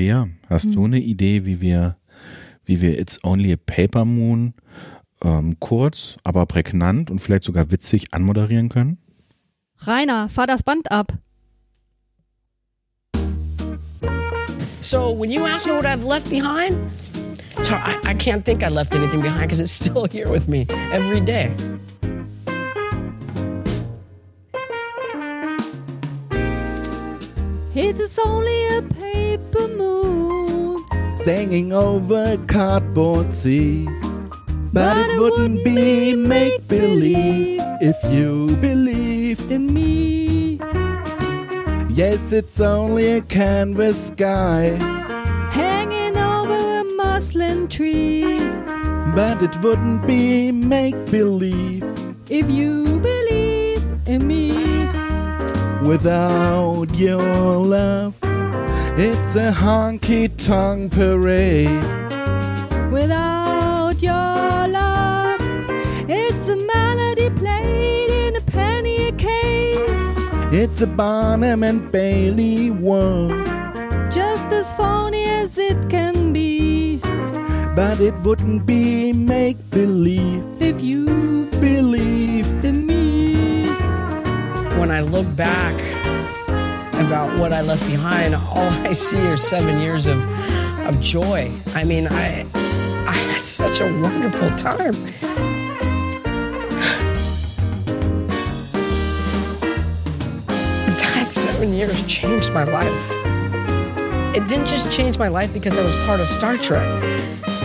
Pia, hast hm. du eine Idee, wie wir, wie wir It's Only a Paper Moon ähm, kurz, aber prägnant und vielleicht sogar witzig anmoderieren können? Rainer, fahr das Band ab. So when you ask me what I've left behind, it's hard. I, I can't think I left anything behind because it's still here with me every day. It's only a paper moon Singing over cardboard sea But, but it, wouldn't, be make believe if you believed in me. Yes, it's only a canvas sky hanging over a muslin tree. But it wouldn't be make believe if you believe in me. Without your love, it's a honky tonk parade. Without your love, it's a melody played in a penny case. It's a Barnum and Bailey world. Just as phony as it can be. But it wouldn't be make believe if you believed in me. When I look back about what I left behind, all I see are seven years of, of joy. I mean, I, I had such a wonderful time. That seven years changed my life. It didn't just change my life because I was part of Star Trek.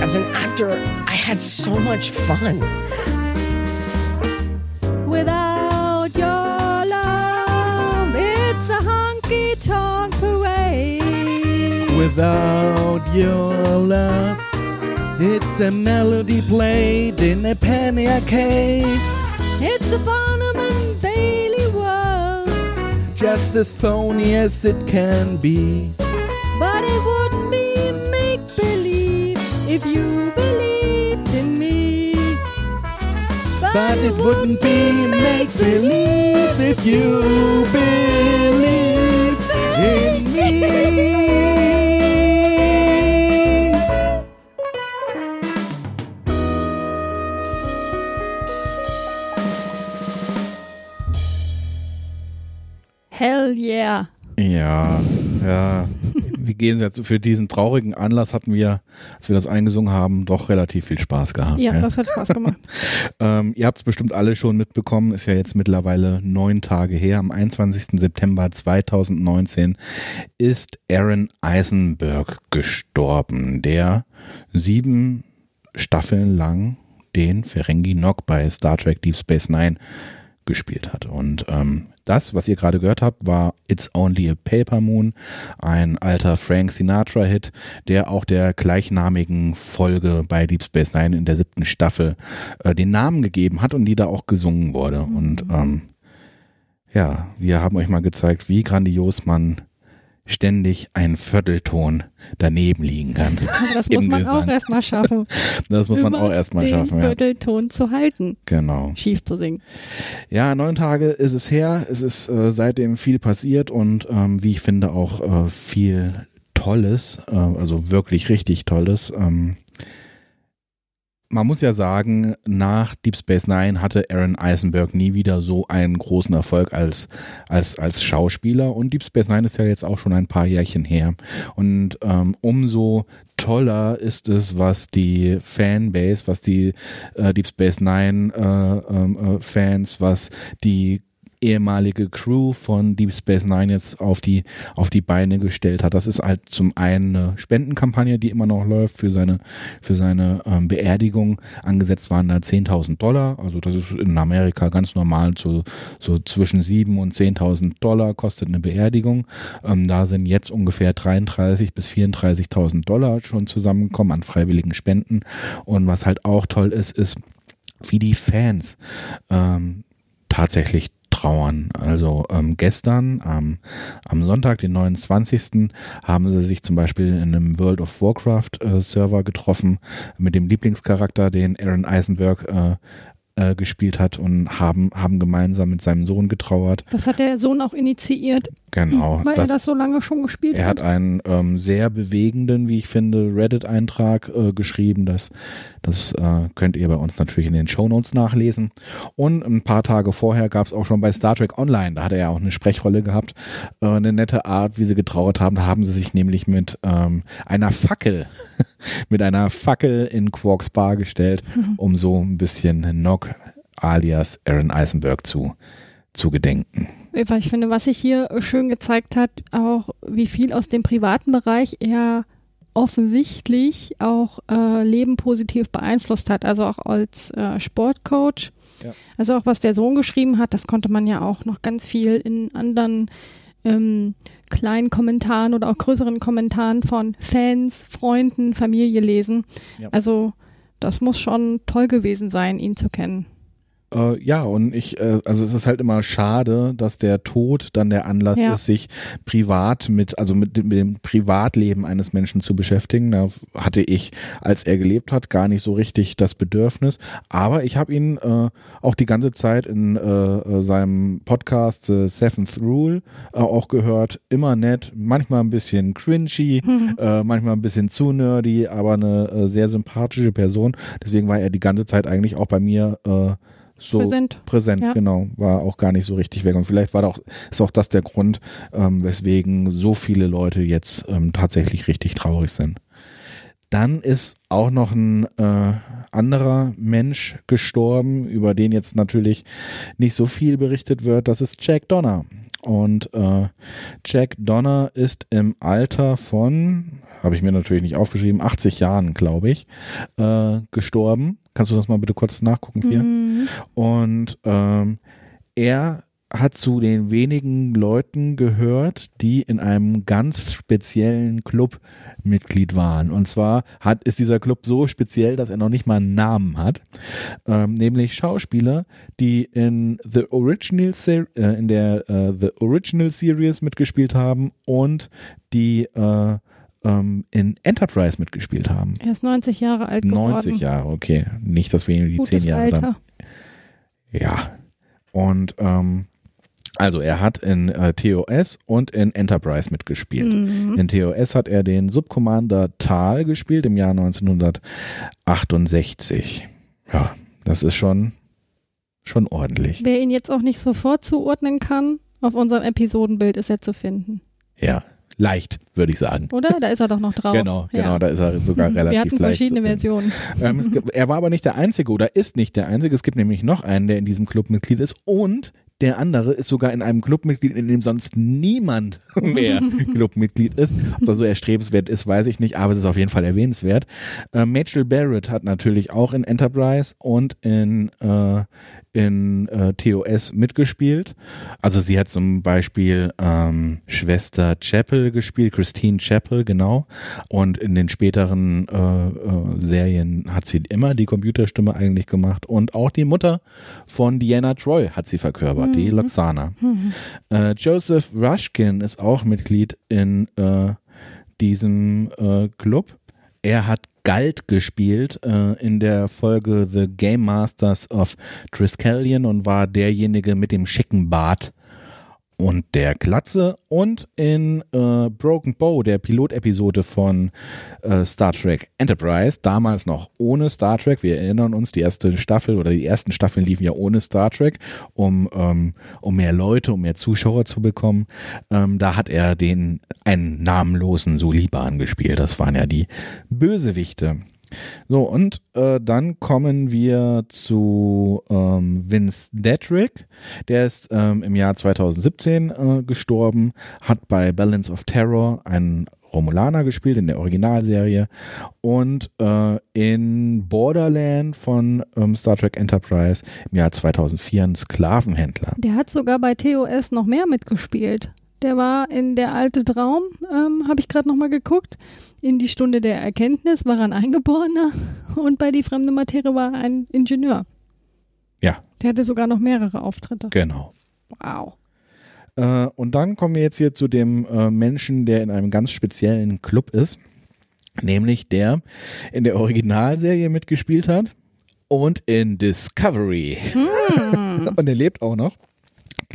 As an actor, I had so much fun. Without your love, it's a melody played in a penny arcade. It's a Barnum and Bailey world. Just as phony as it can be. But it wouldn't be make believe if you believed in me. But, but it wouldn't be make believe if you believed in me. Yeah. Ja, ja. Wir gehen jetzt für diesen traurigen Anlass hatten wir, als wir das eingesungen haben, doch relativ viel Spaß gehabt. Ja, ja. das hat Spaß gemacht. ähm, ihr habt es bestimmt alle schon mitbekommen, ist ja jetzt mittlerweile neun Tage her. Am 21. September 2019 ist Aaron Eisenberg gestorben, der sieben Staffeln lang den Ferengi Nog bei Star Trek Deep Space Nine gespielt hat. Und ähm, das, was ihr gerade gehört habt, war It's Only a Paper Moon, ein alter Frank Sinatra-Hit, der auch der gleichnamigen Folge bei Deep Space Nine in der siebten Staffel äh, den Namen gegeben hat und die da auch gesungen wurde. Und ähm, ja, wir haben euch mal gezeigt, wie grandios man ständig ein Viertelton daneben liegen kann. Das muss man Gesang. auch erstmal schaffen. Das muss man auch erstmal schaffen. Den Viertelton ja. zu halten. Genau. Schief zu singen. Ja, neun Tage ist es her. Es ist äh, seitdem viel passiert und ähm, wie ich finde auch äh, viel Tolles, äh, also wirklich richtig Tolles. Ähm, man muss ja sagen, nach Deep Space Nine hatte Aaron Eisenberg nie wieder so einen großen Erfolg als, als, als Schauspieler. Und Deep Space Nine ist ja jetzt auch schon ein paar Jährchen her. Und ähm, umso toller ist es, was die Fanbase, was die äh, Deep Space Nine äh, ähm, äh, Fans, was die ehemalige Crew von Deep Space Nine jetzt auf die, auf die Beine gestellt hat. Das ist halt zum einen eine Spendenkampagne, die immer noch läuft für seine, für seine ähm, Beerdigung. Angesetzt waren da 10.000 Dollar. Also das ist in Amerika ganz normal so, so zwischen 7 und 10.000 Dollar kostet eine Beerdigung. Ähm, da sind jetzt ungefähr 33 bis 34.000 Dollar schon zusammengekommen an freiwilligen Spenden. Und was halt auch toll ist, ist, wie die Fans ähm, tatsächlich trauern. Also ähm, gestern am, am Sonntag, den 29. haben sie sich zum Beispiel in einem World of Warcraft äh, Server getroffen mit dem Lieblingscharakter, den Aaron Eisenberg äh, äh, gespielt hat und haben, haben gemeinsam mit seinem Sohn getrauert. Das hat der Sohn auch initiiert, Genau. weil er das so lange schon gespielt Er hat einen ähm, sehr bewegenden, wie ich finde, Reddit-Eintrag äh, geschrieben. Das, das äh, könnt ihr bei uns natürlich in den Shownotes nachlesen. Und ein paar Tage vorher gab es auch schon bei Star Trek Online, da hat er ja auch eine Sprechrolle gehabt, äh, eine nette Art, wie sie getrauert haben. Da haben sie sich nämlich mit ähm, einer Fackel, mit einer Fackel in Quarks Bar gestellt, um so ein bisschen Nock alias Aaron Eisenberg zu, zu gedenken. Weil ich finde, was sich hier schön gezeigt hat, auch wie viel aus dem privaten Bereich er offensichtlich auch äh, Leben positiv beeinflusst hat. Also auch als äh, Sportcoach. Ja. Also auch was der Sohn geschrieben hat, das konnte man ja auch noch ganz viel in anderen ähm, kleinen Kommentaren oder auch größeren Kommentaren von Fans, Freunden, Familie lesen. Ja. Also das muss schon toll gewesen sein, ihn zu kennen. Äh, ja, und ich, äh, also es ist halt immer schade, dass der Tod dann der Anlass Ja. ist, sich privat mit, also mit, dem- mit dem Privatleben eines Menschen zu beschäftigen. Da hatte ich, als er gelebt hat, gar nicht so richtig das Bedürfnis. Aber ich habe ihn äh, auch die ganze Zeit in äh, äh, seinem Podcast The Seventh Rule äh, auch gehört. Immer nett, manchmal ein bisschen cringy, äh, manchmal ein bisschen zu nerdy, aber eine äh, sehr sympathische Person. Deswegen war er die ganze Zeit eigentlich auch bei mir äh, so Präsent. präsent, Ja. genau, war auch gar nicht so richtig weg. Und vielleicht war auch, ist auch das der Grund, ähm, weswegen so viele Leute jetzt ähm, tatsächlich richtig traurig sind. Dann ist auch noch ein äh, anderer Mensch gestorben, über den jetzt natürlich nicht so viel berichtet wird. Das ist Jack Donner. Und äh, Jack Donner ist im Alter von, habe ich mir natürlich nicht aufgeschrieben, 80 Jahren, glaube ich, äh, gestorben. Kannst du das mal bitte kurz nachgucken, Pia? Mhm. Und ähm, er hat zu den wenigen Leuten gehört, die in einem ganz speziellen Club Mitglied waren. Und zwar hat, ist dieser Club so speziell, dass er noch nicht mal einen Namen hat. Ähm, nämlich Schauspieler, die in The Original Ser äh, in der äh, The Original Series mitgespielt haben und die äh, ähm, in Enterprise mitgespielt haben. Er ist 90 Jahre alt geworden. 90 Jahre, okay. Nicht, dass wir ihn die Gutes 10 Jahre Alter. dann ja. Und ähm, also er hat in äh, TOS und in Enterprise mitgespielt. Mhm. In TOS hat er den Subcommander Tal gespielt im Jahr 1968. Ja, das ist schon schon ordentlich. Wer ihn jetzt auch nicht sofort zuordnen kann, auf unserem Episodenbild ist er zu finden. Ja, leicht, würde ich sagen. Oder? Da ist er doch noch drauf. Genau, genau, Ja. da ist er sogar relativ Wir hatten leicht verschiedene. Versionen. Ähm, gibt, er war aber nicht der Einzige oder ist nicht der Einzige. Es gibt nämlich noch einen, der in diesem Club Mitglied ist und der andere ist sogar in einem Clubmitglied, in dem sonst niemand mehr Clubmitglied ist. Ob das so erstrebenswert ist, weiß ich nicht, aber es ist auf jeden Fall erwähnenswert. Äh, Rachel Barrett hat natürlich auch in Enterprise und in, äh, in äh, TOS mitgespielt. Also sie hat zum Beispiel ähm, Schwester Chapel gespielt, Christine Chapel, genau. Und in den späteren äh, äh, Serien hat sie immer die Computerstimme eigentlich gemacht. Und auch die Mutter von Diana Troy hat sie verkörpert, die Loxana. Äh, Joseph Rushkin ist auch Mitglied in äh, diesem äh, Club. Er hat Galt gespielt äh, in der Folge The Game Masters of Triskelion und war derjenige mit dem schicken Bart und der Glatze und in äh, Broken Bow, der Pilotepisode von äh, Star Trek Enterprise, damals noch ohne Star Trek. Wir erinnern uns, die erste Staffel oder die ersten Staffeln liefen ja ohne Star Trek, um, ähm, um mehr Leute, um mehr Zuschauer zu bekommen. Ähm, da hat er den einen namenlosen Suliban gespielt. Das waren ja die Bösewichte. So, und äh, dann kommen wir zu ähm, Vince Dedrick. Der ist ähm, im Jahr 2017 äh, gestorben, hat bei Balance of Terror einen Romulaner gespielt in der Originalserie und äh, in Borderland von ähm, Star Trek Enterprise im Jahr 2004 ein Sklavenhändler. Der hat sogar bei TOS noch mehr mitgespielt. Der war in Der alte Traum, ähm, habe ich gerade nochmal geguckt. In die Stunde der Erkenntnis war er ein Eingeborener und bei Die fremde Materie war er ein Ingenieur. Ja. Der hatte sogar noch mehrere Auftritte. Genau. Wow. Äh, und dann kommen wir jetzt hier zu dem äh, Menschen, der in einem ganz speziellen Club ist, nämlich der in der Originalserie mitgespielt hat und in Discovery. und er lebt auch noch.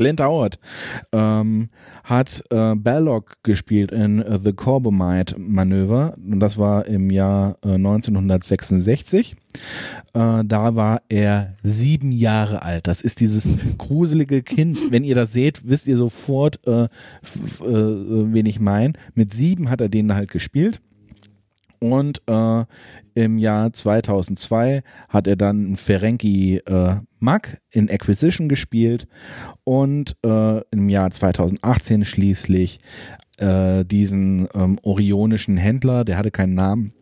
Clint Howard ähm, hat äh, Balog gespielt in äh, The Corbomite Manöver und das war im Jahr äh, 1966. Äh, da war er sieben Jahre alt. Das ist dieses gruselige Kind. Wenn ihr das seht, wisst ihr sofort, äh, äh, wen ich meine. Mit sieben hat er den halt gespielt. Und äh, im Jahr 2002 hat er dann Ferengi äh, Mag in Acquisition gespielt. Und äh, im Jahr 2018 schließlich äh, diesen ähm, orionischen Händler, der hatte keinen Namen,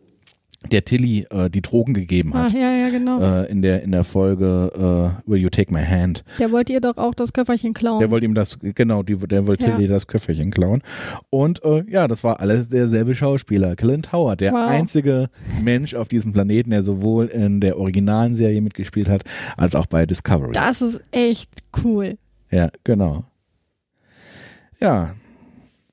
der Tilly äh, die Drogen gegeben hat. ja, ja, genau. Äh, in der in der Folge äh, Will You Take My Hand. Der wollte ihr doch auch das Köfferchen klauen. Der wollte ihm das, genau, die, der wollte Ja. Tilly das Köfferchen klauen. Und äh, ja, das war alles derselbe Schauspieler, Clint Howard, der Wow. einzige Mensch auf diesem Planeten, der sowohl in der originalen Serie mitgespielt hat, als auch bei Discovery. das ist echt cool. Ja, genau. Ja.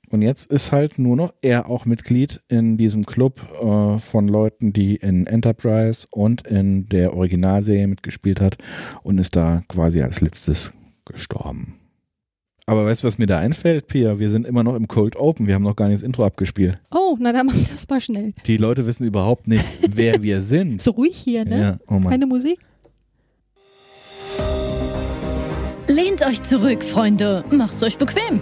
Und jetzt ist halt nur noch er auch Mitglied in diesem Club äh, von Leuten, die in Enterprise und in der Originalserie mitgespielt hat und ist da quasi als letztes gestorben. Aber weißt du, was mir da einfällt, Pia? Wir sind immer noch im Cold Open. Wir haben noch gar nicht das Intro abgespielt. Oh, na dann mach das mal schnell. Die Leute wissen überhaupt nicht, wer wir sind. So ruhig hier, ne? Ja, oh. Keine Musik? Lehnt euch zurück, Freunde. Macht's euch bequem.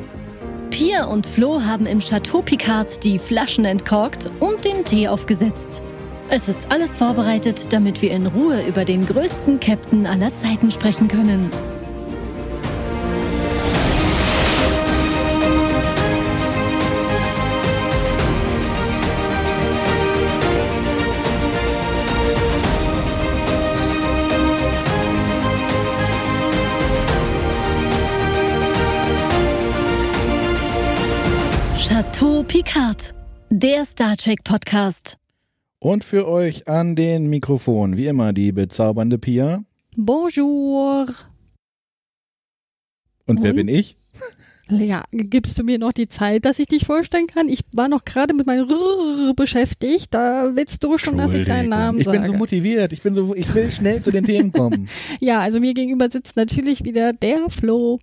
Pia und Flo haben im Chateau Picard die Flaschen entkorkt und den Tee aufgesetzt. Es ist alles vorbereitet, damit wir in Ruhe über den größten Captain aller Zeiten sprechen können. Chateau Picard, der Star Trek Podcast. Und für euch an den Mikrofon, wie immer, die bezaubernde Pia. Bonjour. Und wer Und? bin ich? Ja, gibst du mir noch die Zeit, dass ich dich vorstellen kann? Ich war noch gerade mit meinem Rrrr beschäftigt. Da willst du schon, dass ich deinen Namen Ich sage. bin so motiviert. Ich bin so, ich will schnell zu den Themen kommen. ja, also mir gegenüber sitzt natürlich wieder der Flo.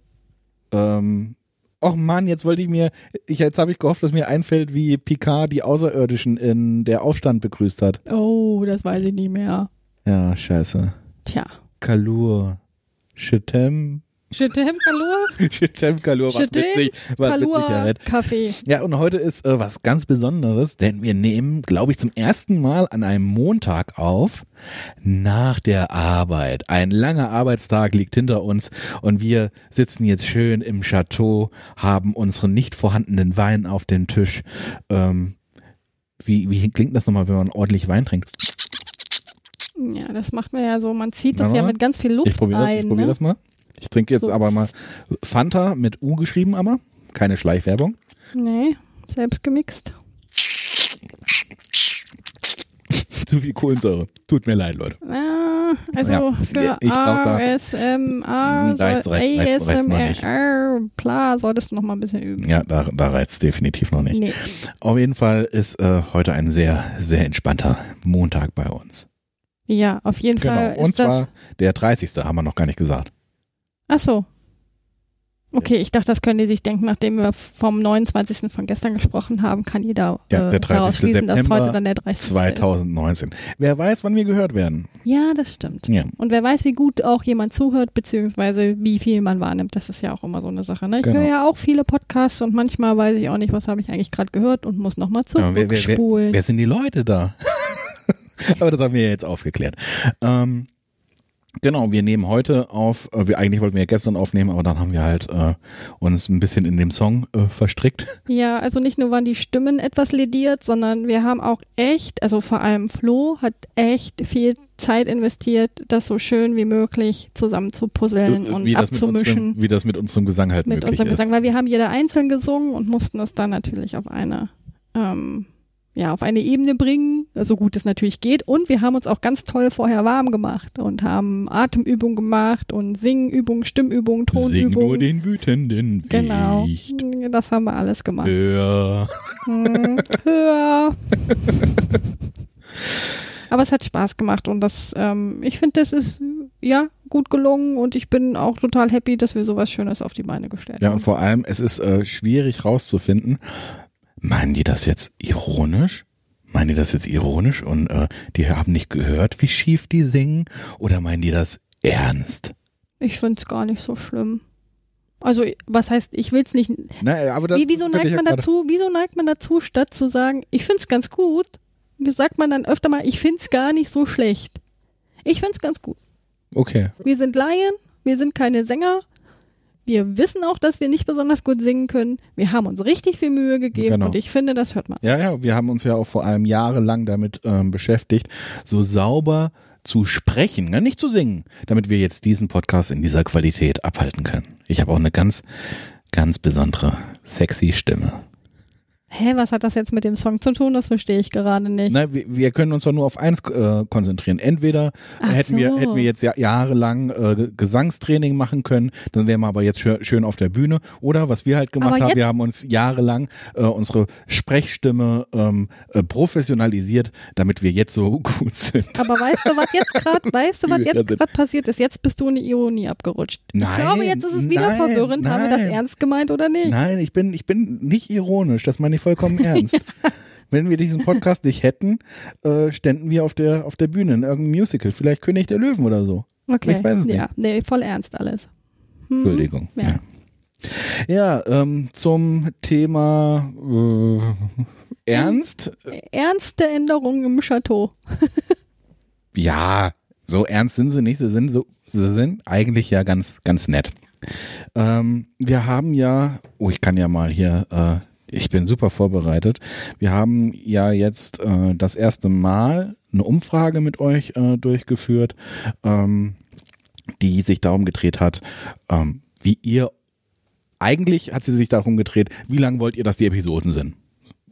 ähm, Och Mann, jetzt wollte ich mir, ich, jetzt habe ich gehofft, dass mir einfällt, wie Picard die Außerirdischen in der Aufstand begrüßt hat. Oh, das weiß ich nicht mehr. Ja, scheiße. Tja. Kalur. Chetem. Chetem Kalur? Chetem Kalur, was Chetem witzig, was mit Kalur Zigarett. Kaffee. Ja, und heute ist äh, was ganz Besonderes, denn wir nehmen, glaube ich, zum ersten Mal an einem Montag auf, nach der Arbeit. Ein langer Arbeitstag liegt hinter uns und wir sitzen jetzt schön im Chateau, haben unseren nicht vorhandenen Wein auf dem Tisch. Ähm, wie, wie klingt das nochmal, wenn man ordentlich Wein trinkt? Ja, das macht man ja so. Man zieht das ja mal. mit ganz viel Luft Ich probiere ein. ich probier ne? das mal. Ich trinke jetzt So. aber mal Fanta mit U geschrieben, aber keine Schleichwerbung. Nee, selbst gemixt. Zu viel Kohlensäure. Tut mir leid, Leute. Ah, also Ja, für ich ASMR, nicht. ASMR, bla, solltest du noch mal ein bisschen üben. Ja, da, da reizt definitiv noch nicht. Nee. Auf jeden Fall ist äh, heute ein sehr, sehr entspannter Montag bei uns. Ja, auf jeden Fall Genau. Und ist das. zwar der 30. haben wir noch gar nicht gesagt. Ach so. Okay, ich dachte, das können die sich denken, nachdem wir vom 29. von gestern gesprochen haben, kann jeder Ja, äh, der 30. daraus schließen, dass September heute dann der 30. ist. 2019. Wer weiß, wann wir gehört werden. Ja, das stimmt. Ja. Und wer weiß, wie gut auch jemand zuhört, beziehungsweise wie viel man wahrnimmt. Das ist ja auch immer so eine Sache. Ne? Ich Genau. höre ja auch viele Podcasts und manchmal weiß ich auch nicht, was habe ich eigentlich gerade gehört und muss nochmal Ja, wer, wer, wer, zurückspulen. wer sind die Leute da? Aber das haben wir jetzt aufgeklärt. Ähm, genau, wir nehmen heute auf, äh, wir eigentlich wollten wir ja gestern aufnehmen, aber dann haben wir halt äh, uns ein bisschen in dem Song äh, verstrickt. Ja, also nicht nur waren die Stimmen etwas lediert, sondern wir haben auch echt, also vor allem Flo hat echt viel Zeit investiert, das so schön wie möglich zusammen zu puzzeln und wie, abzumischen. unserem, wie das mit unserem Gesang halt mit möglich unserem ist. Gesang, weil wir haben jeder einzeln gesungen und mussten das dann natürlich auf eine ähm, ja, auf eine Ebene bringen, so gut es natürlich geht. Und wir haben uns auch ganz toll vorher warm gemacht und haben Atemübungen gemacht und Singübungen, Stimmübungen, Sing nur Tonübungen. den wütenden Genau, Wicht. das haben wir alles gemacht. Ja. Hm, höher. Aber es hat Spaß gemacht und das, ähm, ich finde, das ist ja gut gelungen und ich bin auch total happy, dass wir sowas Schönes auf die Beine gestellt Ja, und haben. vor allem, es ist äh, schwierig rauszufinden, meinen die das jetzt ironisch? Meinen die das jetzt ironisch und äh, die haben nicht gehört, wie schief die singen? Oder meinen die das ernst? Ich finde es gar nicht so schlimm. Also, was heißt, ich will es nicht. Na, aber das Wie, wieso neigt man dazu, wieso neigt man dazu, statt zu sagen, ich finde es ganz gut, sagt man dann öfter mal, ich finde es gar nicht so schlecht. Ich finde es ganz gut. Okay. Wir sind Laien, wir sind keine Sänger. Wir wissen auch, dass wir nicht besonders gut singen können. Wir haben uns richtig viel Mühe gegeben Genau. und ich finde, das hört man. Ja, ja, wir haben uns ja auch vor allem jahrelang damit ähm, beschäftigt, so sauber zu sprechen, ne? nicht zu singen, damit wir jetzt diesen Podcast in dieser Qualität abhalten können. Ich habe auch eine ganz, ganz besondere, sexy Stimme. Hä, was hat das jetzt mit dem Song zu tun? Das verstehe ich gerade nicht. Na, wir, wir können uns doch nur auf eins äh, konzentrieren. Entweder Ach hätten wir so. hätten wir jetzt ja, jahrelang äh, Gesangstraining machen können, dann wären wir aber jetzt schön, auf der Bühne. Oder was wir halt gemacht Aber haben, wir haben uns jahrelang äh, unsere Sprechstimme ähm, äh, professionalisiert, damit wir jetzt so gut sind. Aber weißt du, was jetzt gerade, weißt du, was wir jetzt gerade passiert ist? Jetzt bist du in die Ironie abgerutscht. ich Nein, glaube, jetzt ist es wieder nein, verwirrend. Haben wir das nein. ernst gemeint oder nicht? Nein, ich bin ich bin nicht ironisch, das meine ich vollkommen ernst. Wenn wir diesen Podcast nicht hätten, äh, ständen wir auf der auf der Bühne in irgendeinem Musical, vielleicht König der Löwen oder so. Okay. Ich weiß es ja, nee, voll ernst alles. Mhm. Entschuldigung. Ja. Ja, ja ähm, zum Thema äh, Ernst. Ernste Änderungen im Chateau. Ja, so ernst sind sie nicht. Sie sind so, sie sind eigentlich ja ganz, ganz nett. Ähm, wir haben ja, oh, ich kann ja mal hier, äh, ich bin super vorbereitet. Wir haben ja jetzt äh, das erste Mal eine Umfrage mit euch äh, durchgeführt, ähm, die sich darum gedreht hat, ähm, wie ihr eigentlich hat sie sich darum gedreht, wie lang wollt ihr, dass die Episoden sind?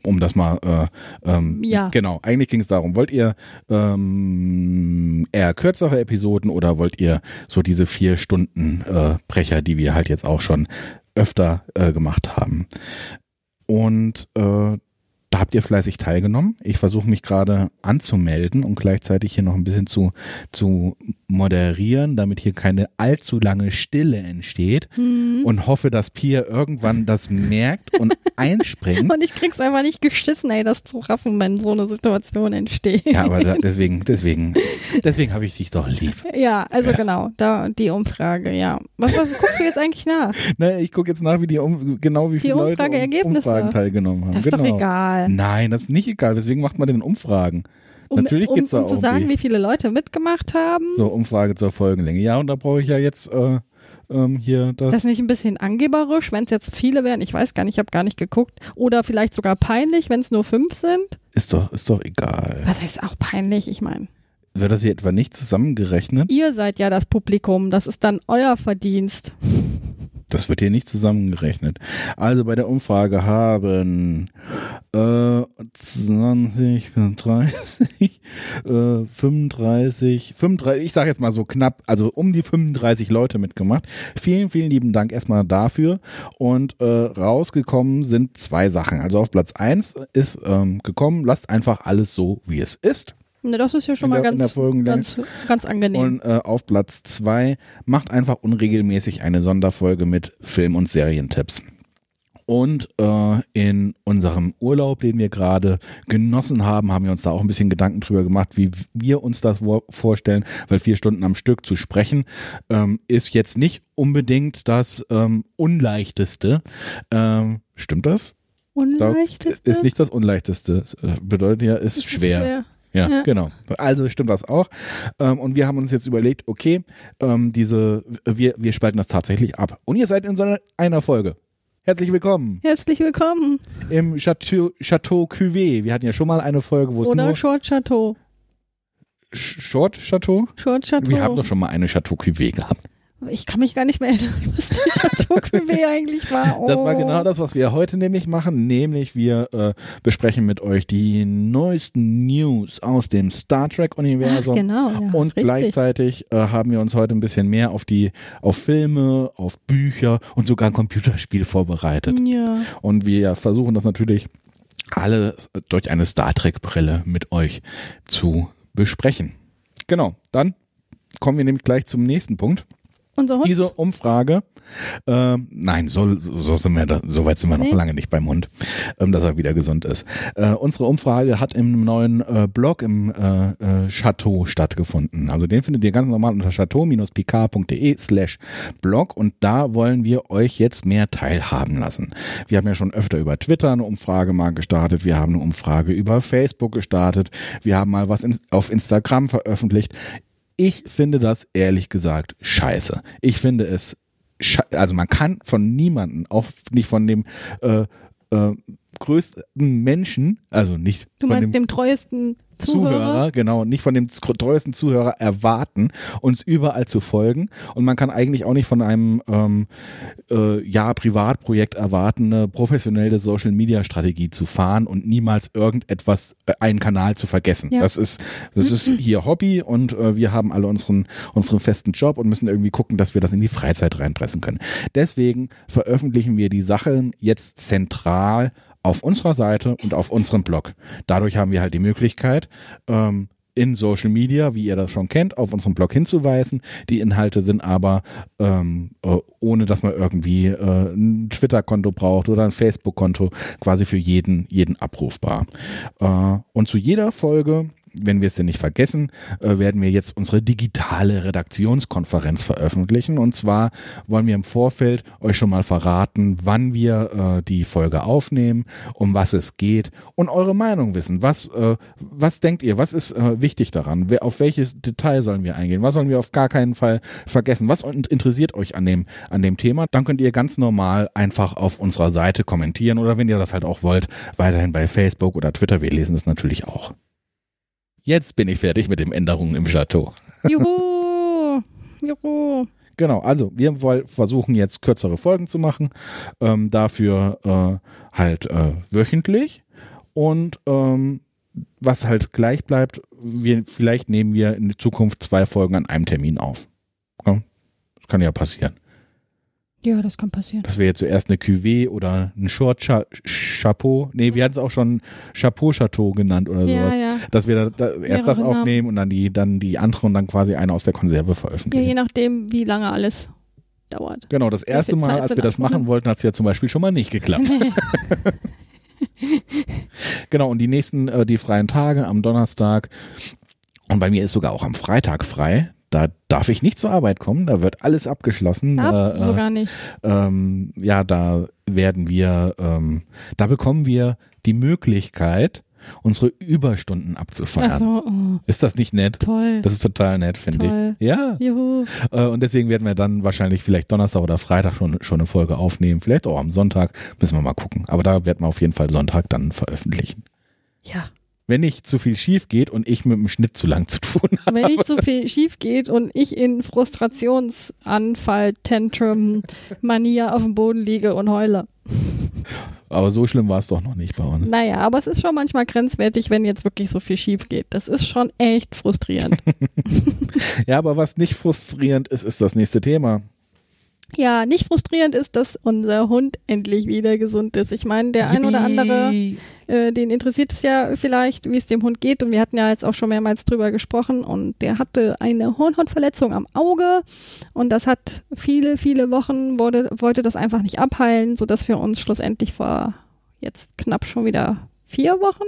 Um das mal, äh, ähm, Ja. genau, eigentlich ging es darum, wollt ihr ähm, eher kürzere Episoden oder wollt ihr so diese vier Stunden äh, Brecher, die wir halt jetzt auch schon öfter äh, gemacht haben? Und äh, da habt ihr fleißig teilgenommen. Ich versuche mich gerade anzumelden und gleichzeitig hier noch ein bisschen zu, zu moderieren, damit hier keine allzu lange Stille entsteht Mhm. und hoffe, dass Pia irgendwann das merkt und einspringt. Und ich krieg's einfach nicht geschissen, ey, das zu raffen, wenn so eine Situation entsteht. Ja, aber da, deswegen, deswegen, deswegen habe ich dich doch lieb. Ja, also Ja. genau, da die Umfrage, ja. Was, was guckst du jetzt eigentlich nach? Ne, ich gucke jetzt nach, wie die um, genau wie viele Leute um Umfrageergebnisse. Umfragen teilgenommen haben. Das ist genau. doch egal. Nein, das ist nicht egal. Weswegen macht man denn Umfragen? Um, Natürlich um, geht's da um zu sagen, wie viele Leute mitgemacht haben. So, Umfrage zur Folgenlänge. Ja, und da brauche ich ja jetzt äh, ähm, hier das. Das ist nicht ein bisschen angeberisch, wenn es jetzt viele wären? Ich weiß gar nicht, ich habe gar nicht geguckt. Oder vielleicht sogar peinlich, wenn es nur fünf sind? ist doch, ist doch egal. Was heißt auch peinlich? Ich meine, Wird das hier etwa nicht zusammengerechnet? ihr seid ja das Publikum, das ist dann euer Verdienst. Das wird hier nicht zusammengerechnet. Also bei der Umfrage haben äh, 20, 30, äh, 35, 35, ich sage jetzt mal so knapp, also um die 35 Leute mitgemacht. Vielen, vielen lieben Dank erstmal dafür. Und äh, rausgekommen sind zwei Sachen. Also auf Platz eins ist ähm, gekommen, lasst einfach alles so, wie es ist. Ne, das ist ja schon mal ganz, ganz, ganz angenehm. Und äh, auf Platz zwei macht einfach unregelmäßig eine Sonderfolge mit Film- und Serientipps. Und äh, in unserem Urlaub, den wir gerade genossen haben, haben wir uns da auch ein bisschen Gedanken drüber gemacht, wie wir uns das vorstellen, weil vier Stunden am Stück zu sprechen ähm, ist jetzt nicht unbedingt das ähm, Unleichteste. Ähm, stimmt das? Da- Unleichteste? Ist nicht das Unleichteste. Äh, Bedeutet ja, ist ist schwer. Ja, Ja. genau. Also stimmt das auch. Ähm, und wir haben uns jetzt überlegt, okay, ähm, diese, wir, wir spalten das tatsächlich ab. Und ihr seid in so einer, Folge. Herzlich willkommen Herzlich willkommen. im Chateau, Chateau Cuvée. Wir hatten ja schon mal eine Folge, wo es Oder nur Short Chateau. Short Chateau. Short Chateau. Wir haben doch schon mal eine Chateau Cuvée gehabt. Ich kann mich gar nicht mehr erinnern, was die Chateau Cuvée eigentlich war. Oh. Das war genau das, was wir heute nämlich machen, nämlich wir äh, besprechen mit euch die neuesten News aus dem Star Trek Ach, Universum. genau, ja, und richtig. gleichzeitig äh, haben wir uns heute ein bisschen mehr auf die, auf Filme, auf Bücher und sogar ein Computerspiel vorbereitet. Ja. Und wir versuchen das natürlich alles durch eine Star Trek Brille mit euch zu besprechen. Genau, dann kommen wir nämlich gleich zum nächsten Punkt. Unser Hund. Diese Umfrage, ähm, nein, so, so, sind wir da, so weit sind wir noch Nee. lange nicht beim Hund, ähm, dass er wieder gesund ist. Äh, unsere Umfrage hat im neuen äh, Blog im äh, äh, Chateau stattgefunden. Also den findet ihr ganz normal unter chateau-picard.de slash Blog und da wollen wir euch jetzt mehr teilhaben lassen. Wir haben ja schon öfter über Twitter eine Umfrage mal gestartet, wir haben eine Umfrage über Facebook gestartet, wir haben mal was in, auf Instagram veröffentlicht. Ich finde das ehrlich gesagt scheiße. Ich finde es, also man kann von niemanden, auch nicht von dem äh, äh, größten Menschen, also nicht Du von meinst dem dem treuesten Zuhörer, Zuhörer? genau, nicht von dem treuesten Zuhörer erwarten, uns überall zu folgen. Und man kann eigentlich auch nicht von einem ähm, äh, ja Privatprojekt erwarten, eine professionelle Social Media Strategie zu fahren und niemals irgendetwas, äh, einen Kanal zu vergessen. Ja. Das ist, das ist hier Hobby und äh, wir haben alle unseren, unseren festen Job und müssen irgendwie gucken, dass wir das in die Freizeit reinpressen können. Deswegen veröffentlichen wir die Sachen jetzt zentral auf unserer Seite und auf unserem Blog. Dadurch haben wir halt die Möglichkeit, ähm, in Social Media, wie ihr das schon kennt, auf unserem Blog hinzuweisen. Die Inhalte sind aber ähm, äh, ohne, dass man irgendwie äh, ein Twitter-Konto braucht oder ein Facebook-Konto, quasi für jeden jeden abrufbar. Äh, und zu jeder Folge wenn wir es denn nicht vergessen, äh, werden wir jetzt unsere digitale Redaktionskonferenz veröffentlichen. Und zwar wollen wir im Vorfeld euch schon mal verraten, wann wir äh, die Folge aufnehmen, um was es geht und eure Meinung wissen. Was, äh, was denkt ihr? Was ist wichtig daran? Auf welches Detail sollen wir eingehen? Was sollen wir auf gar keinen Fall vergessen? Was in- interessiert euch an dem, an dem Thema? Dann könnt ihr ganz normal einfach auf unserer Seite kommentieren oder wenn ihr das halt auch wollt, weiterhin bei Facebook oder Twitter. Wir lesen das natürlich auch. Jetzt bin ich fertig mit den Änderungen im Chateau. Juhu! Juhu! Genau, also wir wollen versuchen jetzt kürzere Folgen zu machen, ähm, dafür äh, halt äh, wöchentlich und ähm, was halt gleich bleibt, wir, vielleicht nehmen wir in Zukunft zwei Folgen an einem Termin auf. Ja, das kann ja passieren. Ja, das kann passieren. Dass wir jetzt zuerst eine Cuvée oder ein Short Cha Chapeau, nee, wir hatten es auch schon Chapeau Chateau genannt oder Ja, sowas. ja. Dass wir da, da erst das Namen. aufnehmen und dann die, dann die andere und dann quasi eine aus der Konserve Ja, veröffentlichen. je nachdem, wie lange alles dauert. Genau, das erste Mal, Zeit als wir das machen wollten, hat es ja zum Beispiel schon mal nicht geklappt. genau, und die nächsten, äh, die freien Tage am Donnerstag und bei mir ist sogar auch am Freitag frei. Da darf ich nicht zur Arbeit kommen, da wird alles abgeschlossen. Darfst äh, sogar nicht. ähm, ja, da werden wir, ähm, da bekommen wir die Möglichkeit, unsere Überstunden abzufeiern. So, oh, Ist das nicht nett? toll. Das ist total nett, finde ich. Ja. Juhu. Äh, und deswegen werden wir dann wahrscheinlich vielleicht Donnerstag oder Freitag schon, schon eine Folge aufnehmen. Vielleicht auch am Sonntag. Müssen wir mal gucken. Aber da werden wir auf jeden Fall Sonntag dann veröffentlichen. Ja. Wenn nicht zu viel schief geht und ich mit dem Schnitt zu lang zu tun habe. Wenn nicht so viel schief geht und ich in Frustrationsanfall, Tantrum, Mania auf dem Boden liege und heule. Aber so schlimm war es doch noch nicht bei uns. Naja, aber es ist schon manchmal grenzwertig, wenn jetzt wirklich so viel schief geht. Das ist schon echt frustrierend. Ja, aber was nicht frustrierend ist, ist das nächste Thema. Ja, nicht frustrierend ist, dass unser Hund endlich wieder gesund ist. Ich meine, der ein oder andere, äh, den interessiert es ja vielleicht, wie es dem Hund geht. Und wir hatten ja jetzt auch schon mehrmals drüber gesprochen. Und der hatte eine Hornhautverletzung am Auge. Und das hat viele, viele Wochen, wurde, wollte das einfach nicht abheilen, sodass wir uns schlussendlich vor jetzt knapp schon wieder vier Wochen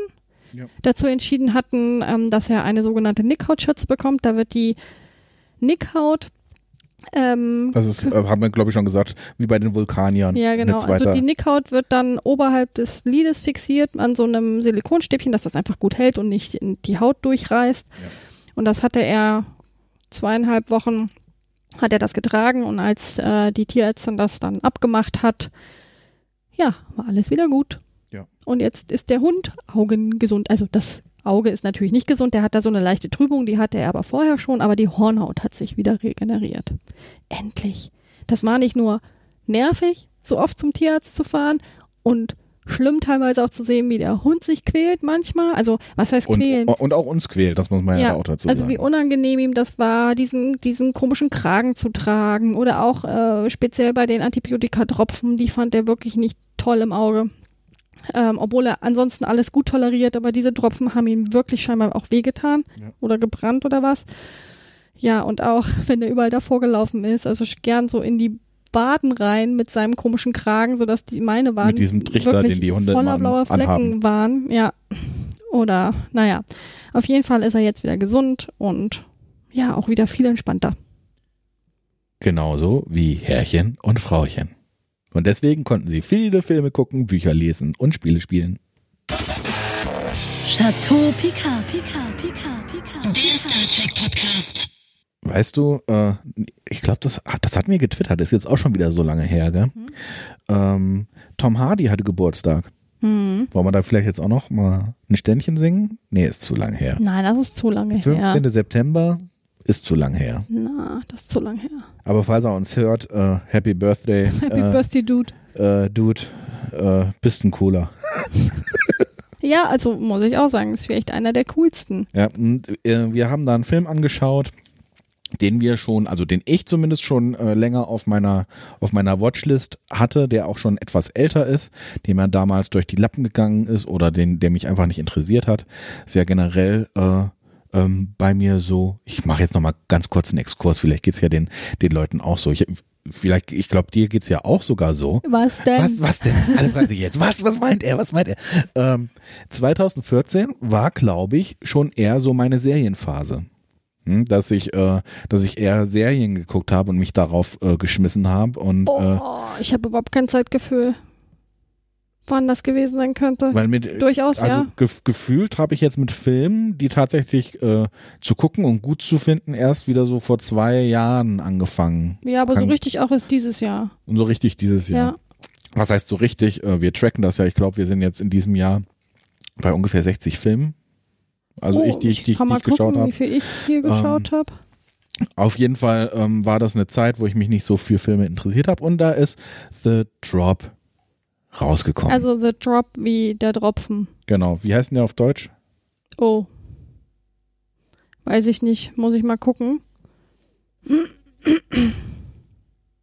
Ja. dazu entschieden hatten, ähm, dass er eine sogenannte Nickhautschürze bekommt. Da wird die Nickhaut ähm, Das ist, äh, haben wir, glaube ich, schon gesagt, wie bei den Vulkaniern. ja, genau. Also die Nickhaut wird dann oberhalb des Lides fixiert an so einem Silikonstäbchen, dass das einfach gut hält und nicht in die Haut durchreißt. Und das hatte er zweieinhalb Wochen hat er das getragen und als äh, die Tierärztin das dann abgemacht hat, ja, war alles wieder gut. Ja. Und jetzt ist der Hund augengesund. Also das Auge ist natürlich nicht gesund, der hat da so eine leichte Trübung, die hatte er aber vorher schon, aber die Hornhaut hat sich wieder regeneriert. Endlich. Das war nicht nur nervig, so oft zum Tierarzt zu fahren und schlimm teilweise auch zu sehen, wie der Hund sich quält manchmal. Also was heißt und, quälen? und auch uns quält, das muss man ja, Ja, auch dazu Also sagen. wie unangenehm ihm das war, diesen, diesen komischen Kragen zu tragen oder auch äh, speziell bei den Antibiotikatropfen, die fand er wirklich nicht toll im Auge. Ähm, obwohl er ansonsten alles gut toleriert, aber diese Tropfen haben ihm wirklich scheinbar auch wehgetan Ja. oder gebrannt oder was. Ja, und auch wenn er überall davor gelaufen ist, also gern so in die Waden rein mit seinem komischen Kragen, sodass die meine Waden Mit diesem Trichter, wirklich den die Hunde voller blauer Flecken anhaben. waren. Ja. Oder, naja. Auf jeden Fall ist er jetzt wieder gesund und ja, auch wieder viel entspannter. Genauso wie Herrchen und Frauchen. Und deswegen konnten sie viele Filme gucken, Bücher lesen und Spiele spielen. Chateau Picard. Picard. Picard. Picard. Der Star Trek Podcast. Weißt du, äh, ich glaube, das, hat- das hat mir getwittert, ist jetzt auch schon wieder so lange her, gell? Ähm, Tom Hardy hatte Geburtstag. Hm. Wollen wir da vielleicht jetzt auch noch mal ein Ständchen singen? Nee, ist zu lang her. Nein, das ist zu lange 15. her. September ist zu lang her. Na, das ist zu lang her. Aber falls er uns hört, äh, Happy Birthday, Happy äh, Birthday, Dude. äh, Dude, äh, bist ein cooler. Ja, also muss ich auch sagen, ist vielleicht einer der coolsten. Ja, und äh, wir haben da einen Film angeschaut, den wir schon, also den ich zumindest schon äh, länger auf meiner auf meiner Watchlist hatte, der auch schon etwas älter ist, dem er damals durch die Lappen gegangen ist oder den, der mich einfach nicht interessiert hat. Ja generell äh, ähm, bei mir so. Ich mache jetzt noch mal ganz kurz einen Exkurs. Vielleicht geht's ja den den Leuten auch so. Ich, vielleicht, ich glaube, dir geht's ja auch sogar so. Was denn? Was, was denn? Alle fragen sich jetzt, was, was meint er, was meint er? Ähm, 2014 war, glaube ich, schon eher so meine Serienphase. Hm, dass ich, äh, dass ich eher Serien geguckt habe und mich darauf äh, geschmissen habe und äh, Boah, ich habe überhaupt kein Zeitgefühl, wann das gewesen sein könnte. weil mit Durchaus, also ja. gef gefühlt habe ich jetzt mit Filmen, die tatsächlich äh, zu gucken und gut zu finden, erst wieder so vor zwei Jahren angefangen. Ja, aber so kann- richtig auch ist dieses Jahr. Und so richtig dieses Jahr. Ja. Was heißt so richtig? Äh, Wir tracken das ja. Ich glaube, wir sind jetzt in diesem Jahr bei ungefähr 60 Filmen. Also oh, ich, die ich, die ich, kann die mal ich geschaut gucken, habe. wie viel ich hier geschaut habe. Auf jeden Fall ähm, war das eine Zeit, wo ich mich nicht so für Filme interessiert habe. Und da ist The Drop rausgekommen. Also The Drop wie der Tropfen. genau. Wie heißt denn der auf Deutsch? Oh. Weiß ich nicht, muss ich mal gucken.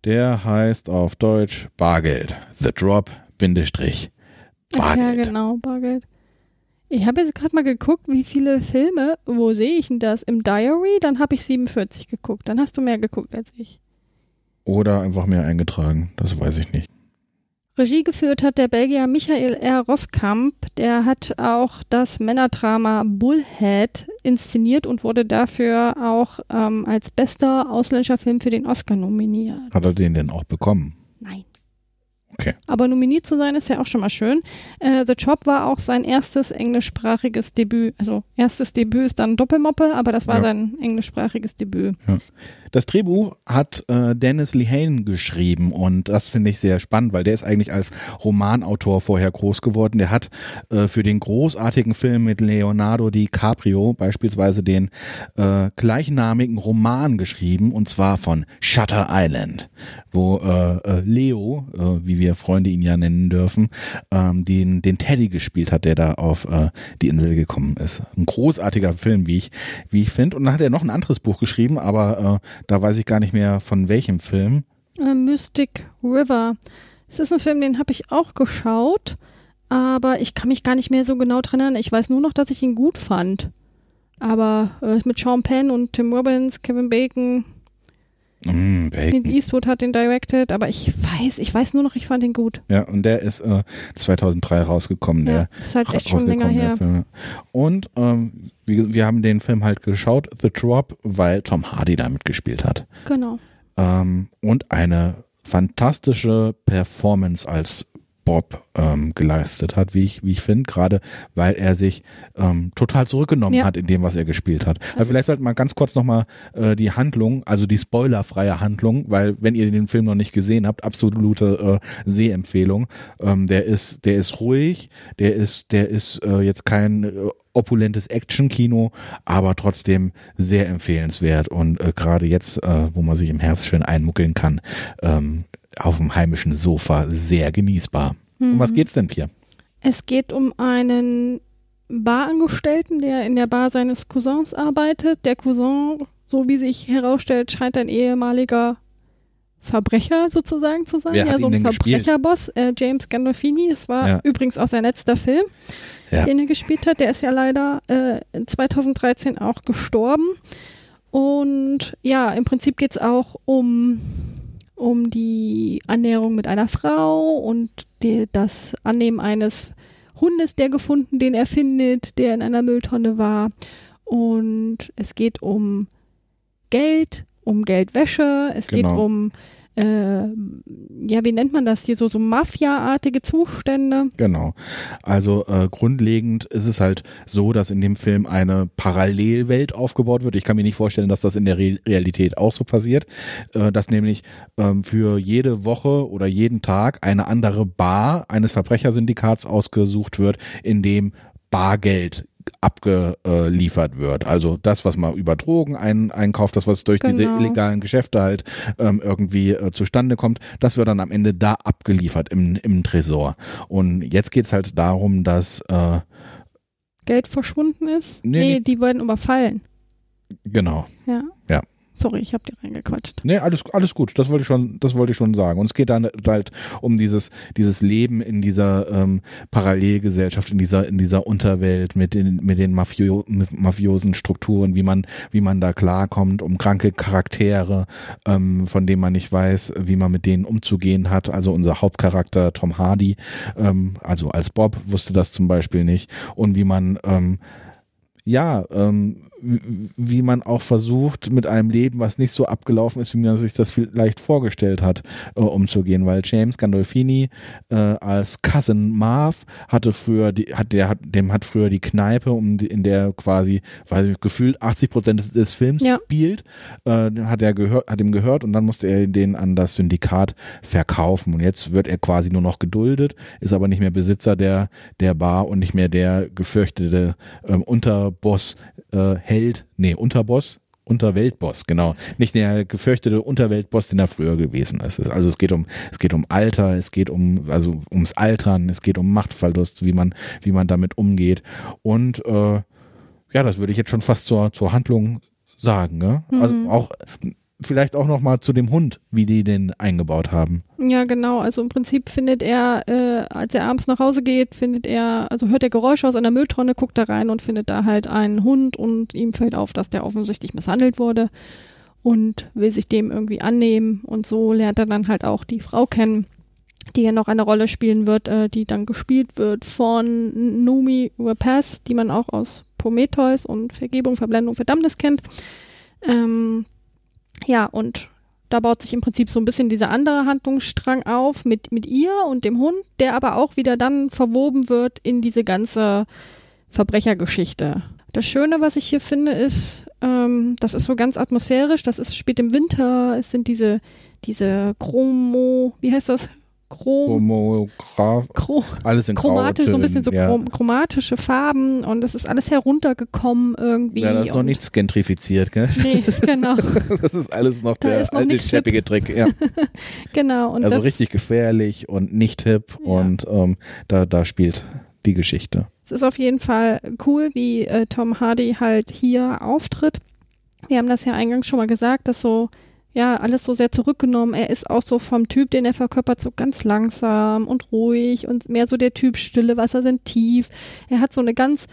Der heißt auf Deutsch Bargeld. The Drop, Bindestrich. Ach ja, Bargeld. genau, Bargeld. Ich habe jetzt gerade mal geguckt, wie viele Filme, wo sehe ich denn das? Im Diary? Dann habe ich 47 geguckt. Dann hast du mehr geguckt als ich. Oder einfach mehr eingetragen. Das weiß ich nicht. Regie geführt hat der Belgier Michael R. Roskamp. Der hat auch das Männerdrama Bullhead inszeniert und wurde dafür auch ähm, als bester ausländischer Film für den Oscar nominiert. Hat er den denn auch bekommen? Nein. Okay. Aber nominiert zu sein ist ja auch schon mal schön. Äh, The Job war auch sein erstes englischsprachiges Debüt. Also erstes Debüt ist dann Doppelmoppe, aber das war Ja. sein englischsprachiges Debüt. Das Drehbuch hat äh, Dennis Lehane geschrieben und das finde ich sehr spannend, weil der ist eigentlich als Romanautor vorher groß geworden. Der hat äh, für den großartigen Film mit Leonardo DiCaprio beispielsweise den äh, gleichnamigen Roman geschrieben und zwar von Shutter Island, wo äh, äh, Leo, äh, wie wir Freunde ihn ja nennen dürfen, ähm, den, den Teddy gespielt hat, der da auf äh, die Insel gekommen ist. Ein großartiger Film, wie ich, wie ich finde. Und dann hat er noch ein anderes Buch geschrieben, aber äh, da weiß ich gar nicht mehr von welchem Film. Äh, Mystic River. Es ist ein Film, den habe ich auch geschaut, aber ich kann mich gar nicht mehr so genau dran erinnern. Ich weiß nur noch, dass ich ihn gut fand. Aber äh, mit Sean Penn und Tim Robbins, Kevin Bacon, Mm, Clint. Eastwood hat den directed, aber ich weiß, ich weiß nur noch, ich fand ihn gut. Ja, und der ist äh, 2003 rausgekommen. Ja, Der ist halt echt schon länger her. Film. Und ähm, wir, wir haben den Film halt geschaut, The Drop, weil Tom Hardy da mitgespielt hat. Genau. ähm, und eine fantastische Performance als Bob ähm, geleistet hat, wie ich, wie ich finde, gerade weil er sich ähm, total zurückgenommen Ja. hat in dem, was er gespielt hat. Aber vielleicht sollten wir ganz kurz nochmal äh, die Handlung, also die spoilerfreie Handlung, weil wenn ihr den Film noch nicht gesehen habt, absolute äh, Sehempfehlung. Ähm, der ist, der ist ruhig, der ist, der ist äh, jetzt kein äh, opulentes Action-Kino, aber trotzdem sehr empfehlenswert und äh, gerade jetzt, äh, wo man sich im Herbst schön einmuckeln kann, ähm, auf dem heimischen Sofa sehr genießbar. Um was geht's denn, Pierre? Es geht um einen Barangestellten, der in der Bar seines Cousins arbeitet. Der Cousin, so wie sich herausstellt, scheint ein ehemaliger Verbrecher sozusagen zu sein. Wer hat ja, so ihn ein? Verbrecherboss, äh, James Gandolfini. Es war Ja. übrigens auch sein letzter Film, Ja. den er gespielt hat. Der ist ja leider äh, 2013 auch gestorben. Und ja, im Prinzip geht es auch um, um die Annäherung mit einer Frau und die, das Annehmen eines Hundes, der gefunden, den er findet, der in einer Mülltonne war. Und es geht um Geld, um Geldwäsche, es geht Genau. um, äh, ja, wie nennt man das hier, so, so Mafia-artige Zustände. Genau. Also äh, grundlegend ist es halt so, dass in dem Film eine Parallelwelt aufgebaut wird. Ich kann mir nicht vorstellen, dass das in der Re Realität auch so passiert, äh, dass nämlich ähm, für jede Woche oder jeden Tag eine andere Bar eines Verbrechersyndikats ausgesucht wird, in dem Bargeld abgeliefert wird. Also das, was man über Drogen ein, einkauft, das, was durch diese Genau. illegalen Geschäfte halt ähm, irgendwie äh, zustande kommt, das wird dann am Ende da abgeliefert im, im Tresor. Und jetzt geht's halt darum, dass äh, Geld verschwunden ist. Nee, Nee, nicht- die werden überfallen. genau. Ja. Ja. Sorry, ich habe dir reingequatscht. Nee, alles, alles gut. Das wollte ich schon, das wollte ich schon sagen. Und es geht dann halt um dieses, dieses Leben in dieser ähm, Parallelgesellschaft, in dieser, in dieser Unterwelt mit den, mit den Mafio, mafiosen Strukturen, wie man, wie man da klarkommt, um kranke Charaktere, ähm, von denen man nicht weiß, wie man mit denen umzugehen hat. Also unser Hauptcharakter Tom Hardy, ähm, also als Bob wusste das zum Beispiel nicht. Und wie man ähm, ja, ähm, wie- man auch versucht, mit einem Leben, was nicht so abgelaufen ist, wie man sich das vielleicht vorgestellt hat, äh, umzugehen, weil James Gandolfini äh, als Cousin Marv hatte früher, die, hat der hat, dem hat früher die Kneipe, um die, in der quasi, weiß ich, gefühlt 80 Prozent des, des Films Ja. spielt, äh, hat er gehört, hat ihm gehört und dann musste er den an das Syndikat verkaufen und jetzt wird er quasi nur noch geduldet, ist aber nicht mehr Besitzer der der Bar und nicht mehr der gefürchtete ähm, Unterboss, äh, Held, nee, Unterboss, Unterweltboss, genau. Nicht der gefürchtete Unterweltboss, den er früher gewesen ist. Also es geht um, es geht um Alter, es geht um, also ums Altern, es geht um Machtverlust, wie man, wie man damit umgeht. Und äh, ja, das würde ich jetzt schon fast zur, zur Handlung sagen. Ne? Also auch vielleicht auch noch mal zu dem Hund, wie die den eingebaut haben. Ja, genau. Also im Prinzip findet er, äh, als er abends nach Hause geht, findet er, also hört er Geräusche aus einer Mülltonne, guckt da rein und findet da halt einen Hund und ihm fällt auf, dass der offensichtlich misshandelt wurde und will sich dem irgendwie annehmen und so lernt er dann halt auch die Frau kennen, die ja noch eine Rolle spielen wird, äh, die dann gespielt wird von Numi Rapaz, die man auch aus Prometheus und Vergebung, Verblendung, Verdammnis kennt. Ähm, ja, und da baut sich im Prinzip so ein bisschen dieser andere Handlungsstrang auf mit, mit ihr und dem Hund, der aber auch wieder dann verwoben wird in diese ganze Verbrechergeschichte. Das Schöne, was ich hier finde, ist, ähm, das ist so ganz atmosphärisch, das ist, spielt im Winter, es sind diese, diese Chromo, wie heißt das? Chrom, Chro, alles in chromatisch, so ein bisschen so ja. chrom, chromatische Farben und es ist alles heruntergekommen irgendwie. Ja, das ist noch nichts gentrifiziert, gell? Nee, genau, Das ist alles noch Da der noch alte nichts scheppige Trick. Ja. genau. Und also richtig gefährlich und nicht hip Ja. und ähm, da, da spielt die Geschichte. Es ist auf jeden Fall cool, wie äh, Tom Hardy halt hier auftritt. Wir haben das ja eingangs schon mal gesagt, dass so, ja, alles so sehr zurückgenommen. Er ist auch so vom Typ, den er verkörpert, so ganz langsam und ruhig und mehr so der Typ Stille Wasser sind tief. Er hat so eine ganz,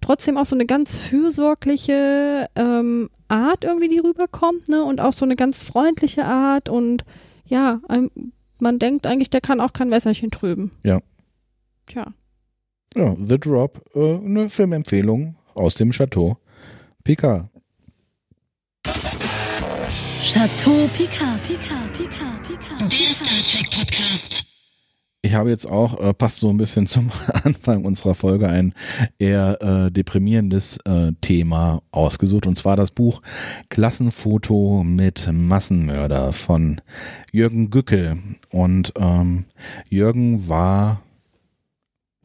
trotzdem auch so eine ganz fürsorgliche ähm, Art irgendwie, die rüberkommt, ne? Und auch so eine ganz freundliche Art und ja, man denkt eigentlich, der kann auch kein Wässerchen trüben. Ja. Tja. Ja, The Drop, äh, eine Filmempfehlung aus dem Chateau Picard. Chateau Picard. Picard. Picard. Picard. Ich habe jetzt auch, äh, passt so ein bisschen zum Anfang unserer Folge, ein eher äh, deprimierendes äh, Thema ausgesucht. Und zwar das Buch Klassenfoto mit Massenmörder von Jürgen Gückel. Und ähm, Jürgen war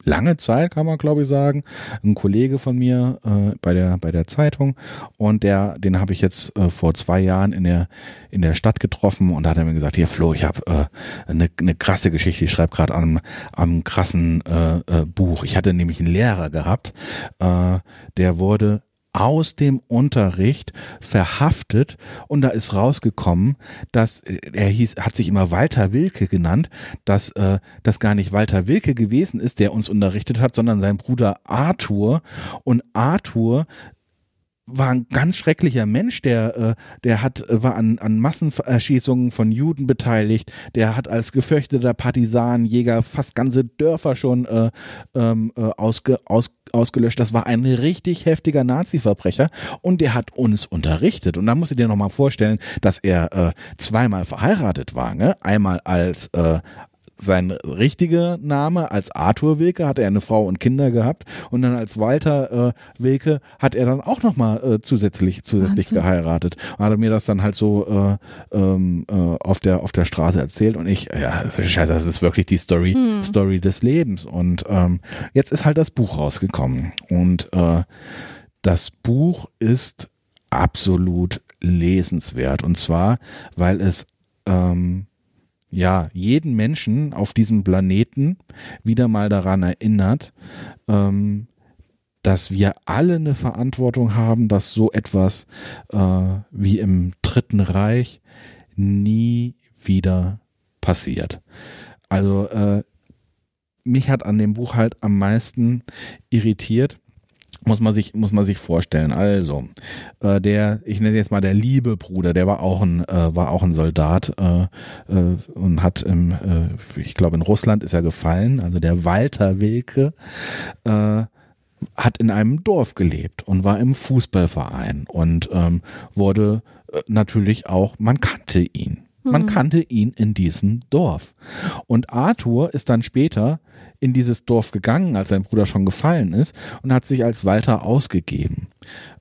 lange Zeit, kann man glaube ich sagen, ein Kollege von mir äh, bei der bei der Zeitung. Und der den habe ich jetzt äh, vor zwei Jahren in der in der Stadt getroffen. Und da hat er mir gesagt, hier Flo, ich habe äh, eine, eine krasse Geschichte, ich schreibe gerade am am krassen äh, äh, Buch. Ich hatte nämlich einen Lehrer gehabt, äh, der wurde aus dem Unterricht verhaftet. Und da ist rausgekommen, dass äh, er hieß, hat sich immer Walter Wilke genannt, dass äh, das gar nicht Walter Wilke gewesen ist, der uns unterrichtet hat, sondern sein Bruder Arthur. Und Arthur war ein ganz schrecklicher Mensch, der, äh, der hat, äh, war an, an Massenerschießungen von Juden beteiligt, der hat als gefürchteter Partisanenjäger fast ganze Dörfer schon äh, ähm, äh, ausge, aus, ausgelöscht. Das war ein richtig heftiger Nazi-Verbrecher und der hat uns unterrichtet. Und da musst du dir nochmal vorstellen, dass er äh, zweimal verheiratet war. Ne? Einmal als äh, sein richtiger Name als Arthur Wilke hat er eine Frau und Kinder gehabt und dann als Walter äh, Wilke hat er dann auch nochmal äh, zusätzlich zusätzlich Wahnsinn. geheiratet. Hat er mir das dann halt so äh, ähm, äh, auf der auf der Straße erzählt und ich ja scheiße, das ist wirklich die Story Hm. Story des Lebens und ähm, jetzt ist halt das Buch rausgekommen und äh, das Buch ist absolut lesenswert und zwar weil es ähm, ja, jeden Menschen auf diesem Planeten wieder mal daran erinnert, ähm, dass wir alle eine Verantwortung haben, dass so etwas äh, wie im Dritten Reich nie wieder passiert. Also äh, mich hat an dem Buch halt am meisten irritiert, muss man sich muss man sich vorstellen. Also äh, der, ich nenne jetzt mal der liebe Bruder, der war auch ein äh, war auch ein Soldat äh, äh, und hat im, äh, ich glaube in Russland ist er gefallen. Also der Walter Wilke äh, hat in einem Dorf gelebt und war im Fußballverein und ähm, wurde äh, natürlich auch, man kannte ihn. Man kannte ihn in diesem Dorf. Und Arthur ist dann später in dieses Dorf gegangen, als sein Bruder schon gefallen ist, und hat sich als Walter ausgegeben.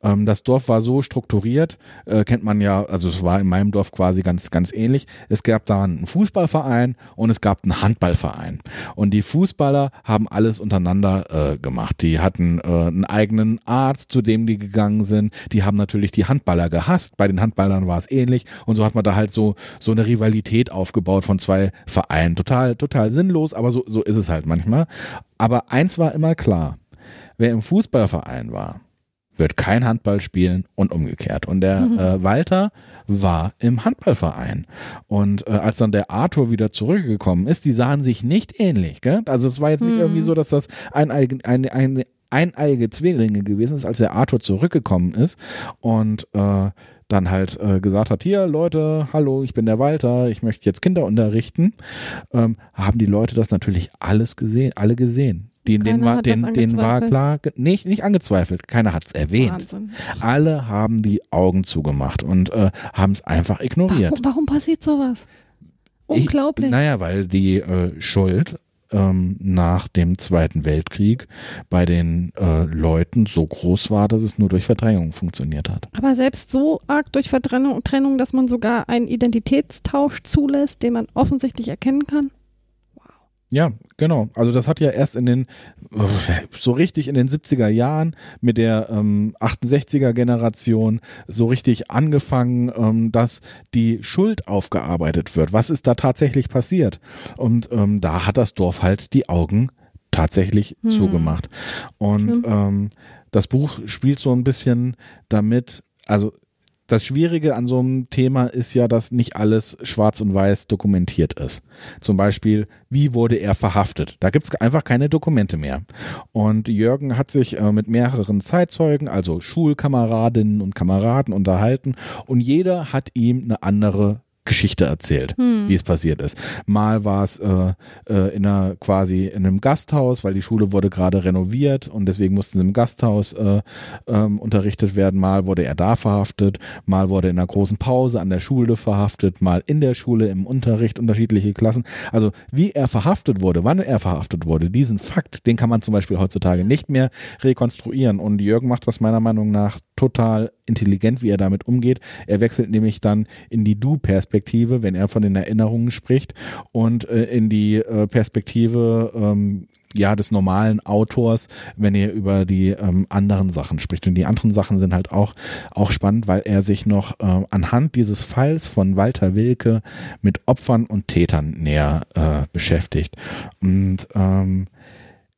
Ähm, das Dorf war so strukturiert, äh, kennt man ja, also es war in meinem Dorf quasi ganz, ganz ähnlich. Es gab da einen Fußballverein und es gab einen Handballverein. Und die Fußballer haben alles untereinander äh, gemacht. Die hatten äh, einen eigenen Arzt, zu dem die gegangen sind. Die haben natürlich die Handballer gehasst. Bei den Handballern war es ähnlich. Und so hat man da halt so, so eine Rivalität aufgebaut von zwei Vereinen. Total, total sinnlos, aber so, so ist es halt manchmal. Aber eins war immer klar. Wer im Fußballverein war, wird kein Handball spielen und umgekehrt. Und der äh, Walter war im Handballverein. Und äh, als dann der Arthur wieder zurückgekommen ist, die sahen sich nicht ähnlich. Gell? Also es war jetzt nicht irgendwie so, dass das ein, ein, ein, ein eineiige Zwillinge gewesen ist, als der Arthur zurückgekommen ist und äh, dann halt äh, gesagt hat, hier Leute, hallo, ich bin der Walter, ich möchte jetzt Kinder unterrichten, ähm, haben die Leute das natürlich alles gesehen, alle gesehen. Die, denen war, das denen, war klar, nicht, nicht angezweifelt, keiner hat es erwähnt. Wahnsinn. Alle haben die Augen zugemacht und äh, haben es einfach ignoriert. Warum, warum passiert sowas? Unglaublich. Ich, naja, weil die äh, Schuld ähm, nach dem Zweiten Weltkrieg bei den äh, Leuten so groß war, dass es nur durch Verdrängung funktioniert hat. Aber selbst so arg durch Trennung, dass man sogar einen Identitätstausch zulässt, den man offensichtlich erkennen kann. Ja, genau. Also das hat ja erst in den, so richtig in den 70er Jahren mit der ähm, 68er Generation so richtig angefangen, ähm, dass die Schuld aufgearbeitet wird. Was ist da tatsächlich passiert? Und ähm, da hat das Dorf halt die Augen tatsächlich Hm. zugemacht. Und Schlimm. ähm, das Buch spielt so ein bisschen damit, also das Schwierige an so einem Thema ist ja, dass nicht alles schwarz und weiß dokumentiert ist. Zum Beispiel, wie wurde er verhaftet? Da gibt's einfach keine Dokumente mehr. Und Jürgen hat sich äh, mit mehreren Zeitzeugen, also Schulkameradinnen und Kameraden unterhalten und jeder hat ihm eine andere Geschichte erzählt, wie es passiert ist. Mal war es äh, äh, in einer quasi in einem Gasthaus, weil die Schule wurde gerade renoviert und deswegen mussten sie im Gasthaus äh, ähm, unterrichtet werden. Mal wurde er da verhaftet, mal wurde in einer großen Pause an der Schule verhaftet, mal in der Schule im Unterricht unterschiedliche Klassen. Also wie er verhaftet wurde, wann er verhaftet wurde, diesen Fakt, den kann man zum Beispiel heutzutage nicht mehr rekonstruieren. Und Jürgen macht das meiner Meinung nach total intelligent, wie er damit umgeht. Er wechselt nämlich dann in die Du-Perspektive, wenn er von den Erinnerungen spricht, und äh, in die äh, Perspektive ähm, ja des normalen Autors, wenn er über die ähm, anderen Sachen spricht. Und die anderen Sachen sind halt auch auch spannend, weil er sich noch äh, anhand dieses Falls von Walter Wilke mit Opfern und Tätern näher äh, beschäftigt. Und ähm,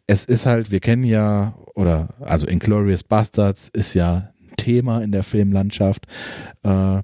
es ist halt, wir kennen ja, oder also Inglorious Bastards ist ja Thema in der Filmlandschaft. Äh,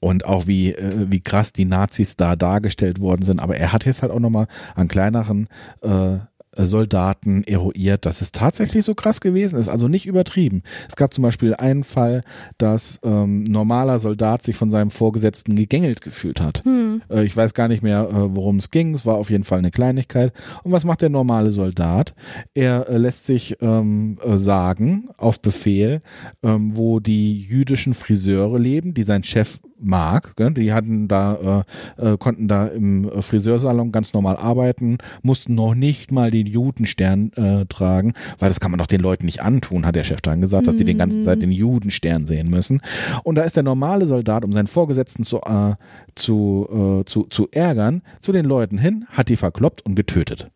und auch wie, äh, wie krass die Nazis da dargestellt worden sind. Aber er hat jetzt halt auch nochmal an kleineren äh, Soldaten eruiert, dass es tatsächlich so krass gewesen ist, also nicht übertrieben. Es gab zum Beispiel einen Fall, dass ähm, normaler Soldat sich von seinem Vorgesetzten gegängelt gefühlt hat. Hm. Äh, ich weiß gar nicht mehr, äh, worum es ging. Es war auf jeden Fall eine Kleinigkeit. Und was macht der normale Soldat? Er äh, lässt sich ähm, äh, sagen, auf Befehl, ähm, wo die jüdischen Friseure leben, die sein Chef mag. Gell? Die hatten da, äh, äh, konnten da im Friseursalon ganz normal arbeiten, mussten noch nicht mal den Judenstern äh, tragen, weil das kann man doch den Leuten nicht antun, hat der Chef dann gesagt, dass die den ganzen Zeit den Judenstern sehen müssen. Und da ist der normale Soldat, um seinen Vorgesetzten zu, äh, zu, äh, zu, zu ärgern, zu den Leuten hin, hat die verkloppt und getötet.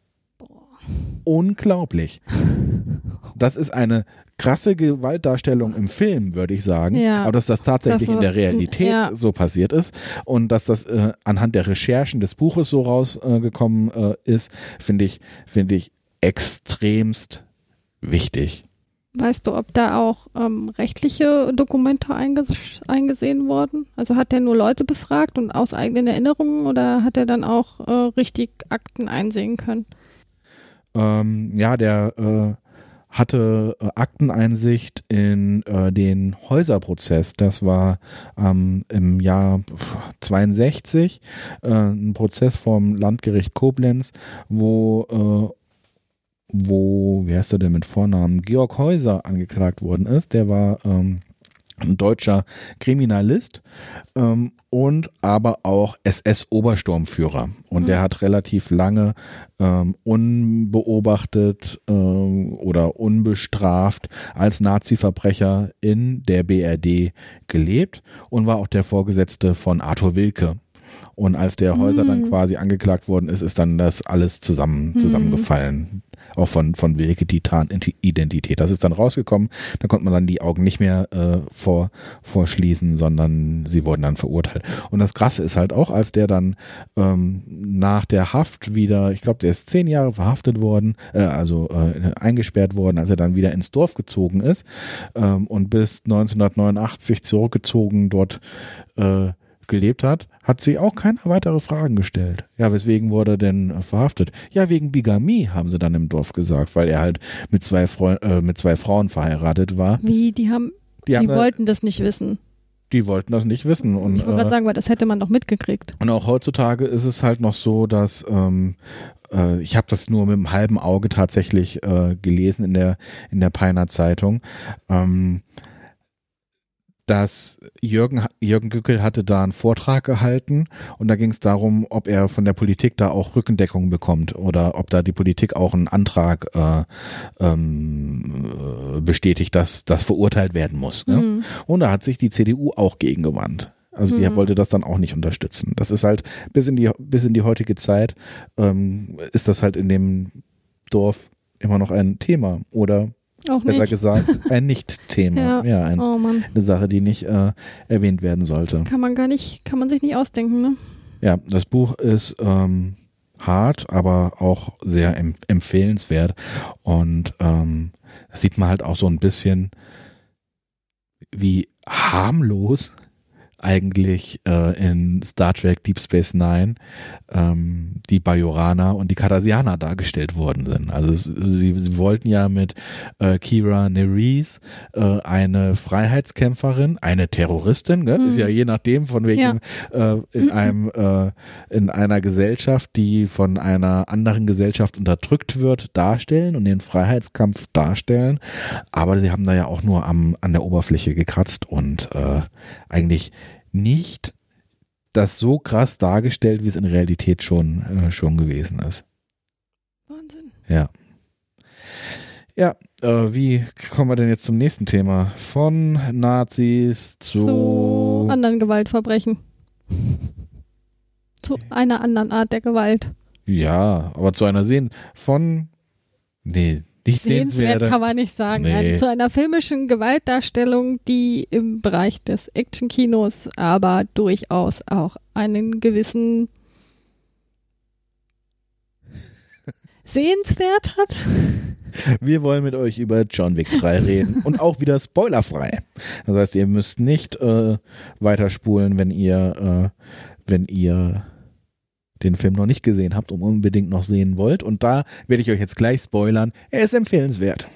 Unglaublich. Das ist eine krasse Gewaltdarstellung im Film, würde ich sagen. Ja. Aber dass das tatsächlich Das in der Realität ja. so passiert ist und dass das äh, anhand der Recherchen des Buches so rausgekommen äh, ist, finde ich, finde ich extremst wichtig. Weißt du, ob da auch ähm, rechtliche Dokumente einges eingesehen wurden? Also hat er nur Leute befragt und aus eigenen Erinnerungen oder hat er dann auch äh, richtig Akten einsehen können? Ähm, ja, der äh, hatte äh, Akteneinsicht in äh, den Häuserprozess. Das war ähm, im Jahr 62 äh, ein Prozess vom Landgericht Koblenz, wo äh, wo, wie heißt er denn mit Vornamen, Georg Häuser angeklagt worden ist. Der war ähm, ein deutscher Kriminalist ähm, und aber auch SS-Obersturmführer. Und der hat relativ lange ähm, unbeobachtet äh, oder unbestraft als Nazi-Verbrecher in der BRD gelebt und war auch der Vorgesetzte von Arthur Wilke. Und als der Häuser dann quasi angeklagt worden ist, ist dann das alles zusammen, zusammengefallen. Auch von, von Wilke die Tarnidentität. Das ist dann rausgekommen. Da konnte man dann die Augen nicht mehr äh, vor, vorschließen, sondern sie wurden dann verurteilt. Und das Krasse ist halt auch, als der dann ähm, nach der Haft wieder, ich glaube, der ist zehn Jahre verhaftet worden, äh, also äh, eingesperrt worden, als er dann wieder ins Dorf gezogen ist ähm, und bis 1989 zurückgezogen dort äh, gelebt hat, hat sie auch keine weitere Fragen gestellt. Ja, weswegen wurde er denn verhaftet? Ja, wegen Bigamie, haben sie dann im Dorf gesagt, weil er halt mit zwei, Freu äh, mit zwei Frauen verheiratet war. Wie, die haben, die, haben, wollten das nicht wissen. die wollten das nicht wissen. Und, Ich wollte gerade äh, sagen, weil das hätte man doch mitgekriegt. und auch heutzutage ist es halt noch so, dass ähm, äh, ich habe das nur mit einem halben Auge tatsächlich äh, gelesen in der in der Peiner Zeitung. Ähm, dass Jürgen, Jürgen Gückel hatte da einen Vortrag gehalten und da ging es darum, ob er von der Politik da auch Rückendeckung bekommt oder ob da die Politik auch einen Antrag äh, ähm, äh, bestätigt, dass das verurteilt werden muss. Ne? Mhm. Und da hat sich die CDU auch gegen gewandt. Also die Mhm. wollte das dann auch nicht unterstützen. Das ist halt bis in die bis in die heutige Zeit ähm, ist das halt in dem Dorf immer noch ein Thema oder Auch besser nicht. gesagt ein Nicht-Thema. Ja. Ja, ein, Oh eine Sache, die nicht äh, erwähnt werden sollte. Kann man gar nicht, kann man sich nicht ausdenken, ne? Ja, das Buch ist ähm, hart, aber auch sehr em empfehlenswert und ähm, das sieht man halt auch so ein bisschen, wie harmlos eigentlich äh, in Star Trek Deep Space Nine ähm, die Bajoraner und die Cardassianer dargestellt worden sind. Also sie, sie wollten ja mit äh, Kira Nerys äh, eine Freiheitskämpferin, eine Terroristin, gell? ist ja je nachdem von welchem äh, in einem äh, in einer Gesellschaft, die von einer anderen Gesellschaft unterdrückt wird, darstellen und den Freiheitskampf darstellen. Aber sie haben da ja auch nur am an der Oberfläche gekratzt und äh, eigentlich nicht das so krass dargestellt, wie es in Realität schon äh, schon gewesen ist. Wahnsinn. Ja. Ja, äh, wie kommen wir denn jetzt zum nächsten Thema? Von Nazis zu, Zu anderen Gewaltverbrechen. Zu einer anderen Art der Gewalt. ja, aber zu einer Sehen von nee, nicht Sehenswert kann man nicht sagen. Nee. Zu einer filmischen Gewaltdarstellung, die im Bereich des Actionkinos aber durchaus auch einen gewissen Sehenswert hat. Wir wollen mit euch über John Wick 3 reden und auch wieder spoilerfrei. Das heißt, ihr müsst nicht äh, weiterspulen, wenn ihr, äh, wenn ihr den Film noch nicht gesehen habt und unbedingt noch sehen wollt. Und da werde ich euch jetzt gleich spoilern. Er ist empfehlenswert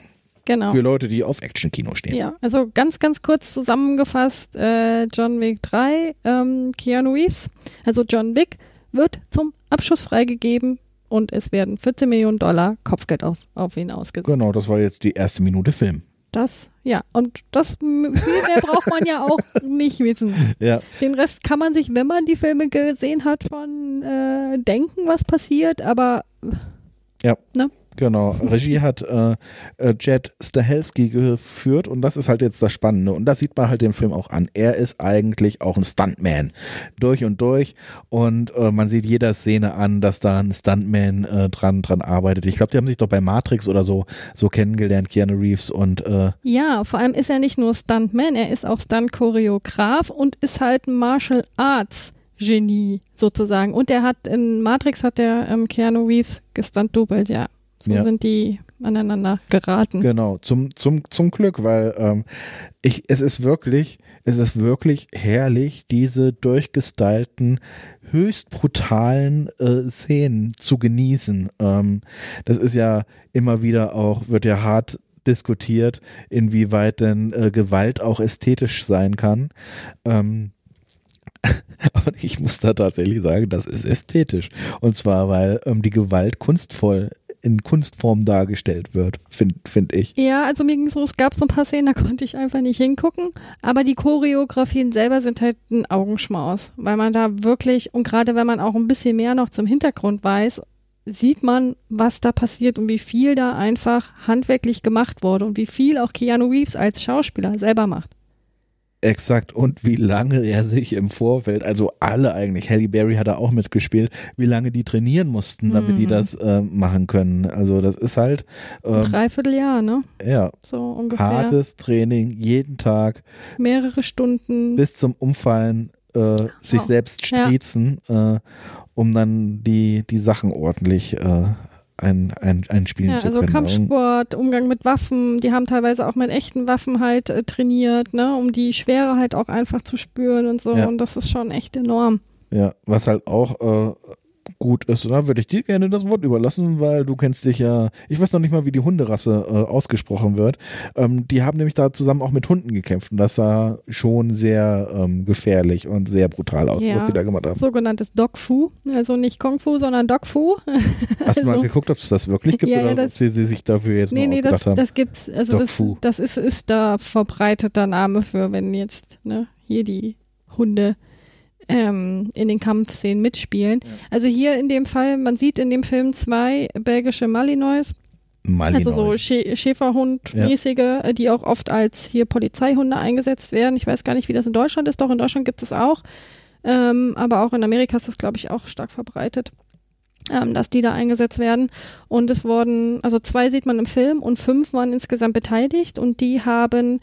Genau. für Leute, die auf Action-Kino stehen. Ja, also ganz, ganz kurz zusammengefasst, äh, John Wick 3, ähm, Keanu Reeves, also John Wick, wird zum Abschuss freigegeben und es werden 14 Millionen Dollar Kopfgeld auf, auf ihn ausgesetzt. Genau, das war jetzt die erste Minute Film. Das, ja, und das viel mehr braucht man ja auch nicht wissen. Ja, Den Rest kann man sich, wenn man die Filme gesehen hat, schon äh, denken, was passiert, aber genau. Regie hat äh, äh, Jed Stahelski geführt und das ist halt jetzt das Spannende. Und das sieht man halt dem Film auch an. Er ist eigentlich auch ein Stuntman. Durch und durch. Und äh, man sieht jeder Szene an, dass da ein Stuntman äh, dran, dran arbeitet. Ich glaube, die haben sich doch bei Matrix oder so, so kennengelernt, Keanu Reeves und äh, Ja, vor allem ist er nicht nur Stuntman, er ist auch Stunt-Choreograf und ist halt ein Martial Arts Genie sozusagen. Und er hat in Matrix hat der ähm, Keanu Reeves gestunt-doubled, ja. So Ja. sind die aneinander geraten. Genau, zum, zum, zum Glück, weil ähm, ich, es ist wirklich, es ist wirklich herrlich, diese durchgestylten, höchst brutalen äh, Szenen zu genießen. Ähm, das ist ja immer wieder auch, wird ja hart diskutiert, inwieweit denn äh, Gewalt auch ästhetisch sein kann. Ähm, aber ich muss da tatsächlich sagen, das ist ästhetisch. Und zwar, weil ähm, die Gewalt kunstvoll in Kunstform dargestellt wird, finde find ich. Ja, also mir ging so, es gab so ein paar Szenen, da konnte ich einfach nicht hingucken. Aber die Choreografien selber sind halt ein Augenschmaus, weil man da wirklich, und gerade wenn man auch ein bisschen mehr noch zum Hintergrund weiß, sieht man, was da passiert und wie viel da einfach handwerklich gemacht wurde und wie viel auch Keanu Reeves als Schauspieler selber macht. Exakt. Und wie lange er sich im Vorfeld, also alle eigentlich, Halle Berry hat da auch mitgespielt, wie lange die trainieren mussten, damit die Mhm. das äh, machen können. Also das ist halt, ähm, Dreivierteljahr, ne? ja, So ungefähr. hartes Training, jeden Tag, Mehrere Stunden. bis zum Umfallen, äh, sich Wow. selbst Ja. striezen, äh, um dann die, die Sachen ordentlich äh, ein, ein, einspielen Ja, zu also können. Kampfsport, Umgang mit Waffen, die haben teilweise auch mit echten Waffen halt äh, trainiert, ne, um die Schwere halt auch einfach zu spüren und so. Ja. Und das ist schon echt enorm. Ja, was halt auch äh, gut ist, da würde ich dir gerne das Wort überlassen, weil du kennst dich ja, ich weiß noch nicht mal, wie die Hunderasse äh, ausgesprochen wird. Ähm, die haben nämlich da zusammen auch mit Hunden gekämpft und das sah schon sehr ähm, gefährlich und sehr brutal aus, Ja. was die da gemacht haben. Sogenanntes Dog Fu, also nicht Kung Fu, sondern Dog Fu. Hast du mal also- geguckt, ob es das wirklich gibt Ja, oder das- ob sie, sie sich dafür jetzt Nee, nur nee, das, haben? das gibt's, also das, das ist, ist da verbreiteter Name für, wenn jetzt, ne, hier die Hunde ähm, in den Kampfszenen mitspielen. Also hier in dem Fall, man sieht in dem Film zwei belgische Malinois, Malinois. Also so Schä Schäferhund-mäßige, äh, die auch oft als hier Polizeihunde eingesetzt werden. Ich weiß gar nicht, wie das in Deutschland ist. Doch, in Deutschland gibt es auch. Ähm, aber auch in Amerika ist das, glaube ich, auch stark verbreitet, ähm, dass die da eingesetzt werden. Und es wurden, also zwei sieht man im Film und fünf waren insgesamt beteiligt und die haben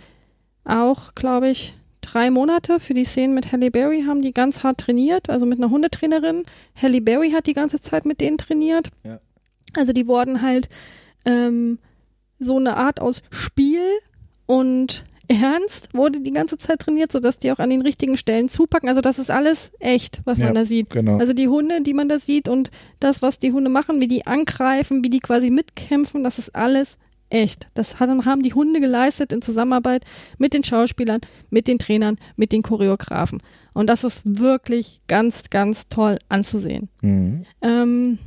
auch, glaube ich, drei Monate für die Szenen mit Halle Berry haben die ganz hart trainiert, also mit einer Hundetrainerin. Halle Berry hat die ganze Zeit mit denen trainiert. Ja. Also die wurden halt ähm, so eine Art aus Spiel und Ernst wurde die ganze Zeit trainiert, sodass die auch an den richtigen Stellen zupacken. Also das ist alles echt, was Ja, man da sieht. genau. Also die Hunde, die man da sieht und das, was die Hunde machen, wie die angreifen, wie die quasi mitkämpfen, das ist alles echt. Das haben die Hunde geleistet in Zusammenarbeit mit den Schauspielern, mit den Trainern, mit den Choreografen. Und das ist wirklich ganz, ganz toll anzusehen. Mhm. Ähm,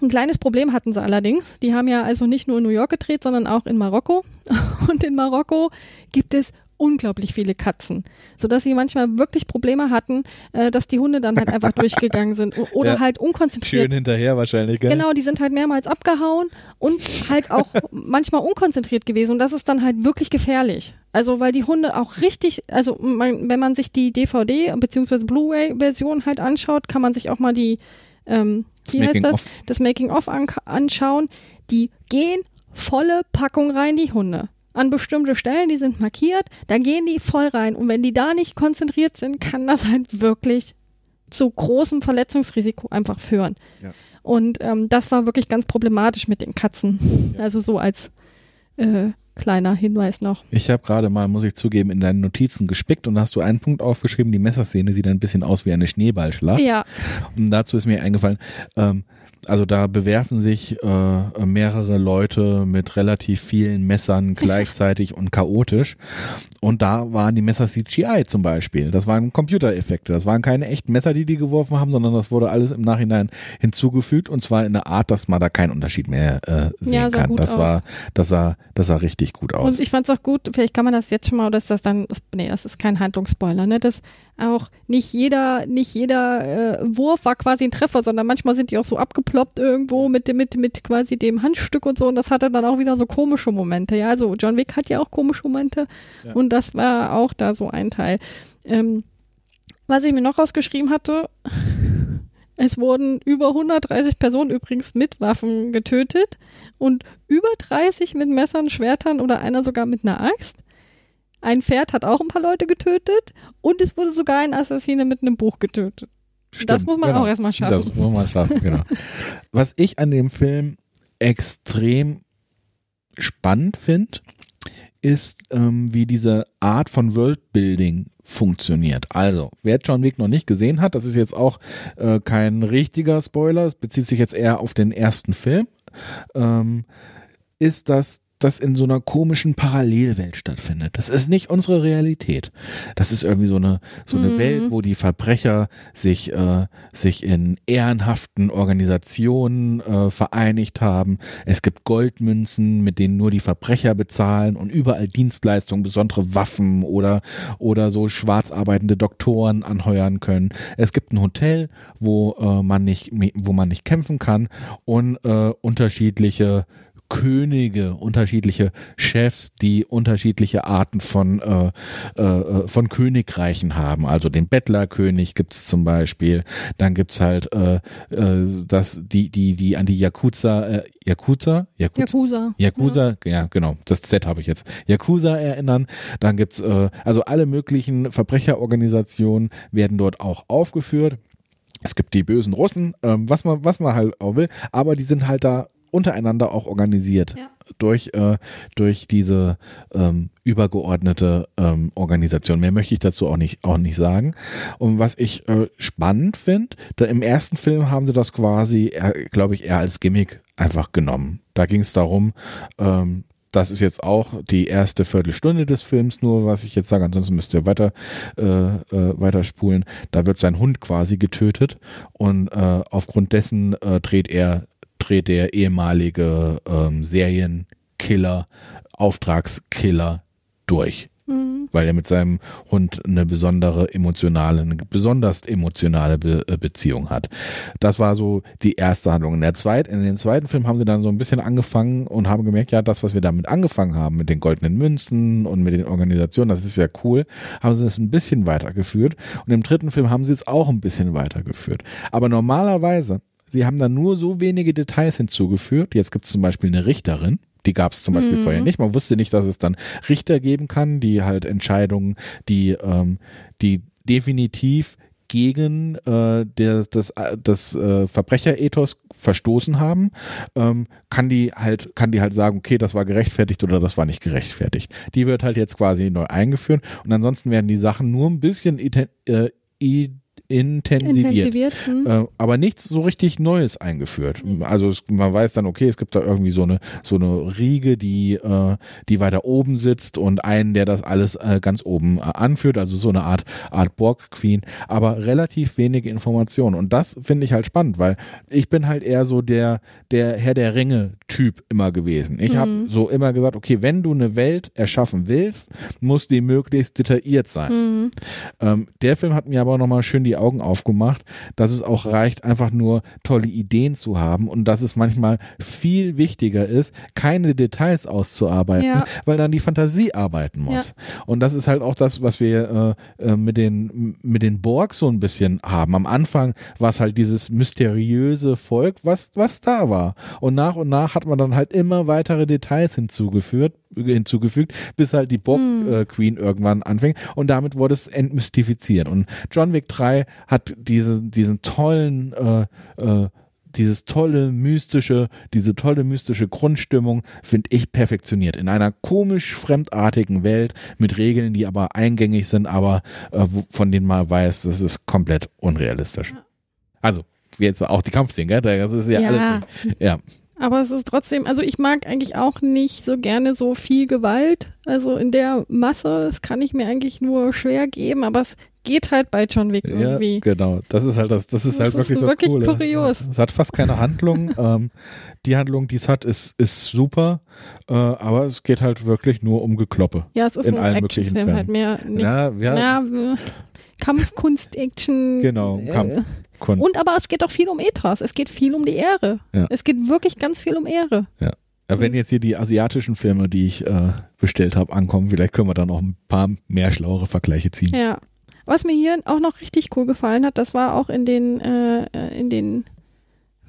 ein kleines Problem hatten sie allerdings. Die haben ja also nicht nur in New York gedreht, sondern auch in Marokko. Und in Marokko gibt es unglaublich viele Katzen, sodass sie manchmal wirklich Probleme hatten, äh, dass die Hunde dann halt einfach durchgegangen sind oder Ja. halt unkonzentriert. Schön hinterher wahrscheinlich, gell? Genau, die sind halt mehrmals abgehauen und halt auch manchmal unkonzentriert gewesen und das ist dann halt wirklich gefährlich. Also weil die Hunde auch richtig, also man, wenn man sich die DVD bzw. Blu-ray-Version halt anschaut, kann man sich auch mal die, ähm, Das wie heißt Making das, of. das Making-of an, anschauen. Die gehen volle Packung rein, die Hunde. An bestimmte Stellen, die sind markiert, da gehen die voll rein. Und wenn die da nicht konzentriert sind, kann das halt wirklich zu großem Verletzungsrisiko einfach führen. Ja. Und ähm, das war wirklich ganz problematisch mit den Katzen. Also so als äh, kleiner Hinweis noch. Ich habe gerade mal, muss ich zugeben, in deinen Notizen gespickt und da hast du einen Punkt aufgeschrieben, die Messerszene sieht ein bisschen aus wie eine Schneeballschlacht. Ja, Und dazu ist mir eingefallen, ähm, also da bewerfen sich äh, mehrere Leute mit relativ vielen Messern gleichzeitig und chaotisch. Und da waren die Messer CGI zum Beispiel. Das waren Computereffekte. Das waren keine echten Messer, die die geworfen haben, sondern das wurde alles im Nachhinein hinzugefügt und zwar in einer Art, dass man da keinen Unterschied mehr äh, sehen Ja, kann. Das aus. war, das sah, das sah richtig gut aus. und ich fand es auch gut, vielleicht kann man das jetzt schon mal, oder ist das dann, das, nee, das ist kein Handlungsspoiler, ne, dass auch nicht jeder, nicht jeder äh, Wurf war quasi ein Treffer, sondern manchmal sind die auch so abgeploppt irgendwo mit dem, mit, mit quasi dem Handstück und so und das hatte dann auch wieder so komische Momente, ja, also John Wick hat ja auch komische Momente Ja. und das war auch da so ein Teil. Ähm, was ich mir noch rausgeschrieben hatte, es wurden über 130 Personen übrigens mit Waffen getötet und über 30 mit Messern, Schwertern oder einer sogar mit einer Axt. Ein Pferd hat auch ein paar Leute getötet und es wurde sogar ein Assassine mit einem Buch getötet. das muss man auch erstmal schaffen. Das muss man schaffen, genau. Was ich an dem Film extrem spannend finde, ist, ähm, wie diese Art von Worldbuilding funktioniert. Also, wer John Wick noch nicht gesehen hat, das ist jetzt auch äh, kein richtiger Spoiler, es bezieht sich jetzt eher auf den ersten Film, ähm, ist, dass das in so einer komischen Parallelwelt stattfindet. Das ist nicht unsere Realität. Das ist irgendwie so eine so eine Mhm. Welt, wo die Verbrecher sich äh, sich in ehrenhaften Organisationen äh, vereinigt haben. Es gibt Goldmünzen, mit denen nur die Verbrecher bezahlen und überall Dienstleistungen, besondere Waffen oder oder so schwarz arbeitende Doktoren anheuern können. Es gibt ein Hotel, wo äh, man nicht wo man nicht kämpfen kann und äh, unterschiedliche Könige, unterschiedliche Chefs, die unterschiedliche Arten von, äh, äh, von Königreichen haben. Also den Bettlerkönig gibt's zum Beispiel. Dann gibt's halt äh, äh, das, die, die, die an die Yakuza, äh, Yakuza? Yakuza? Yakuza. Yakuza, ja. genau, das Z habe ich jetzt. Yakuza erinnern. Dann gibt's äh, also alle möglichen Verbrecherorganisationen werden dort auch aufgeführt. Es gibt die bösen Russen, ähm, was man was man halt auch will, aber die sind halt da untereinander auch organisiert Ja. durch äh, durch diese ähm, übergeordnete ähm, Organisation. Mehr möchte ich dazu auch nicht auch nicht sagen. Und was ich äh, spannend finde, im ersten Film haben sie das quasi, glaube ich, eher als Gimmick einfach genommen. Da ging es darum, ähm, das ist jetzt auch die erste Viertelstunde des Films, nur was ich jetzt sage, ansonsten müsst ihr weiter, äh, äh, weiterspulen. Da wird sein Hund quasi getötet und äh, aufgrund dessen äh, dreht er, dreht der ehemalige ähm, Serienkiller, Auftragskiller durch Mhm. weil er mit seinem Hund eine besondere emotionale, eine besonders emotionale Be äh, Beziehung hat. Das war so die erste Handlung. In der zweiten, in dem zweiten Film haben sie dann so ein bisschen angefangen und haben gemerkt, ja, das, was wir damit angefangen haben, mit den goldenen Münzen und mit den Organisationen, das ist ja cool, haben sie es ein bisschen weitergeführt. Und im dritten Film haben sie es auch ein bisschen weitergeführt. Aber normalerweise, sie haben dann nur so wenige Details hinzugefügt. Jetzt gibt es zum Beispiel eine Richterin, die gab es zum Beispiel Mhm. vorher nicht. Man wusste nicht, dass es dann Richter geben kann, die halt Entscheidungen, die, ähm, die definitiv gegen äh, der, das, äh, das äh, Verbrecherethos verstoßen haben, ähm, kann die halt kann die halt sagen, okay, das war gerechtfertigt oder das war nicht gerechtfertigt. Die wird halt jetzt quasi neu eingeführt und ansonsten werden die Sachen nur ein bisschen äh, intensiviert. Intensiviert. Hm. Äh, aber nichts so richtig Neues eingeführt. Also es, man weiß dann, okay, es gibt da irgendwie so eine so eine Riege, die äh, die weiter oben sitzt und einen, der das alles äh, ganz oben äh, anführt, also so eine Art Art Borg Queen, aber relativ wenige Informationen und das finde ich halt spannend, weil ich bin halt eher so der der Herr der Ringe Typ immer gewesen. Ich habe Mhm. so immer gesagt, okay, wenn du eine Welt erschaffen willst, muss die möglichst detailliert sein. Mhm. Ähm, der Film hat mir aber nochmal schön die Augen aufgemacht, dass es auch reicht, einfach nur tolle Ideen zu haben und dass es manchmal viel wichtiger ist, keine Details auszuarbeiten, Ja. weil dann die Fantasie arbeiten muss. Und das ist halt auch das, was wir äh, äh, mit den mit den Borg so ein bisschen haben. Am Anfang war es halt dieses mysteriöse Volk, was was da war. Und nach und nach hat man dann halt immer weitere Details hinzugefügt, hinzugefügt, bis halt die Borg äh, Queen irgendwann anfängt. Und damit wurde es entmystifiziert. Und John Wick 3 hat diese, diesen tollen äh, äh, dieses tolle mystische, diese tolle mystische Grundstimmung finde ich perfektioniert in einer komisch fremdartigen Welt mit Regeln, die aber eingängig sind, aber äh, von denen man weiß, das ist komplett unrealistisch. Also jetzt auch die Kampfszenen, gell? Das ist ja, Ja. alles. Ja, Aber es ist trotzdem, also ich mag eigentlich auch nicht so gerne so viel Gewalt. Also in der Masse, das kann ich mir eigentlich nur schwer geben, aber es geht halt bei John Wick Ja, irgendwie. genau. Das ist halt das, das ist Das halt ist wirklich das wirklich Coole. kurios. Es hat fast keine Handlung. ähm, die Handlung, die es hat, ist, ist super, äh, aber es geht halt wirklich nur um Gekloppe. Ja, es ist in ein allen möglichen Actionfilm Fällen. halt mehr nicht. Ja, ja, Ja, äh, Kampfkunst, Action. genau. äh, Kampf, Kunst. Und aber es geht auch viel um Ethos. Es geht viel um die Ehre. Ja. Es geht wirklich ganz viel um Ehre. Ja, wenn jetzt hier die asiatischen Filme, die ich äh, bestellt habe, ankommen, vielleicht können wir dann auch ein paar mehr schlauere Vergleiche ziehen. Ja. Was mir hier auch noch richtig cool gefallen hat, das war auch in den, äh, äh, in den,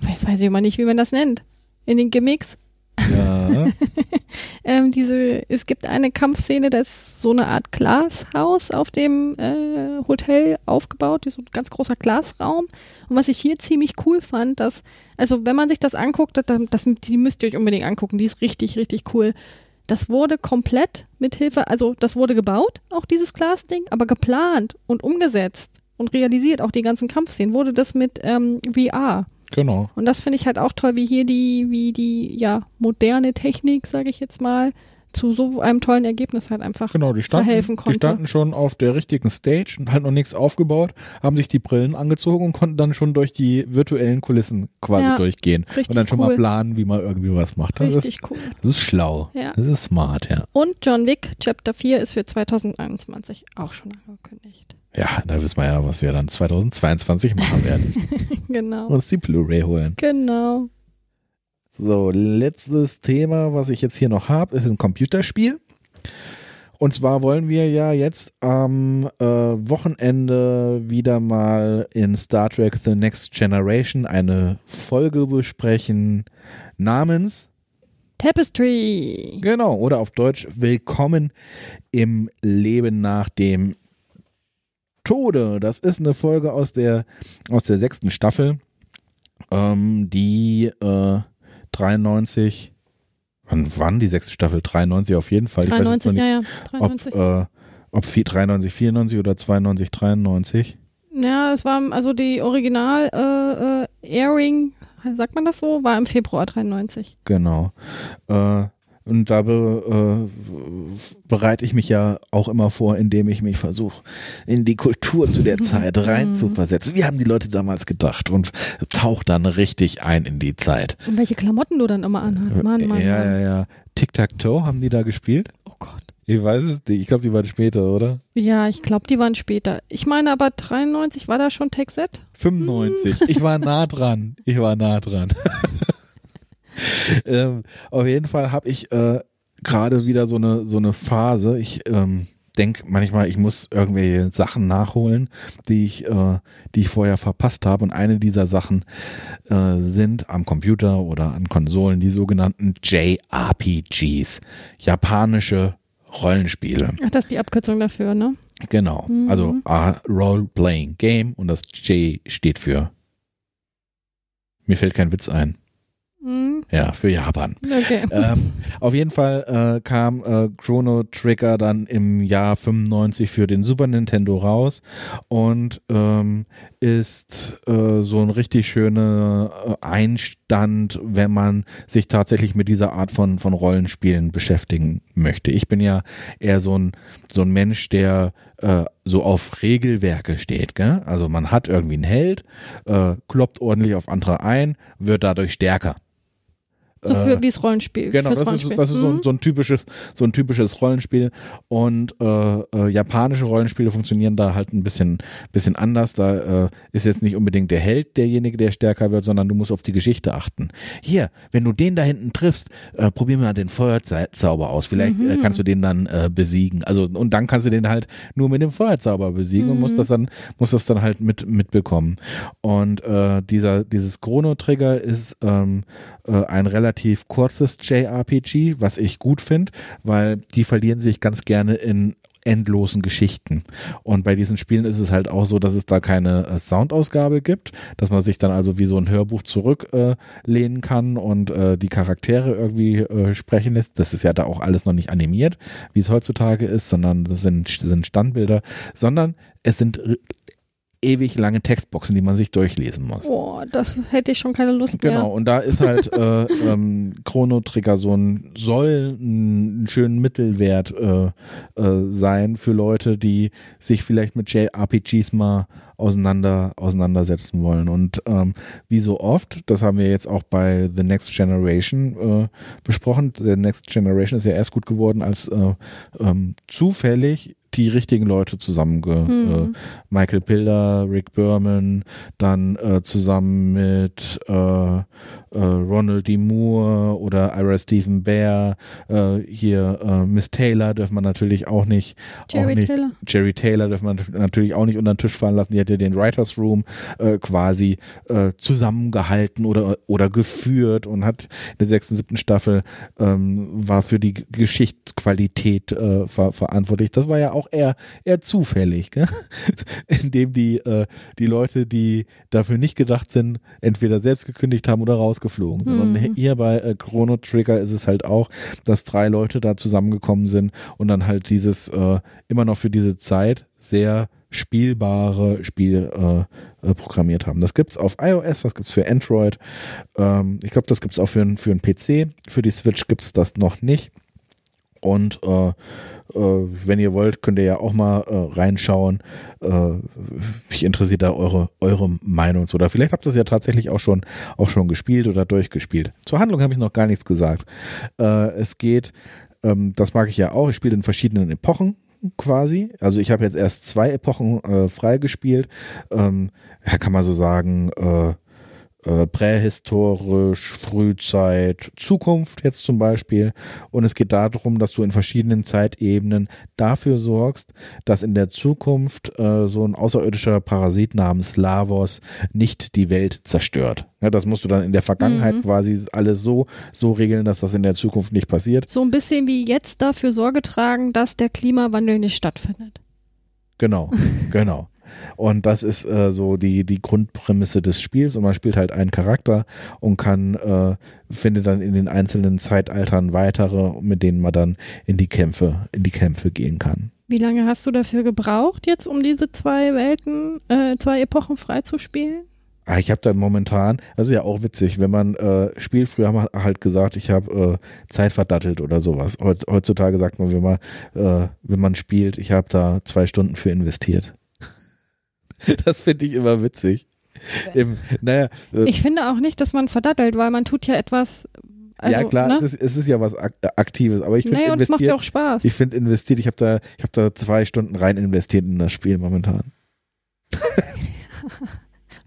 weiß, weiß ich immer nicht, wie man das nennt, in den Gimmicks. Ja, Ähm, diese, es gibt eine Kampfszene, da ist so eine Art Glashaus auf dem äh, Hotel aufgebaut, so ein ganz großer Glasraum. Und was ich hier ziemlich cool fand, dass, also wenn man sich das anguckt, das, das, die müsst ihr euch unbedingt angucken, die ist richtig, richtig cool. Das wurde komplett mit Hilfe, also das wurde gebaut, auch dieses Glasding, aber geplant und umgesetzt und realisiert, auch die ganzen Kampfszenen, wurde das mit ähm, VR. genau. Und das finde ich halt auch toll, wie hier die, wie die, ja, moderne Technik, sage ich jetzt mal, zu so einem tollen Ergebnis halt einfach. Genau, die standen, verhelfen die konnte. standen schon auf der richtigen Stage und halt noch nichts aufgebaut, haben sich die Brillen angezogen und konnten dann schon durch die virtuellen Kulissen quasi Ja, durchgehen. Und dann schon mal cool. planen, wie man irgendwie was macht. Das ist, Richtig cool. das ist schlau. Ja. Das ist smart, ja. Und John Wick Chapter 4 ist für 2021 auch schon angekündigt. Ja, da wissen wir ja, was wir dann 2022 machen werden. genau. Uns die Blu-ray holen. Genau. So, letztes Thema, was ich jetzt hier noch habe, ist ein Computerspiel. Und zwar wollen wir ja jetzt am äh, Wochenende wieder mal in Star Trek The Next Generation eine Folge besprechen namens, Tapestry. genau, oder auf Deutsch Willkommen im Leben nach dem Tode. Das ist eine Folge aus der, aus der sechsten Staffel, ähm, die äh, 93, wann, wann die sechste Staffel? 93 auf jeden Fall. Ich weiß jetzt 93, noch ja, nicht, ja. ob, 93. äh, ob vi- 93, 94 oder 92, 93. Ja, es war also die Original äh, äh, Airing, sagt man das so, war im Februar 93. Genau. Äh, und da be, äh, bereite ich mich ja auch immer vor, indem ich mich versuche, in die Kultur zu der Zeit rein zu versetzen. Wie haben die Leute damals gedacht? Und tauch dann richtig ein in die Zeit. Und welche Klamotten du dann immer anhast. Mann, Mann, ja, ja, ja. Tic-Tac-Toe haben die da gespielt? Oh Gott. Ich weiß es nicht. Ich glaube, die waren später, oder? Ja, ich glaube, die waren später. Ich meine aber 93 war da schon Texet? 95. Ich war nah dran. Ich war nah dran. ähm, auf jeden Fall habe ich äh, gerade wieder so eine so eine Phase. Ich ähm, denke manchmal, ich muss irgendwelche Sachen nachholen, die ich äh, die ich vorher verpasst habe. Und eine dieser Sachen äh, sind am Computer oder an Konsolen die sogenannten JRPGs, japanische Rollenspiele. Ach, das ist die Abkürzung dafür, ne? Genau. Also A, Role Playing Game und das J steht für. Mir fällt kein Witz ein. Mhm. Ja, für Japan. Okay. ähm, auf jeden Fall äh, kam äh, Chrono Trigger dann im Jahr 95 für den Super Nintendo raus und ähm, ist äh, so ein richtig schöner äh, Einstand, wenn man sich tatsächlich mit dieser Art von, von Rollenspielen beschäftigen möchte. Ich bin ja eher so ein, so ein Mensch, der äh, so auf Regelwerke steht. Gell? Also man hat irgendwie einen Held, äh, kloppt ordentlich auf andere ein, wird dadurch stärker. So für, wie das Rollenspiel. Genau, das ist, Rollenspiel. das ist so, ein, Mhm. so, ein typisches, so ein typisches Rollenspiel. Und äh, äh, japanische Rollenspiele funktionieren da halt ein bisschen, bisschen anders. Da äh, ist jetzt nicht unbedingt der Held derjenige, der stärker wird, sondern du musst auf die Geschichte achten. Hier, wenn du den da hinten triffst, äh, probier mal den Feuerzauber aus. Vielleicht äh, Mhm. kannst du den dann äh, besiegen. Also und dann kannst du den halt nur mit dem Feuerzauber besiegen und Mhm. musst das dann, musst das dann halt mit mitbekommen. Und äh, dieser dieses Chrono Trigger ist ähm, äh, ein relativ kurzes JRPG, was ich gut finde, weil die verlieren sich ganz gerne in endlosen Geschichten. Und bei diesen Spielen ist es halt auch so, dass es da keine äh, Soundausgabe gibt, dass man sich dann also wie so ein Hörbuch zurücklehnen äh, kann und äh, die Charaktere irgendwie äh, sprechen lässt. Das ist ja da auch alles noch nicht animiert, wie es heutzutage ist, sondern das sind, sind Standbilder, sondern es sind ewig lange Textboxen, die man sich durchlesen muss. Boah, das hätte ich schon keine Lust Genau, mehr. und da ist halt äh, ähm, Chrono Trigger so ein, soll einen schönen Mittelwert äh, äh, sein für Leute, die sich vielleicht mit JRPGs mal auseinander, auseinandersetzen wollen. Und ähm, wie so oft, das haben wir jetzt auch bei The Next Generation äh, besprochen, The Next Generation ist ja erst gut geworden, als äh, ähm, zufällig die richtigen Leute zusammenge Hm. äh, Michael Pilder, Rick Berman, dann äh, zusammen mit äh, äh, Ronald D. Moore oder Ira Stephen Bear, äh, hier äh, Miss Taylor dürfen man natürlich auch nicht, Jerry auch nicht Taylor. Jerry Taylor dürfen man natürlich auch nicht unter den Tisch fallen lassen. Die hat ja den Writers Room äh, quasi äh, zusammengehalten oder oder geführt und hat in der sechsten, siebten Staffel ähm, war für die Geschichtsqualität äh, ver verantwortlich. Das war ja auch eher eher zufällig, gell? indem die äh, die Leute, die dafür nicht gedacht sind, entweder selbst gekündigt haben oder rausgeflogen sind. Und Mhm. hier bei äh, Chrono Trigger ist es halt auch, dass drei Leute da zusammengekommen sind und dann halt dieses äh, immer noch für diese Zeit sehr spielbare Spiel äh, äh, programmiert haben. Das gibt's auf iOS, was gibt's für Android? Ähm, ich glaube, das gibt's auch für, für einen PC. Für die Switch gibt's das noch nicht. Und äh, äh, wenn ihr wollt, könnt ihr ja auch mal äh, reinschauen. Äh, mich interessiert da eure, eure Meinung zu. Oder vielleicht habt ihr es ja tatsächlich auch schon, auch schon gespielt oder durchgespielt. Zur Handlung habe ich noch gar nichts gesagt. Äh, es geht, ähm, das mag ich ja auch, ich spiele in verschiedenen Epochen quasi. Also ich habe jetzt erst zwei Epochen äh, freigespielt. Ähm, ja, kann man so sagen, äh, äh, prähistorisch, Frühzeit, Zukunft jetzt zum Beispiel. Und es geht darum, dass du in verschiedenen Zeitebenen dafür sorgst, dass in der Zukunft äh, so ein außerirdischer Parasit namens Lavos nicht die Welt zerstört. Ja, das musst du dann in der Vergangenheit Mhm. quasi alles so, so regeln, dass das in der Zukunft nicht passiert. So ein bisschen wie jetzt dafür Sorge tragen, dass der Klimawandel nicht stattfindet. Genau, genau. Und das ist äh, so die, die Grundprämisse des Spiels und man spielt halt einen Charakter und kann, äh, findet dann in den einzelnen Zeitaltern weitere, mit denen man dann in die Kämpfe, in die Kämpfe gehen kann. Wie lange hast du dafür gebraucht, jetzt um diese zwei Welten, äh, zwei Epochen freizuspielen? Ah, ich habe da momentan, also ja auch witzig, wenn man äh, spielt, früher haben wir halt gesagt, ich habe äh, Zeit verdattelt oder sowas. Heutz, heutzutage sagt man, wenn man, äh, wenn man spielt, ich habe da zwei Stunden für investiert. das finde ich immer witzig. Im, naja, äh, Ich finde auch nicht, dass man verdattelt, weil man tut ja etwas. Also, ja klar, ne? es, ist, es ist ja was Ak Aktives, aber ich finde nee, und es macht ja investiert, auch Spaß. ich finde investiert, ich habe da, ich habe da zwei Stunden rein investiert in das Spiel momentan.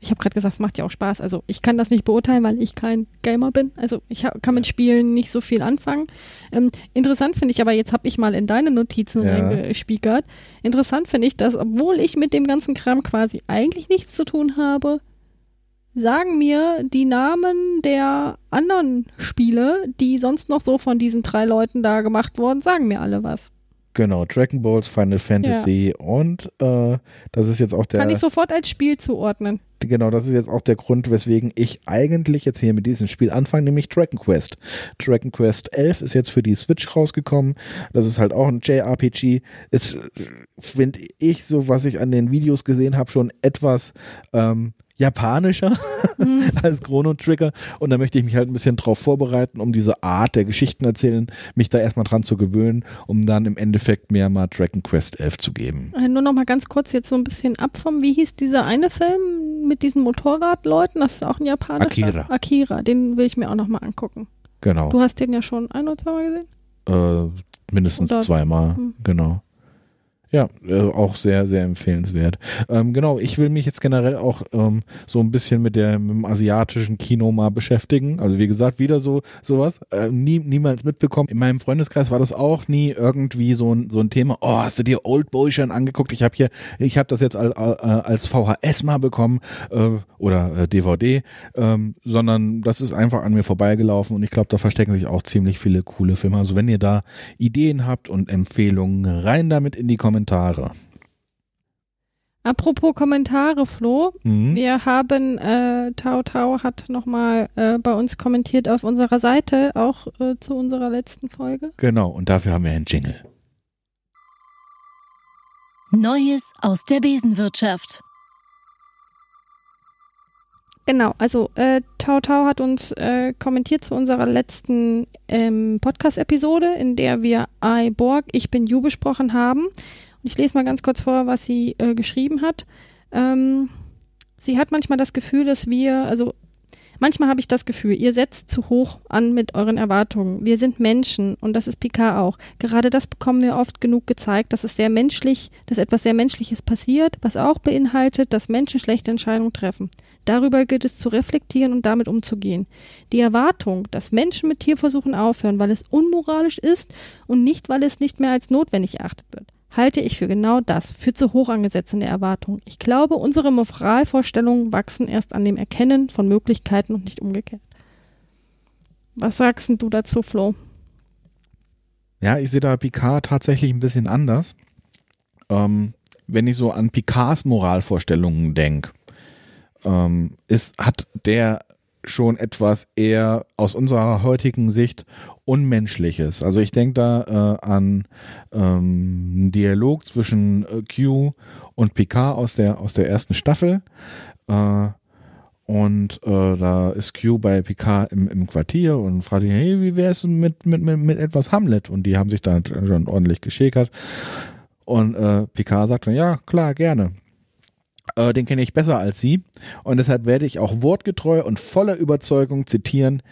Ich habe gerade gesagt, es macht ja auch Spaß. Also ich kann das nicht beurteilen, weil ich kein Gamer bin. Also ich hab, kann mit Spielen nicht so viel anfangen. Ähm, interessant finde ich, aber jetzt habe ich mal in deine Notizen Ja. reingespiegert. Interessant finde ich, dass obwohl ich mit dem ganzen Kram quasi eigentlich nichts zu tun habe, sagen mir die Namen der anderen Spiele, die sonst noch so von diesen drei Leuten da gemacht wurden, sagen mir alle was. Genau, Dragon Balls, Final Fantasy und äh, das ist jetzt auch der Kann ich sofort als Spiel zuordnen. Genau, das ist jetzt auch der Grund, weswegen ich eigentlich jetzt hier mit diesem Spiel anfange, nämlich Dragon Quest. Dragon Quest 11 ist jetzt für die Switch rausgekommen. Das ist halt auch ein JRPG. Ist, finde ich, so was ich an den Videos gesehen habe, schon etwas ähm, japanischer als Chrono Trigger. Und da möchte ich mich halt ein bisschen drauf vorbereiten, um diese Art der Geschichten erzählen, mich da erstmal dran zu gewöhnen, um dann im Endeffekt mir mal Dragon Quest 11 zu geben. Äh, Nur noch mal ganz kurz jetzt so ein bisschen ab vom, wie hieß dieser eine Film mit diesen Motorradleuten? Das ist auch ein japanischer. Akira. Akira, den will ich mir auch noch mal angucken. Genau. Du hast den ja schon ein oder zweimal gesehen? Äh, mindestens Oder- zweimal, Hm. genau. Ja, äh, auch sehr, sehr empfehlenswert. Ähm, genau, ich will mich jetzt generell auch ähm, so ein bisschen mit, der, mit dem asiatischen Kino mal beschäftigen. Also wie gesagt, wieder so sowas. Äh, nie, niemals mitbekommen. In meinem Freundeskreis war das auch nie irgendwie so ein, so ein Thema. Oh, hast du dir Old Boy schon angeguckt? Ich habe hier, ich habe das jetzt als, als VHS mal bekommen äh, oder äh, DVD, ähm, sondern das ist einfach an mir vorbeigelaufen und ich glaube, da verstecken sich auch ziemlich viele coole Filme. Also wenn ihr da Ideen habt und Empfehlungen, rein damit in die Kommentare. Apropos Kommentare, Flo. Mhm. Wir haben, äh, Tau Tau hat nochmal äh, bei uns kommentiert auf unserer Seite, auch äh, zu unserer letzten Folge. Genau, und dafür haben wir einen Jingle. Neues aus der Besenwirtschaft. Genau, also äh, Tau Tau hat uns äh, kommentiert zu unserer letzten ähm, Podcast-Episode, in der wir I Borg, ich bin You besprochen haben. Ich lese mal ganz kurz vor, was sie äh, geschrieben hat. Ähm, sie hat manchmal das Gefühl, dass wir, also manchmal habe ich das Gefühl, ihr setzt zu hoch an mit euren Erwartungen. Wir sind Menschen und das ist Picard auch. Gerade das bekommen wir oft genug gezeigt, dass es sehr menschlich, dass etwas sehr Menschliches passiert, was auch beinhaltet, dass Menschen schlechte Entscheidungen treffen. Darüber gilt es zu reflektieren und damit umzugehen. Die Erwartung, dass Menschen mit Tierversuchen aufhören, weil es unmoralisch ist und nicht, weil es nicht mehr als notwendig erachtet wird, halte ich für genau das, für zu hoch angesetzte Erwartungen. Ich glaube, unsere Moralvorstellungen wachsen erst an dem Erkennen von Möglichkeiten und nicht umgekehrt. Was sagst du dazu, Flo? Ja, ich sehe da Picard tatsächlich ein bisschen anders. Ähm, wenn ich so an Picards Moralvorstellungen denke, ähm, ist, hat der schon etwas eher aus unserer heutigen Sicht Unmenschliches. Also ich denke da äh, an ähm, einen Dialog zwischen äh, Q und Picard aus der aus der ersten Staffel. Äh, und äh, da ist Q bei Picard im, im Quartier und fragt ihn, hey, wie wär's mit, mit, mit, mit etwas Hamlet? Und die haben sich da schon ordentlich geschäkert. Und äh, Picard sagt dann, ja, klar, gerne. Äh, den kenne ich besser als Sie und deshalb werde ich auch wortgetreu und voller Überzeugung zitieren.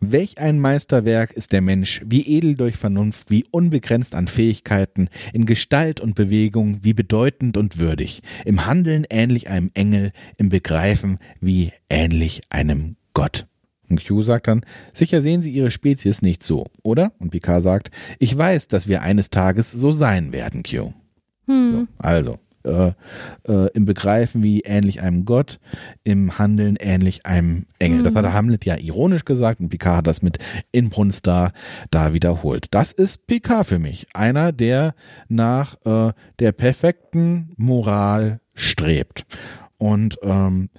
Welch ein Meisterwerk ist der Mensch, wie edel durch Vernunft, wie unbegrenzt an Fähigkeiten, in Gestalt und Bewegung, wie bedeutend und würdig, im Handeln ähnlich einem Engel, im Begreifen wie ähnlich einem Gott. Und Q sagt dann, sicher sehen Sie Ihre Spezies nicht so, oder? Und Picard sagt, ich weiß, dass wir eines Tages so sein werden, Q. So, also, äh, äh, im Begreifen wie ähnlich einem Gott, im Handeln ähnlich einem Engel. Das hat der Hamlet ja ironisch gesagt und Picard hat das mit Inbrunst da, da wiederholt. Das ist Picard für mich. Einer, der nach äh, der perfekten Moral strebt. Und ähm,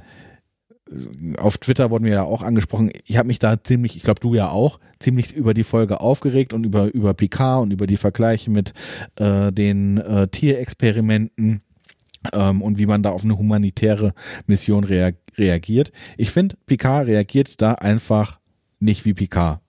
auf Twitter wurden wir ja auch angesprochen. Ich habe mich da ziemlich, ich glaube du ja auch, ziemlich über die Folge aufgeregt und über über Picard und über die Vergleiche mit äh, den äh, Tierexperimenten ähm, und wie man da auf eine humanitäre Mission rea reagiert. Ich finde, Picard reagiert da einfach nicht wie Picard.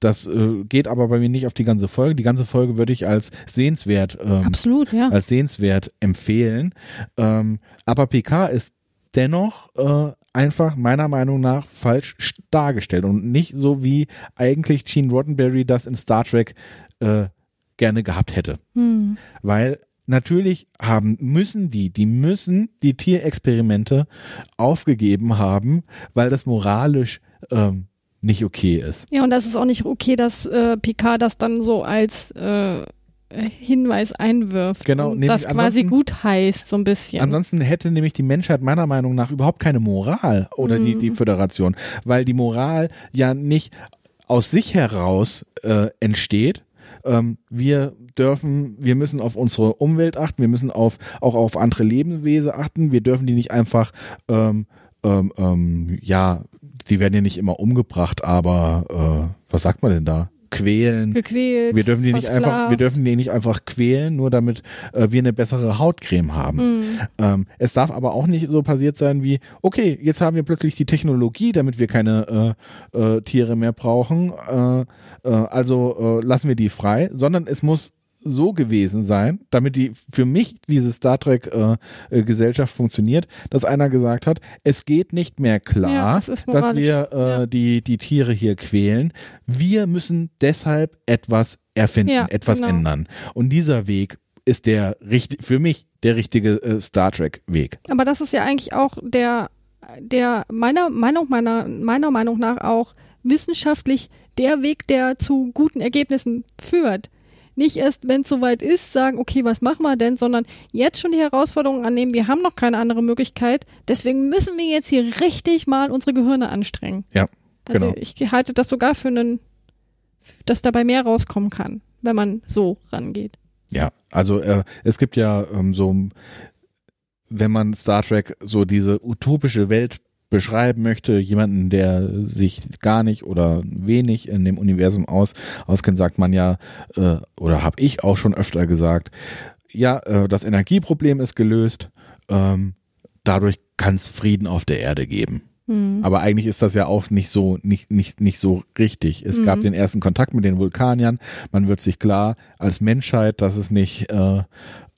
Das äh, geht aber bei mir nicht auf die ganze Folge. Die ganze Folge würde ich als sehenswert ähm, Absolut, ja. als sehenswert empfehlen. Ähm, aber PK ist dennoch äh, einfach meiner Meinung nach falsch dargestellt und nicht so wie eigentlich Gene Roddenberry das in Star Trek äh, gerne gehabt hätte. Hm. Weil natürlich haben müssen die, die müssen die Tierexperimente aufgegeben haben, weil das moralisch ähm, nicht okay ist. Ja, und das ist auch nicht okay, dass äh, Picard das dann so als äh, Hinweis einwirft. Genau, und das quasi gut heißt, so ein bisschen. Ansonsten hätte nämlich die Menschheit meiner Meinung nach überhaupt keine Moral oder die, die Föderation, weil die Moral ja nicht aus sich heraus äh, entsteht. Ähm, wir dürfen, wir müssen auf unsere Umwelt achten, wir müssen auf, auch auf andere Lebewesen achten, wir dürfen die nicht einfach, ähm, ähm, ähm, ja, die werden ja nicht immer umgebracht, aber äh, was sagt man denn da? Quälen. Gequält. Wir dürfen die nicht einfach, wir dürfen die nicht einfach quälen, nur damit äh, wir eine bessere Hautcreme haben. Mhm. Ähm, es darf aber auch nicht so passiert sein wie, okay, jetzt haben wir plötzlich die Technologie, damit wir keine äh, äh, Tiere mehr brauchen, äh, äh, also äh, lassen wir die frei, sondern es muss so gewesen sein, damit die für mich diese Star Trek äh, äh, Gesellschaft funktioniert, dass einer gesagt hat, es geht nicht mehr klar, Ja, dass wir äh, Ja. die die Tiere hier quälen. Wir müssen deshalb etwas erfinden, Ja, etwas genau. ändern. Und dieser Weg ist der richtig, für mich der richtige äh, Star Trek Weg. Aber das ist ja eigentlich auch der, der meiner Meinung, meiner, meiner Meinung nach auch wissenschaftlich der Weg, der zu guten Ergebnissen führt. Nicht erst, wenn es soweit ist, sagen, okay, was machen wir denn, sondern jetzt schon die Herausforderungen annehmen, wir haben noch keine andere Möglichkeit, deswegen müssen wir jetzt hier richtig mal unsere Gehirne anstrengen. Ja, Also genau. ich halte das sogar für einen, dass dabei mehr rauskommen kann, wenn man so rangeht. Ja, also äh, es gibt ja ähm, so, wenn man Star Trek so diese utopische Welt beschreiben möchte, jemanden, der sich gar nicht oder wenig in dem Universum aus, auskennt, sagt man ja, äh, oder habe ich auch schon öfter gesagt, ja, äh, das Energieproblem ist gelöst, ähm, dadurch kann es Frieden auf der Erde geben. Hm. Aber eigentlich ist das ja auch nicht so, nicht, nicht, nicht so richtig. Es gab Mhm. den ersten Kontakt mit den Vulkaniern. Man wird sich klar als Menschheit, dass es nicht, äh,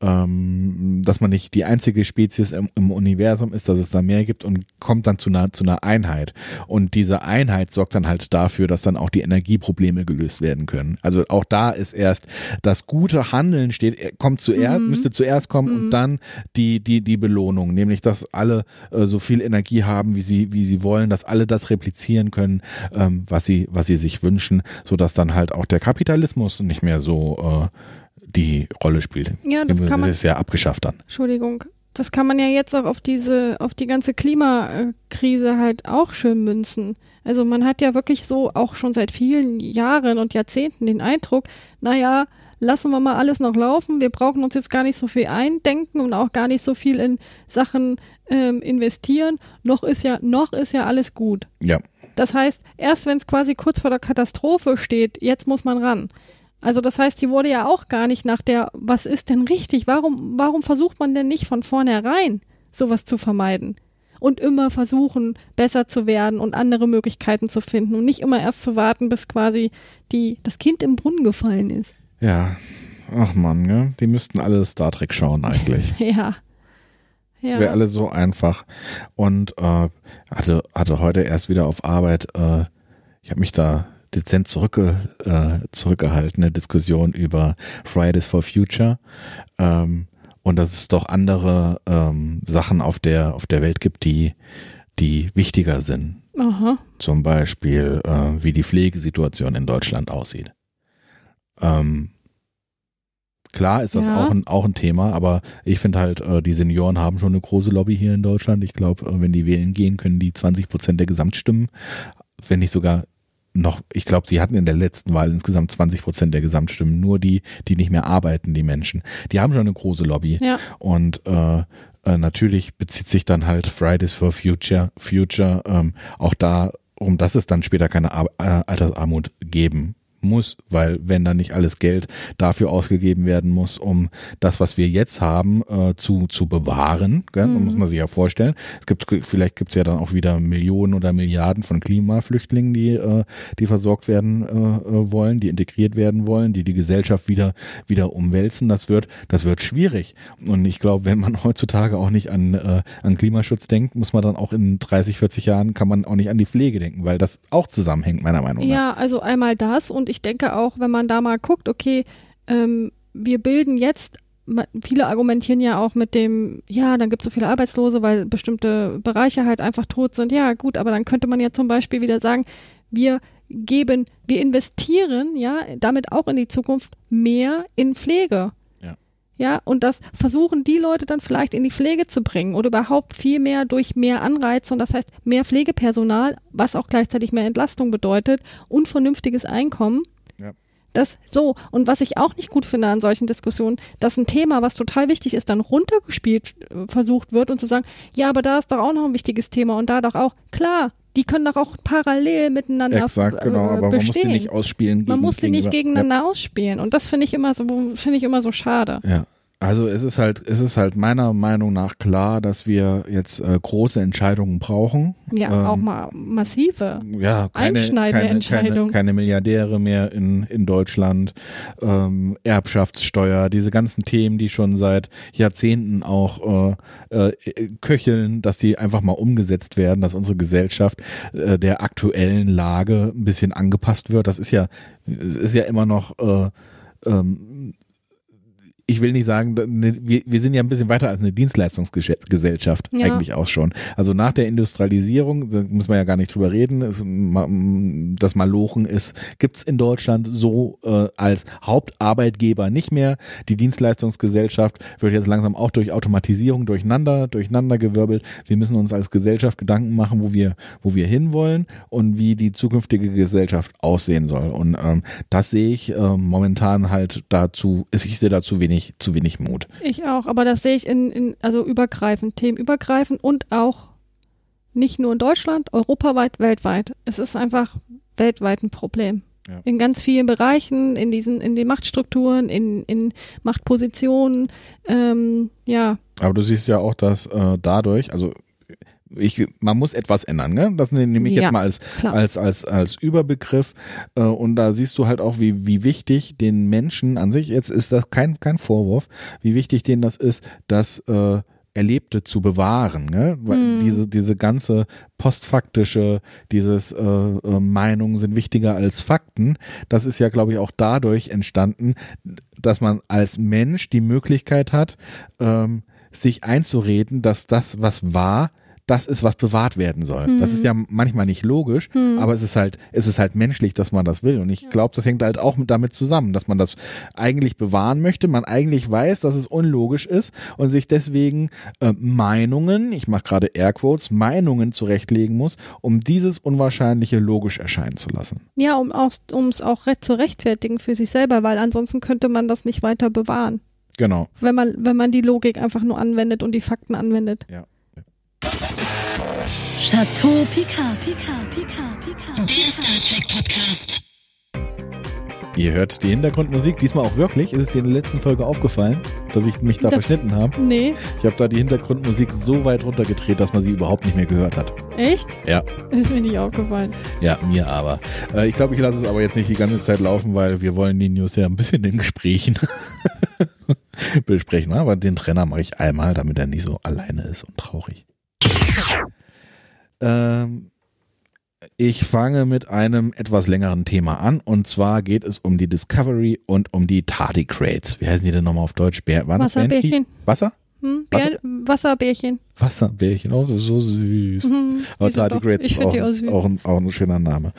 ähm, dass man nicht die einzige Spezies im, im Universum ist, dass es da mehr gibt und kommt dann zu einer, zu einer Einheit. Und diese Einheit sorgt dann halt dafür, dass dann auch die Energieprobleme gelöst werden können. Also auch da ist erst das gute Handeln steht, kommt zuerst, Mhm. müsste zuerst kommen und dann die, die, die Belohnung, nämlich dass alle äh, so viel Energie haben, wie sie, wie sie wollen, dass alle das replizieren können, ähm, was sie, was sie sich wünschen, so dass dann halt auch der Kapitalismus nicht mehr so äh, die Rolle spielt. Ja, das kann man- ist ja abgeschafft dann. Entschuldigung. Das kann man ja jetzt auch auf diese, auf die ganze Klimakrise halt auch schön münzen. Also man hat ja wirklich so auch schon seit vielen Jahren und Jahrzehnten den Eindruck, naja, lassen wir mal alles noch laufen. Wir brauchen uns jetzt gar nicht so viel eindenken und auch gar nicht so viel in Sachen ähm, investieren. Noch ist ja, noch ist ja alles gut. Ja. Das heißt, erst wenn es quasi kurz vor der Katastrophe steht, jetzt muss man ran. Also das heißt, die wurde ja auch gar nicht nach der, was ist denn richtig? Warum, warum versucht man denn nicht von vornherein sowas zu vermeiden? Und immer versuchen, besser zu werden und andere Möglichkeiten zu finden und nicht immer erst zu warten, bis quasi die, das Kind im Brunnen gefallen ist. Ja. Ach man, ne? Die müssten alle Star Trek schauen eigentlich. Ja. Ja. wäre alles so einfach. Und äh, hatte, hatte heute erst wieder auf Arbeit, äh, ich habe mich da dezent zurückge, äh, zurückgehalten, eine Diskussion über Fridays for Future. Ähm, und dass es doch andere ähm, Sachen auf der, auf der Welt gibt, die, die wichtiger sind. Aha. Zum Beispiel, äh, wie die Pflegesituation in Deutschland aussieht. Ähm, klar ist das Ja. auch, ein, auch ein Thema, aber ich finde halt, äh, die Senioren haben schon eine große Lobby hier in Deutschland. Ich glaube, äh, wenn die wählen gehen, können die 20 Prozent der Gesamtstimmen, wenn nicht sogar noch, ich glaube, die hatten in der letzten Wahl insgesamt 20 Prozent der Gesamtstimmen, nur die, die nicht mehr arbeiten, die Menschen. Die haben schon eine große Lobby. Ja. Und äh, äh, natürlich bezieht sich dann halt Fridays for Future, Future ähm, auch darum, dass es dann später keine Ar äh, Altersarmut geben muss, weil wenn dann nicht alles Geld dafür ausgegeben werden muss, um das, was wir jetzt haben, äh, zu, zu bewahren, gell? Mhm. muss man sich ja vorstellen. Es gibt vielleicht gibt es ja dann auch wieder Millionen oder Milliarden von Klimaflüchtlingen, die äh, die versorgt werden äh, äh, wollen, die integriert werden wollen, die die Gesellschaft wieder wieder umwälzen. Das wird das wird schwierig. Und ich glaube, wenn man heutzutage auch nicht an äh, an Klimaschutz denkt, muss man dann auch in 30, 40 Jahren kann man auch nicht an die Pflege denken, weil das auch zusammenhängt meiner Meinung nach. Ja, also einmal das und ich denke auch, wenn man da mal guckt, okay, ähm, wir bilden jetzt, viele argumentieren ja auch mit dem, ja, dann gibt es so viele Arbeitslose, weil bestimmte Bereiche halt einfach tot sind. Ja, gut, aber dann könnte man ja zum Beispiel wieder sagen, wir geben, wir investieren ja damit auch in die Zukunft mehr in Pflege. Ja. Und das versuchen die Leute dann vielleicht in die Pflege zu bringen oder überhaupt viel mehr durch mehr Anreize und das heißt mehr Pflegepersonal, was auch gleichzeitig mehr Entlastung bedeutet und vernünftiges Einkommen. Ja. Das so. Und was ich auch nicht gut finde an solchen Diskussionen, dass ein Thema, was total wichtig ist, dann runtergespielt äh, versucht wird und zu sagen, ja, aber da ist doch auch noch ein wichtiges Thema und da doch auch. Klar, die können doch auch parallel miteinander Exakt, äh, genau, aber man muss die bestehen. nicht ausspielen. man muss die nicht gegeneinander ausspielen und das finde ich immer so, finde ich immer so schade. Ja. Also es ist halt, es ist halt meiner Meinung nach klar, dass wir jetzt äh, große Entscheidungen brauchen. Ja, Ähm, auch mal massive. ja, keine, Einschneidende keine, Entscheidung. Keine, keine Milliardäre mehr in, in Deutschland, ähm, Erbschaftssteuer, diese ganzen Themen, die schon seit Jahrzehnten auch äh, äh, köcheln, dass die einfach mal umgesetzt werden, dass unsere Gesellschaft äh, der aktuellen Lage ein bisschen angepasst wird. Das ist ja, ist ja immer noch äh, ähm, ich, will nicht sagen, ne, wir, wir sind ja ein bisschen weiter als eine Dienstleistungsgesellschaft Ja. eigentlich auch schon. Also nach der Industrialisierung, da muss man ja gar nicht drüber reden, ist, das Malochen ist, gibt's in Deutschland so äh, als Hauptarbeitgeber nicht mehr. Die Dienstleistungsgesellschaft wird jetzt langsam auch durch Automatisierung durcheinander, durcheinander gewirbelt. Wir müssen uns als Gesellschaft Gedanken machen, wo wir, wo wir hinwollen und wie die zukünftige Gesellschaft aussehen soll. Und ähm, das sehe ich äh, momentan halt dazu, ich sehe da zu wenig, zu wenig Mut. Ich auch, aber das sehe ich in, in also übergreifend, themenübergreifend und auch nicht nur in Deutschland, europaweit, weltweit. Es ist einfach weltweit ein Problem. Ja. In ganz vielen Bereichen, in diesen, in den Machtstrukturen, in, in Machtpositionen, ähm, ja, Aber du siehst ja auch, dass äh, dadurch, also ich, man muss etwas ändern, ne? Das ne- nehme ich Ja, jetzt mal als, klar. als, als, als Überbegriff. Äh, und da siehst du halt auch, wie, wie wichtig den Menschen an sich, jetzt ist das kein, kein Vorwurf, wie wichtig denen das ist, das äh, Erlebte zu bewahren. Ne? Weil Mhm. Diese, diese ganze postfaktische, dieses äh, äh, Meinungen sind wichtiger als Fakten, das ist ja, glaube ich, auch dadurch entstanden, dass man als Mensch die Möglichkeit hat, ähm, sich einzureden, dass das, was war, das ist, was bewahrt werden soll. Das ist ja manchmal nicht logisch, aber es ist halt, es ist halt menschlich, dass man das will. Und ich glaube, das hängt halt auch mit damit zusammen, dass man das eigentlich bewahren möchte, man eigentlich weiß, dass es unlogisch ist und sich deswegen äh, Meinungen, ich mache gerade Airquotes, Meinungen zurechtlegen muss, um dieses Unwahrscheinliche logisch erscheinen zu lassen. ja, um auch, um es auch recht zu rechtfertigen für sich selber, weil ansonsten könnte man das nicht weiter bewahren. Genau. Wenn man, wenn man die Logik einfach nur anwendet und die Fakten anwendet. Ja. Chateau Picard. Picard, Picard, Picard. Der Star Trek Podcast. Ihr hört die Hintergrundmusik, diesmal auch wirklich. Ist es dir in der letzten Folge aufgefallen, dass ich mich da Da- beschnitten habe? Nee, Ich habe da die Hintergrundmusik so weit runtergedreht, dass man sie überhaupt nicht mehr gehört hat. echt? Ja. Ist mir nicht aufgefallen. Ja, mir aber. Äh, ich glaube, ich lasse es aber jetzt nicht die ganze Zeit laufen, weil wir wollen die News ja ein bisschen in Gesprächen besprechen. Aber den Trenner mache ich einmal, damit er nicht so alleine ist und traurig. Ähm, ich fange mit einem etwas längeren Thema an und zwar geht es um die Discovery und um die Tardigrades. Wie heißen die denn nochmal auf Deutsch? Bär, waren Wasserbärchen. Wasser? Hm? Wasser- Bär, Wasserbärchen. Wasserbärchen, oh, so süß. Mhm. Aber Tardigrades ist auch, auch, ein, auch ein schöner Name.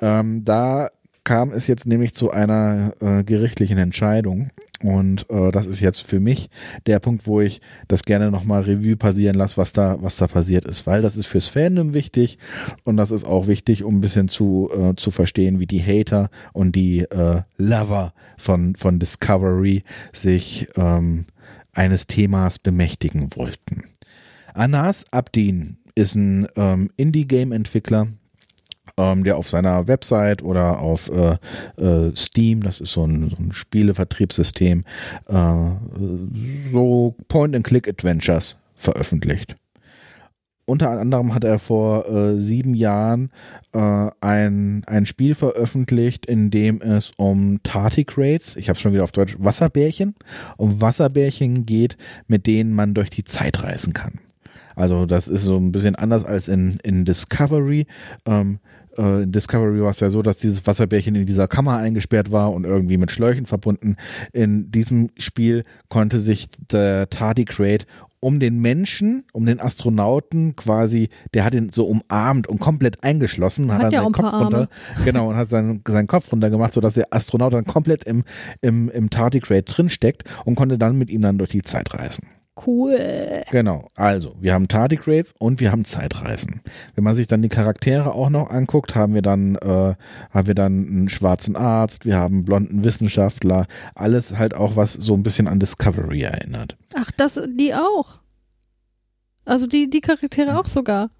Ähm, da kam es jetzt nämlich zu einer äh, gerichtlichen Entscheidung. Und äh, das ist jetzt für mich der Punkt, wo ich das gerne nochmal Revue passieren lasse, was da, was da passiert ist. Weil das ist fürs Fandom wichtig und das ist auch wichtig, um ein bisschen zu, äh, zu verstehen, wie die Hater und die äh, Lover von, von Discovery sich ähm, eines Themas bemächtigen wollten. Anas Abdin ist ein ähm, Indie-Game-Entwickler, ähm, der auf seiner Website oder auf äh, äh, Steam, das ist so ein, so ein Spielevertriebssystem, äh, so Point-and-Click-Adventures veröffentlicht. Unter anderem hat er vor äh, sieben Jahren äh, ein, ein Spiel veröffentlicht, in dem es um Tardigrades, ich habe schon wieder auf Deutsch, Wasserbärchen, um Wasserbärchen geht, mit denen man durch die Zeit reisen kann. Also das ist so ein bisschen anders als in, in Discovery. Ähm, äh, in Discovery war es ja so, dass dieses Wasserbärchen in dieser Kammer eingesperrt war und irgendwie mit Schläuchen verbunden. In diesem Spiel konnte sich der Tardigrade um den Menschen, um den Astronauten quasi, der hat ihn so umarmt und komplett eingeschlossen, hat, Hat dann ja seinen Kopf Arme. runter, genau, und hat seinen, seinen Kopf runter gemacht, sodass der Astronaut dann komplett im, im, im Tardigrade drinsteckt und konnte dann mit ihm dann durch die Zeit reisen. Cool. Genau, also wir haben Tardigrades und wir haben Zeitreisen. Wenn man sich dann die Charaktere auch noch anguckt, haben wir dann äh, haben wir dann einen schwarzen Arzt, wir haben einen blonden Wissenschaftler, alles halt auch was so ein bisschen an Discovery erinnert. Ach, das, die auch. Also die, die Charaktere auch sogar.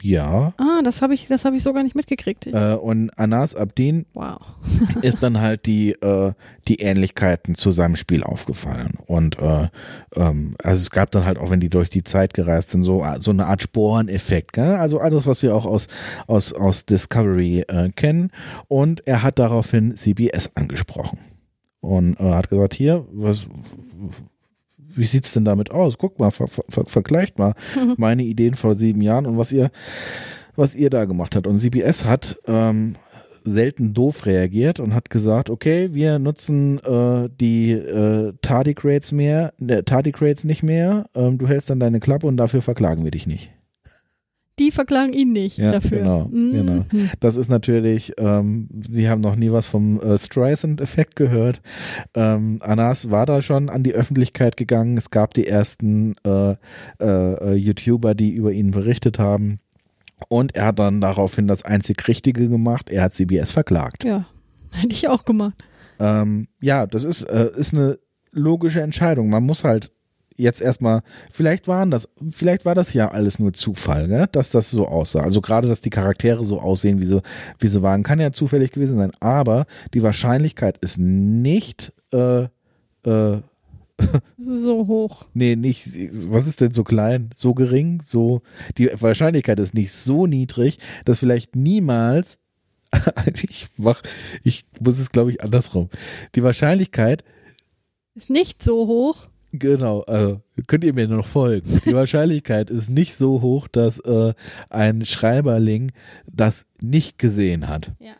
Ja. Ah, das habe ich, das habe ich sogar nicht mitgekriegt. Äh, und Anas Abdin wow. ist dann halt die, äh, die Ähnlichkeiten zu seinem Spiel aufgefallen. Und äh, ähm, also es gab dann halt auch, wenn die durch die Zeit gereist sind, so, so eine Art Sporeneffekt. Gell? Also alles, was wir auch aus, aus, aus Discovery äh, kennen. Und er hat daraufhin CBS angesprochen. Und äh, hat gesagt, hier, was, wie sieht's denn damit aus? Guck mal, ver, ver, ver, vergleicht mal meine Ideen vor sieben Jahren und was ihr, was ihr da gemacht habt. Und CBS hat ähm, selten doof reagiert und hat gesagt, okay, wir nutzen äh, die äh, Tardigrades mehr, äh, Tardigrades nicht mehr, ähm, du hältst dann deine Klappe und dafür verklagen wir dich nicht. Die verklagen ihn nicht Ja, dafür. genau, Mhm. genau. Das ist natürlich, ähm, Sie haben noch nie was vom äh, Streisand-Effekt gehört. Ähm, Anas war da schon an die Öffentlichkeit gegangen. Es gab die ersten äh, äh, äh, YouTuber, die über ihn berichtet haben. Und er hat dann daraufhin das einzig Richtige gemacht. Er hat CBS verklagt. Ja, hätte ich auch gemacht. Ähm, ja, das ist, äh, ist eine logische Entscheidung. Man muss halt jetzt erstmal, vielleicht waren das, vielleicht war das ja alles nur Zufall, ne? dass das so aussah. Also gerade, dass die Charaktere so aussehen, wie sie, wie sie waren, kann ja zufällig gewesen sein. Aber die Wahrscheinlichkeit ist nicht, äh, äh, So, so hoch. nee, nicht, was ist denn so klein, so gering, so, die Wahrscheinlichkeit ist nicht so niedrig, dass vielleicht niemals, ich mach, ich muss es glaube ich andersrum. Die Wahrscheinlichkeit, Ist nicht so hoch. Genau, also könnt ihr mir noch folgen. Die Wahrscheinlichkeit ist nicht so hoch, dass äh, ein Schreiberling das nicht gesehen hat. Ja.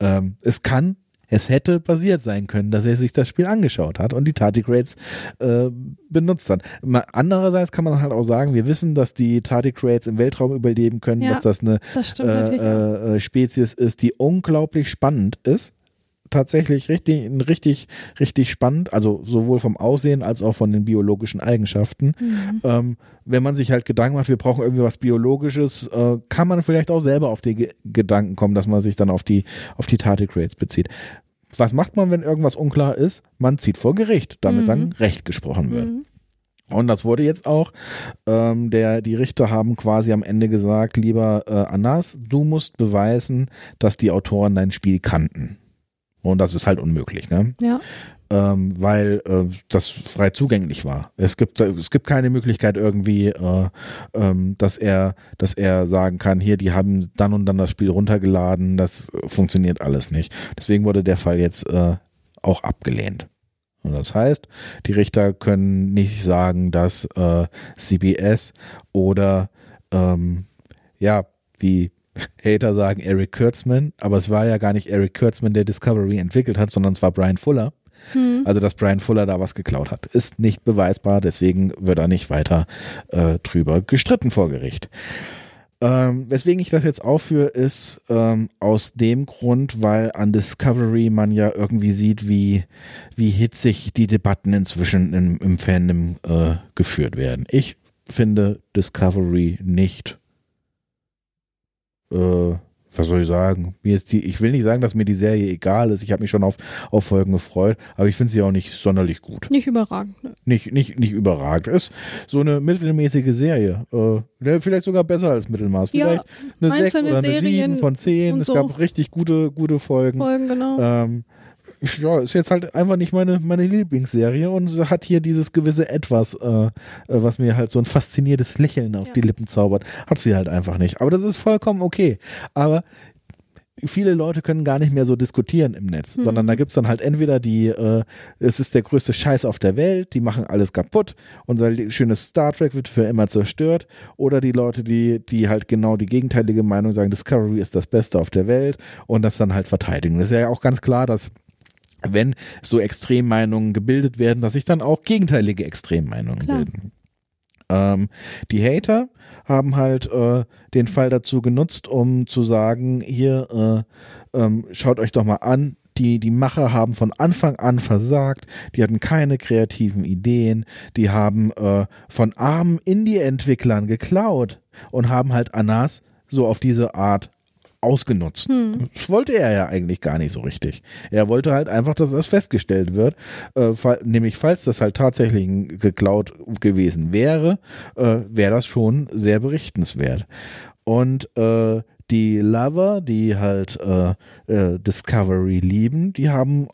Ähm, es kann, es hätte passiert sein können, dass er sich das Spiel angeschaut hat und die Tardigrades äh, benutzt hat. Andererseits kann man halt auch sagen, wir wissen, dass die Tardigrades im Weltraum überleben können, Ja, dass das eine Das auch. äh, äh, Spezies ist, die unglaublich spannend ist. Tatsächlich richtig, richtig, richtig spannend, also sowohl vom Aussehen als auch von den biologischen Eigenschaften. Mhm. Ähm, wenn man sich halt Gedanken macht, wir brauchen irgendwie was Biologisches, äh, kann man vielleicht auch selber auf die Ge Gedanken kommen, dass man sich dann auf die, auf die Tardigrades bezieht. Was macht man, wenn irgendwas unklar ist? Man zieht vor Gericht, damit Mhm. dann Recht gesprochen wird. Mhm. Und das wurde jetzt auch, ähm, der, die Richter haben quasi am Ende gesagt, lieber äh, Anas, du musst beweisen, dass die Autoren dein Spiel kannten. Und das ist halt unmöglich, ne? Ja. Ähm, weil äh, das frei zugänglich war. Es gibt, es gibt keine Möglichkeit irgendwie, äh, ähm, dass er, dass er sagen kann, hier, die haben dann und dann das Spiel runtergeladen, das funktioniert alles nicht. Deswegen wurde der Fall jetzt äh, auch abgelehnt. Und das heißt, die Richter können nicht sagen, dass äh, CBS oder ähm, ja, wie Hater sagen, Eric Kurtzman, aber es war ja gar nicht Eric Kurtzman, der Discovery entwickelt hat, sondern es war Brian Fuller. Hm. Also, dass Brian Fuller da was geklaut hat, ist nicht beweisbar, deswegen wird da nicht weiter äh, drüber gestritten vor Gericht. Ähm, weswegen ich das jetzt aufführe, ist ähm, aus dem Grund, weil an Discovery man ja irgendwie sieht, wie, wie hitzig die Debatten inzwischen im, im Fandom äh, geführt werden. Ich finde Discovery nicht äh, was soll ich sagen? Mir ist die, ich will nicht sagen, dass mir die Serie egal ist. Ich habe mich schon auf, auf Folgen gefreut, aber ich finde sie auch nicht sonderlich gut. Nicht überragend. ne. Nicht, nicht, nicht überragend. Ist so eine mittelmäßige Serie. Äh, ne, vielleicht sogar besser als Mittelmaß. Ja, Vielleicht eine 6 einzelne oder eine Serien 7 von 10. und Es so. gab richtig gute, gute Folgen. Folgen, genau. Ähm, ja, ist jetzt halt einfach nicht meine, meine Lieblingsserie und hat hier dieses gewisse Etwas, äh, äh, was mir halt so ein fasziniertes Lächeln auf Ja. die Lippen zaubert. Hat sie halt einfach nicht. Aber das ist vollkommen okay. Aber viele Leute können gar nicht mehr so diskutieren im Netz, Mhm. sondern da gibt's dann halt entweder die, äh, es ist der größte Scheiß auf der Welt, die machen alles kaputt, unser schönes Star Trek wird für immer zerstört, oder die Leute, die, die halt genau die gegenteilige Meinung sagen, Discovery ist das Beste auf der Welt und das dann halt verteidigen. Das ist ja auch ganz klar, dass wenn so Extremmeinungen gebildet werden, dass sich dann auch gegenteilige Extremmeinungen Klar. bilden. Ähm, die Hater haben halt äh, den Fall dazu genutzt, um zu sagen, hier, äh, ähm, schaut euch doch mal an, die, die Macher haben von Anfang an versagt, die hatten keine kreativen Ideen, die haben äh, von armen Indie-Entwicklern geklaut und haben halt Anas so auf diese Art ausgenutzt. Hm. Das wollte er ja eigentlich gar nicht so richtig. Er wollte halt einfach, dass das festgestellt wird, äh, fall, nämlich falls das halt tatsächlich geklaut gewesen wäre, äh, wäre das schon sehr berichtenswert. Und äh, die Lover, die halt äh, äh, Discovery lieben, die haben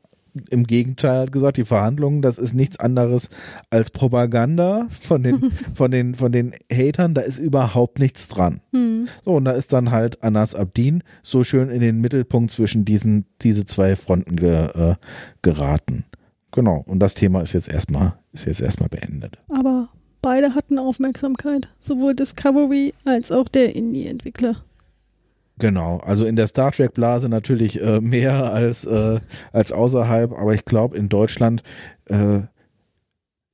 im Gegenteil halt gesagt, die Verhandlungen, das ist nichts anderes als Propaganda von den, von den, von den Hatern, da ist überhaupt nichts dran. Hm. So, und da ist dann halt Anas Abdin so schön in den Mittelpunkt zwischen diesen, diese zwei Fronten ge, äh, geraten. Genau. Und das Thema ist jetzt erstmal, ist jetzt erstmal beendet. Aber beide hatten Aufmerksamkeit. Sowohl Discovery als auch der Indie-Entwickler. Genau, also in der Star Trek Blase natürlich äh, mehr als äh, als außerhalb, aber ich glaube in Deutschland, äh,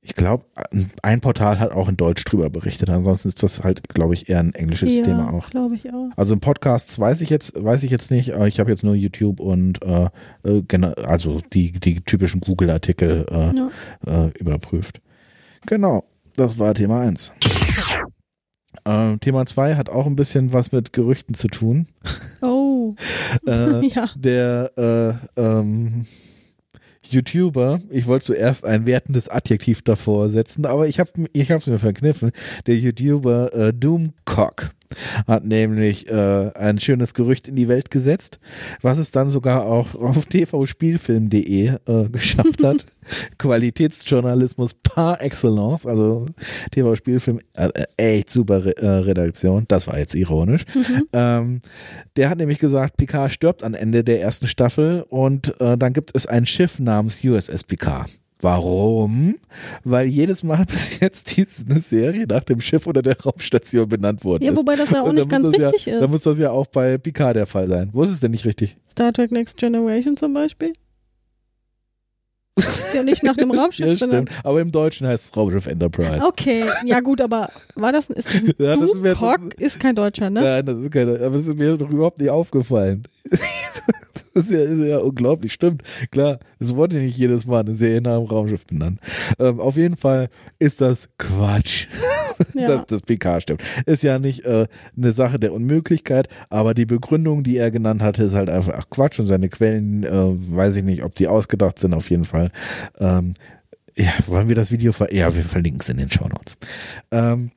ich glaube ein Portal hat auch in Deutsch drüber berichtet. Ansonsten ist das halt, glaube ich, eher ein englisches Thema Ja, auch. glaube ich auch. Also Podcasts weiß ich jetzt weiß ich jetzt nicht, aber ich habe jetzt nur YouTube und äh, äh, also die die typischen Google Artikel äh, Ja. überprüft. Genau, das war Thema 1. Ähm, Thema 2 hat auch ein bisschen was mit Gerüchten zu tun. Oh, Äh, ja. der äh, ähm, YouTuber, ich wollte zuerst ein wertendes Adjektiv davor setzen, aber ich habe ich hab's mir verkniffen. Der YouTuber äh, Doomcock hat nämlich äh, ein schönes Gerücht in die Welt gesetzt, was es dann sogar auch auf tvspielfilm.de äh, geschafft hat. Qualitätsjournalismus par excellence, also TV-Spielfilm, äh, äh, echt super Re äh, Redaktion, das war jetzt ironisch. Ähm, der hat nämlich gesagt, Picard stirbt am Ende der ersten Staffel und äh, dann gibt es ein Schiff namens USS Picard. Warum? Weil jedes Mal bis jetzt diese Serie nach dem Schiff oder der Raumstation benannt worden Ja, wobei das ja auch nicht ganz das richtig ja, ist. Dann muss das ja auch bei Picard der Fall sein. Wo ist es denn nicht richtig? Star Trek Next Generation zum Beispiel. Ist ja nicht nach einem Raumschiff, ja, stimmt. Aber im Deutschen heißt es Raumschiff Enterprise. Okay, ja gut, aber war das, ist das Ja, das ist mir- Doomcock ist kein Deutscher, ne? Nein, das ist keine, aber das ist mir doch überhaupt nicht aufgefallen. Das ist ja, ist ja unglaublich, stimmt. Klar, es wurde nicht jedes Mal eine Serie nach einem Raumschiff benannt. Ähm, auf jeden Fall ist das Quatsch, Ja. dass das PK stimmt. Ist ja nicht äh, eine Sache der Unmöglichkeit, aber die Begründung, die er genannt hatte, ist halt einfach ach, Quatsch und seine Quellen, äh, weiß ich nicht, ob die ausgedacht sind, auf jeden Fall. Ähm, ja, wollen wir das Video ver Ja, wir verlinken es in den Show Notes. Ähm,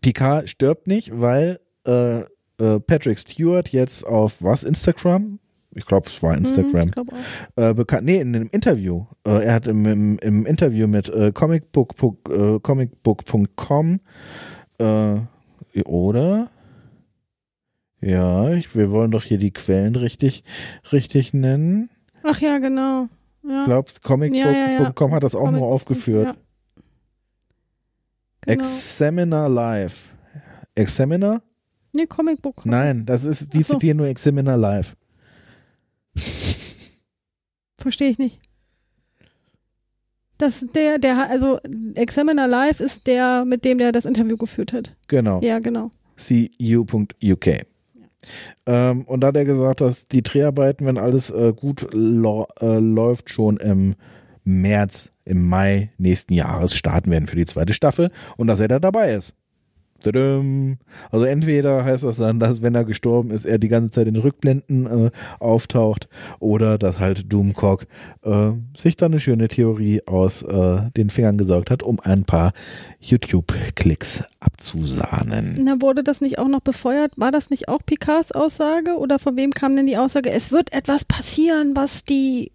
Picard stirbt nicht, weil äh, äh, Patrick Stewart jetzt auf was? Instagram? Ich glaube, es war Mhm, Instagram. ich auch. Äh, bekannt, nee, in einem Interview. Äh, er hat im, im, im Interview mit äh, comicbook, äh, comicbook.com äh, oder? Ja, ich, wir wollen doch hier die Quellen richtig, richtig nennen. Ach ja, genau. Ich Ja. glaube, comicbook.com Ja, ja, hat das auch Comic- nur aufgeführt. Genau. Examiner Live. Examiner? Nee, Comicbook. Nein, das ist, die so. zitieren nur Examiner Live. Verstehe ich nicht. Das der, der, also Examiner Live ist der, mit dem der das Interview geführt hat. Genau. Ja, genau. cu.uk. Ähm, und da hat er gesagt, dass die Dreharbeiten, wenn alles äh, gut äh, läuft, schon im März, im Mai nächsten Jahres starten werden für die zweite Staffel und dass er da dabei ist. Also entweder heißt das dann, dass wenn er gestorben ist, er die ganze Zeit in Rückblenden äh, auftaucht oder dass halt Doomcock äh, sich dann eine schöne Theorie aus äh, den Fingern gesaugt hat, um ein paar YouTube-Klicks abzusahnen. Na, wurde das nicht auch noch befeuert? War das nicht auch Picards Aussage? Oder von wem kam denn die Aussage, es wird etwas passieren, was die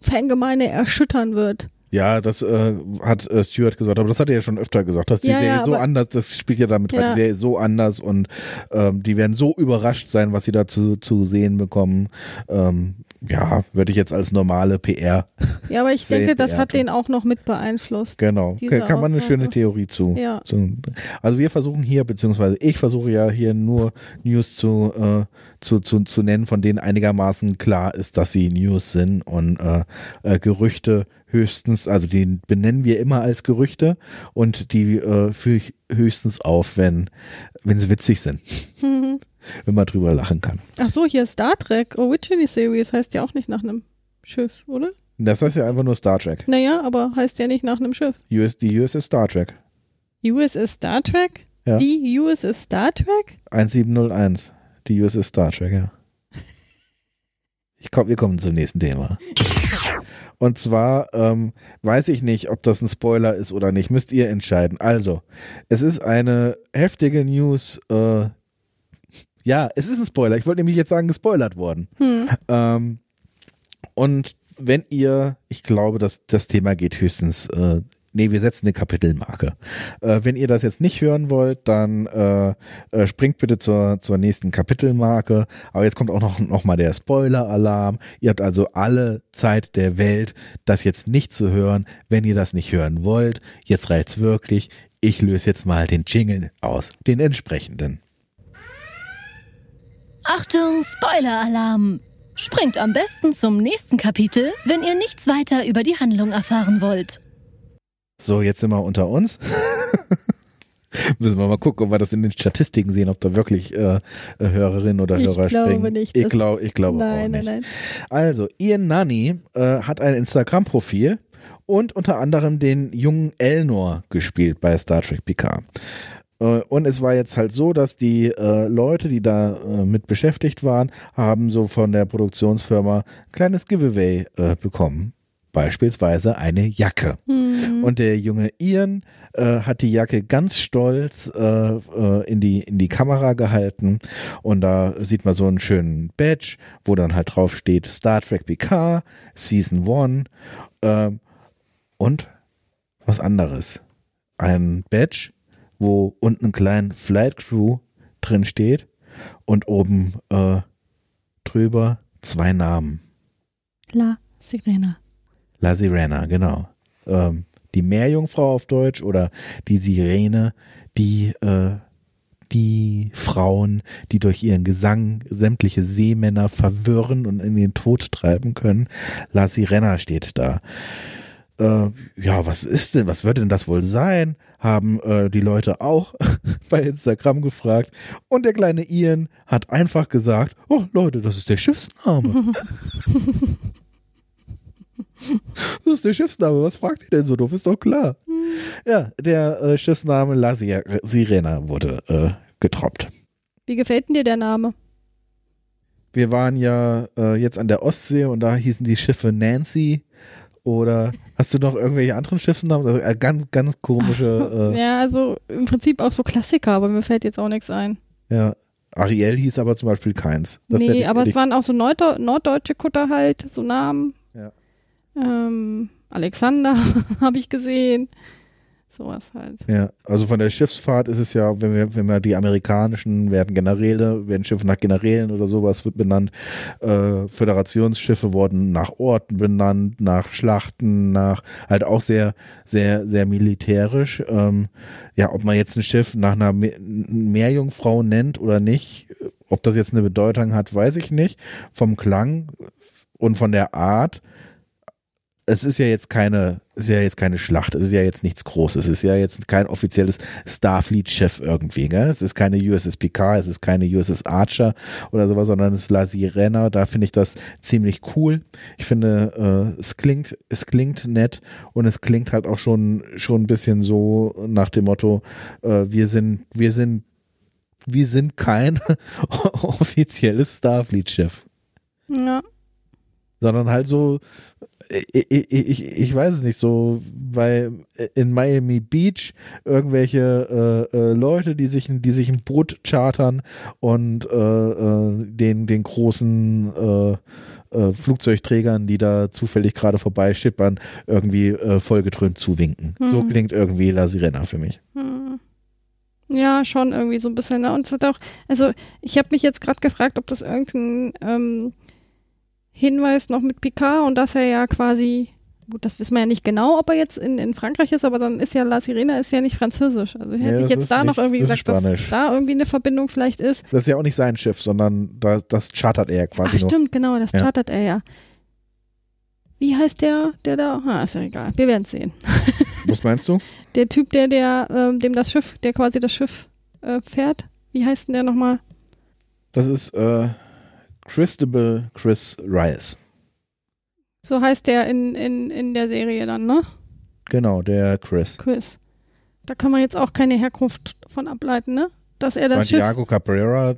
Fangemeinde erschüttern wird? Ja, das äh, hat äh, Stuart gesagt, aber das hat er ja schon öfter gesagt, dass die Ja, Serie ja, so anders, das spielt ja damit rein, Ja. die Serie so anders und ähm, die werden so überrascht sein, was sie da zu, zu sehen bekommen. Ähm, ja, würde ich jetzt als normale PR, Ja, aber ich denke, das hat beehrte. den auch noch mit beeinflusst. genau, kann man eine Aussage. schöne Theorie zu, Ja. zu. Also wir versuchen hier, beziehungsweise ich versuche ja hier nur News zu, äh, zu, zu, zu nennen, von denen einigermaßen klar ist, dass sie News sind und äh, äh, Gerüchte höchstens, also die benennen wir immer als Gerüchte und die äh, führe ich höchstens auf, wenn, wenn sie witzig sind. wenn man drüber lachen kann. Ach so, hier Star Trek Original Series heißt ja auch nicht nach einem Schiff, oder? Das heißt ja einfach nur Star Trek. Naja, aber heißt ja nicht nach einem Schiff. US, die USS Star Trek. USS Star Trek? Ja. Die USS Star Trek? 1701. Die USS Star Trek, ja. Ich komm, wir kommen zum nächsten Thema. Und zwar ähm, weiß ich nicht, ob das ein Spoiler ist oder nicht. Müsst ihr entscheiden. Also, es ist eine heftige News. Äh, ja, es ist ein Spoiler. Ich wollte nämlich jetzt sagen, gespoilert worden. Hm. Ähm, und wenn ihr, ich glaube, dass das Thema geht höchstens, äh, nee, wir setzen eine Kapitelmarke. Äh, wenn ihr das jetzt nicht hören wollt, dann äh, äh, springt bitte zur, zur nächsten Kapitelmarke. Aber jetzt kommt auch noch, noch mal der Spoiler-Alarm. Ihr habt also alle Zeit der Welt, das jetzt nicht zu hören, wenn ihr das nicht hören wollt. Jetzt reicht's wirklich. Ich löse jetzt mal den Jingle aus, den entsprechenden. Achtung, Spoiler-Alarm! Springt am besten zum nächsten Kapitel, wenn ihr nichts weiter über die Handlung erfahren wollt. So, jetzt sind wir unter uns. Müssen wir mal gucken, ob wir das in den Statistiken sehen, ob da wirklich äh, Hörerinnen oder Ich Hörer glaube springen. nicht, Ich glaube, ich glaube auch Nein, nicht. nein, nein. Also, Ian Nani äh, hat ein Instagram-Profil und unter anderem den jungen Elnor gespielt bei Star Trek Picard. Äh, Und es war jetzt halt so, dass die äh, Leute, die da äh, mit beschäftigt waren, haben so von der Produktionsfirma ein kleines Giveaway äh, bekommen. Beispielsweise eine Jacke. Hm. Und der junge Ian äh, hat die Jacke ganz stolz äh, in, die, in die Kamera gehalten. Und da sieht man so einen schönen Badge, wo dann halt drauf steht Star Trek Picard, Season 1 ähm, und was anderes. Ein Badge, wo unten ein kleinen Flight Crew drin steht und oben äh, drüber zwei Namen. La Sirena. La Sirena, genau. Ähm, die Meerjungfrau auf Deutsch oder die Sirene, die äh, die Frauen, die durch ihren Gesang sämtliche Seemänner verwirren und in den Tod treiben können. La Sirena steht da. Äh, ja, was ist denn, was wird denn das wohl sein? Haben äh, die Leute auch bei Instagram gefragt. Und der kleine Ian hat einfach gesagt, oh Leute, das ist der Schiffsname. Das ist der Schiffsname. Was fragt ihr denn so doof? Ist doch klar. Ja, der äh, Schiffsname La Sir- Sirena wurde äh, getroppt. Wie gefällt denn dir der Name? Wir waren ja äh, jetzt an der Ostsee und da hießen die Schiffe Nancy oder hast du noch irgendwelche anderen Schiffsnamen? Also, äh, ganz, ganz komische. Äh, Ja, also im Prinzip auch so Klassiker, aber mir fällt jetzt auch nichts ein. ja. Ariel hieß aber zum Beispiel keins. Das nee, aber es waren auch so Norddeu norddeutsche Kutter halt, so Namen. Ja. Ähm, Alexander habe ich gesehen. Sowas halt. Ja, also von der Schiffsfahrt ist es ja, wenn wir, wenn wir die amerikanischen werden Generäle, werden Schiffe nach Generälen oder sowas wird benannt. Äh, Föderationsschiffe wurden nach Orten benannt, nach Schlachten, nach halt auch sehr, sehr, sehr militärisch. Ähm, ja, ob man jetzt ein Schiff nach einer Me Meerjungfrau nennt oder nicht, ob das jetzt eine Bedeutung hat, weiß ich nicht. Vom Klang und von der Art es ist ja jetzt keine, ist ja jetzt keine Schlacht, es ist ja jetzt nichts Großes, es ist ja jetzt kein offizielles Starfleet-Chef irgendwie, gell? Es ist keine USS Picard, es ist keine USS Archer oder sowas, sondern es ist La Sirena, da finde ich das ziemlich cool. Ich finde, äh, es klingt, es klingt nett und es klingt halt auch schon, schon ein bisschen so nach dem Motto, äh, wir sind, wir sind, wir sind kein offizielles Starfleet-Chef Ja. sondern halt so, ich, ich, ich, weiß es nicht, so bei in Miami Beach irgendwelche äh, äh, Leute, die sich, die sich ein Boot chartern und äh, äh, den, den großen äh, äh, Flugzeugträgern, die da zufällig gerade vorbeischippern, irgendwie vollgetrönt zuwinken. So Mhm. klingt irgendwie La Sirena für mich. Hm. Ja, schon irgendwie so ein bisschen. Ne? Und es hat auch, also ich habe mich jetzt gerade gefragt, ob das irgendein ähm, Hinweis noch mit Picard und dass er ja quasi, gut, das wissen wir ja nicht genau, ob er jetzt in, in Frankreich ist, aber dann ist ja La Sirena ist ja nicht französisch. Also hätte Ja, ich jetzt da noch nicht- irgendwie das ist gesagt, dass da irgendwie eine Verbindung vielleicht ist. Das ist ja auch nicht sein Schiff, sondern das, das chartert er quasi Ach nur. stimmt, genau, das Ja. chartert er ja. Wie heißt der, der da? Ah, ist ja egal. Wir werden es sehen. Was meinst du? Der Typ, der, der, ähm, dem das Schiff, der quasi das Schiff äh, fährt. Wie heißt denn der nochmal? Das ist äh, Christabel Chris Rice. So heißt der in, in, in der Serie dann, ne? Genau, der Chris. Quiz. Da kann man jetzt auch keine Herkunft von ableiten, ne? Dass er das Schiff. Santiago Cabrera,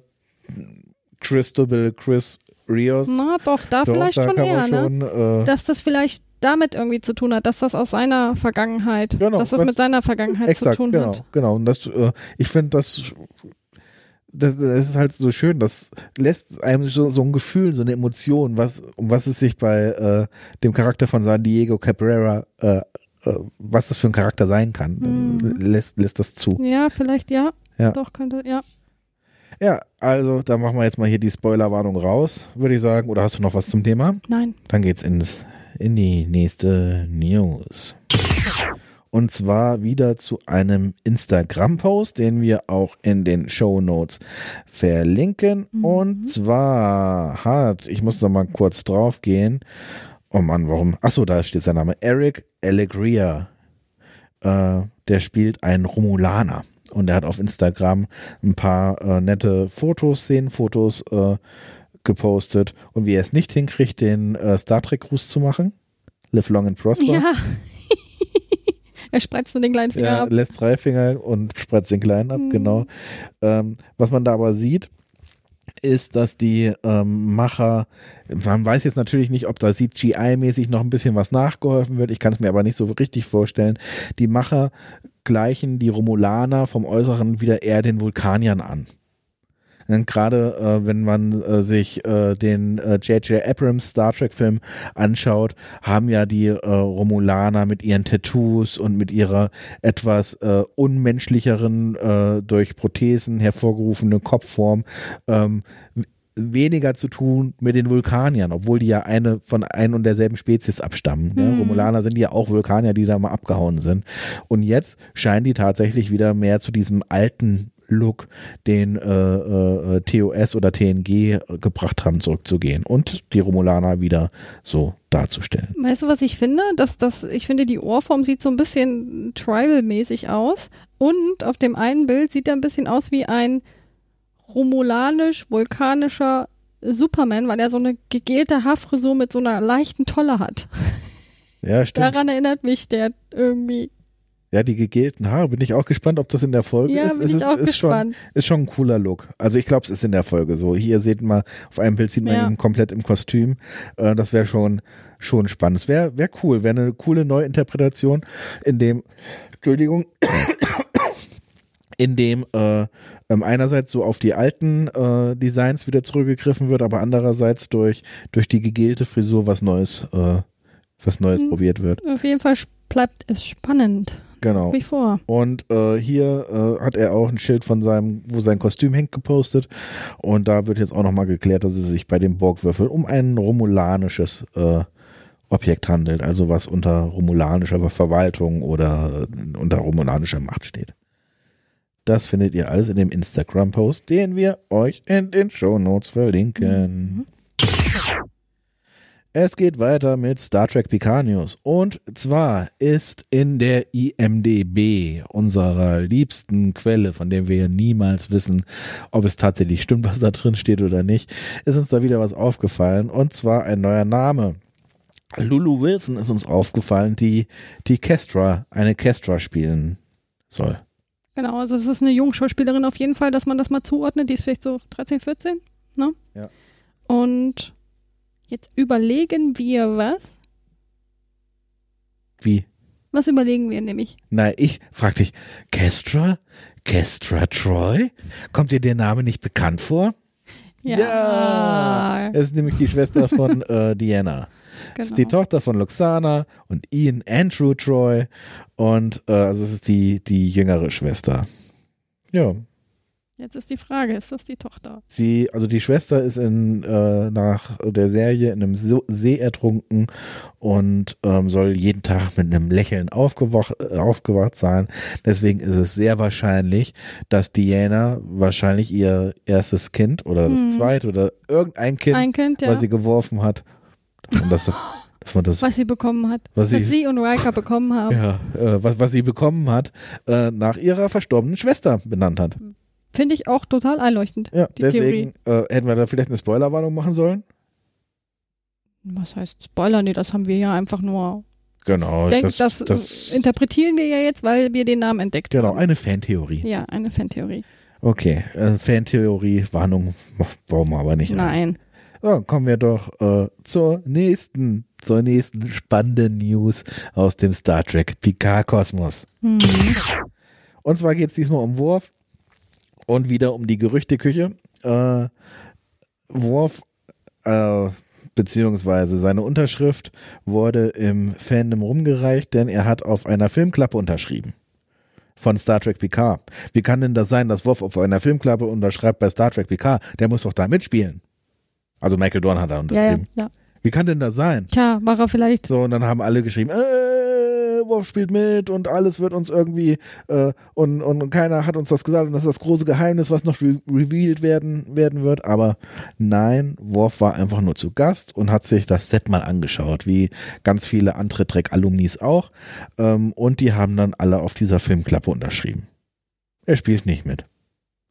Christabel Chris Rios. Na doch, da Doch, vielleicht da schon eher, ne? schon, äh, Dass das vielleicht damit irgendwie zu tun hat, dass das aus seiner Vergangenheit, Genau, dass das was- mit seiner Vergangenheit exakt, zu tun genau, hat. genau. Und das, äh, ich finde das, das, das ist halt so schön, das lässt einem so, so ein Gefühl, so eine Emotion, was, um was es sich bei äh, dem Charakter von San Diego Cabrera, äh, äh, was das für ein Charakter sein kann, Mhm. lässt, lässt das zu. Ja, vielleicht ja. Ja. Doch, könnte, ja. Ja, also da machen wir jetzt mal hier die Spoilerwarnung raus, würde ich sagen. Oder hast du noch was zum Thema? Nein. Dann geht's ins, in die nächste News. Und zwar wieder zu einem Instagram-Post, den wir auch in den Show Notes verlinken. Und zwar hat, ich muss noch mal kurz drauf gehen. Oh Mann, warum? Achso, da steht sein Name. Eric Allegria. Äh, der spielt einen Romulaner. Und er hat auf Instagram ein paar äh, nette Fotos, Szenenfotos äh, gepostet. Und wie er es nicht hinkriegt, den äh, Star Trek-Gruß zu machen. Live long and prosper. Ja. er spreizt nur den kleinen Finger Ja, ab. lässt drei Finger und spreizt den kleinen ab, Mhm. genau. Ähm, was man da aber sieht, ist, dass die ähm, Macher, man weiß jetzt natürlich nicht, ob da CGI-mäßig noch ein bisschen was nachgeholfen wird, ich kann es mir aber nicht so richtig vorstellen. Die Macher gleichen die Romulaner vom Äußeren wieder eher den Vulkaniern an. Und Gerade äh, wenn man äh, sich äh, den äh, J.J. Abrams Star Trek Film anschaut, haben ja die äh, Romulaner mit ihren Tattoos und mit ihrer etwas äh, unmenschlicheren, äh, durch Prothesen hervorgerufene Kopfform ähm, weniger zu tun mit den Vulkaniern, obwohl die ja eine von ein und derselben Spezies abstammen. Ne? Mhm. Romulaner sind ja auch Vulkanier, die da mal abgehauen sind. Und jetzt scheinen die tatsächlich wieder mehr zu diesem alten Look, den äh, äh, TOS oder TNG gebracht haben, zurückzugehen und die Romulaner wieder so darzustellen. Weißt du, was ich finde? Dass das, ich finde, die Ohrform sieht so ein bisschen tribal-mäßig aus. Und auf dem einen Bild sieht er ein bisschen aus wie ein romulanisch-vulkanischer Superman, weil er so eine gegelte Haarfrisur mit so einer leichten Tolle hat. Ja, stimmt. Daran erinnert mich der irgendwie. Ja, die gegelten Haare. Bin ich auch gespannt, ob das in der Folge Ja, ist. bin es ich ist, auch ist schon, gespannt. ist schon ein cooler Look. Also ich glaube, es ist in der Folge so. Hier seht mal, auf einem Bild sieht man Ja. ihn komplett im Kostüm. Äh, das wäre schon, schon spannend. Es wäre wär cool, wäre eine coole Neuinterpretation, in dem, Entschuldigung, in dem äh, ähm, einerseits so auf die alten äh, Designs wieder zurückgegriffen wird, aber andererseits durch, durch die gegelte Frisur was Neues, äh, was Neues Mhm. probiert wird. Auf jeden Fall bleibt es spannend. Genau. Wie vor. Und äh, hier äh, hat er auch ein Schild von seinem, wo sein Kostüm hängt, gepostet. Und da wird jetzt auch nochmal geklärt, dass es sich bei dem Borgwürfel um ein romulanisches äh, Objekt handelt, also was unter romulanischer Verwaltung oder äh, unter romulanischer Macht steht. Das findet ihr alles in dem Instagram-Post, den wir euch in den Show Notes verlinken. Es geht weiter mit Star Trek Picard News. Und zwar ist in der IMDB, unserer liebsten Quelle, von der wir niemals wissen, ob es tatsächlich stimmt, was da drin steht oder nicht, ist uns da wieder was aufgefallen. Und zwar ein neuer Name. Lulu Wilson ist uns aufgefallen, die die Kestra, eine Kestra spielen soll. Genau, also es ist eine Jungschauspielerin auf jeden Fall, dass man das mal zuordnet. Die ist vielleicht so 13, 14, ne? Ja. Und jetzt überlegen wir was. Wie? Was überlegen wir nämlich? Na, ich frag dich, Kestra? Kestra Troy? Kommt dir der Name nicht bekannt vor? Ja. Es ist nämlich die Schwester von äh, Diana. Es ist die genau. Tochter von Luxana und Ian Andrew Troy. Und äh, also es ist die, die jüngere Schwester. Ja. Jetzt ist die Frage, ist das die Tochter? Sie, also die Schwester ist in, äh, nach der Serie in einem See ertrunken und ähm, soll jeden Tag mit einem Lächeln aufgewacht, äh, aufgewacht sein. Deswegen ist es sehr wahrscheinlich, dass Diana wahrscheinlich ihr erstes Kind oder das Mhm. zweite oder irgendein Kind, Kind, ja. was sie geworfen hat. Und das, das, was sie bekommen hat. Was Was, sie- sie und Riker bekommen haben. ja, äh, was, was sie bekommen hat, äh, nach ihrer verstorbenen Schwester benannt hat. Finde ich auch total einleuchtend. Ja, Die deswegen äh, hätten wir da vielleicht eine Spoilerwarnung machen sollen. Was heißt Spoiler? Nee, das haben wir ja einfach nur. Genau, Ich denke, das, das, das, interpretieren wir ja jetzt, weil wir den Namen entdeckt genau, haben. eine Fantheorie. Ja, eine Fantheorie. Okay, äh, Fantheorie, Warnung brauchen wir aber nicht. ein. Nein. So, kommen wir doch äh, zur nächsten, zur nächsten spannenden News aus dem Star Trek Picard Kosmos. Hm. Und zwar geht es diesmal um Worf und wieder um die Gerüchteküche. Äh, Worf, äh, beziehungsweise seine Unterschrift wurde im Fandom rumgereicht, denn er hat auf einer Filmklappe unterschrieben. Von Star Trek Picard. Wie kann denn das sein, dass Worf auf einer Filmklappe unterschreibt bei Star Trek Picard? Der muss doch da mitspielen. Also Michael Dorn hat da Ja, ja, unterschrieben. ja. Wie kann denn das sein? Tja, war er vielleicht. So, und dann haben alle geschrieben, äh, Worf spielt mit und alles wird uns irgendwie äh, und, und, keiner hat uns das gesagt und das ist das große Geheimnis, was noch re revealed werden, werden wird. Aber nein, Worf war einfach nur zu Gast und hat sich das Set mal angeschaut, wie ganz viele andere Trek-Alumnis auch. Ähm, und die haben dann alle auf dieser Filmklappe unterschrieben. Er spielt nicht mit.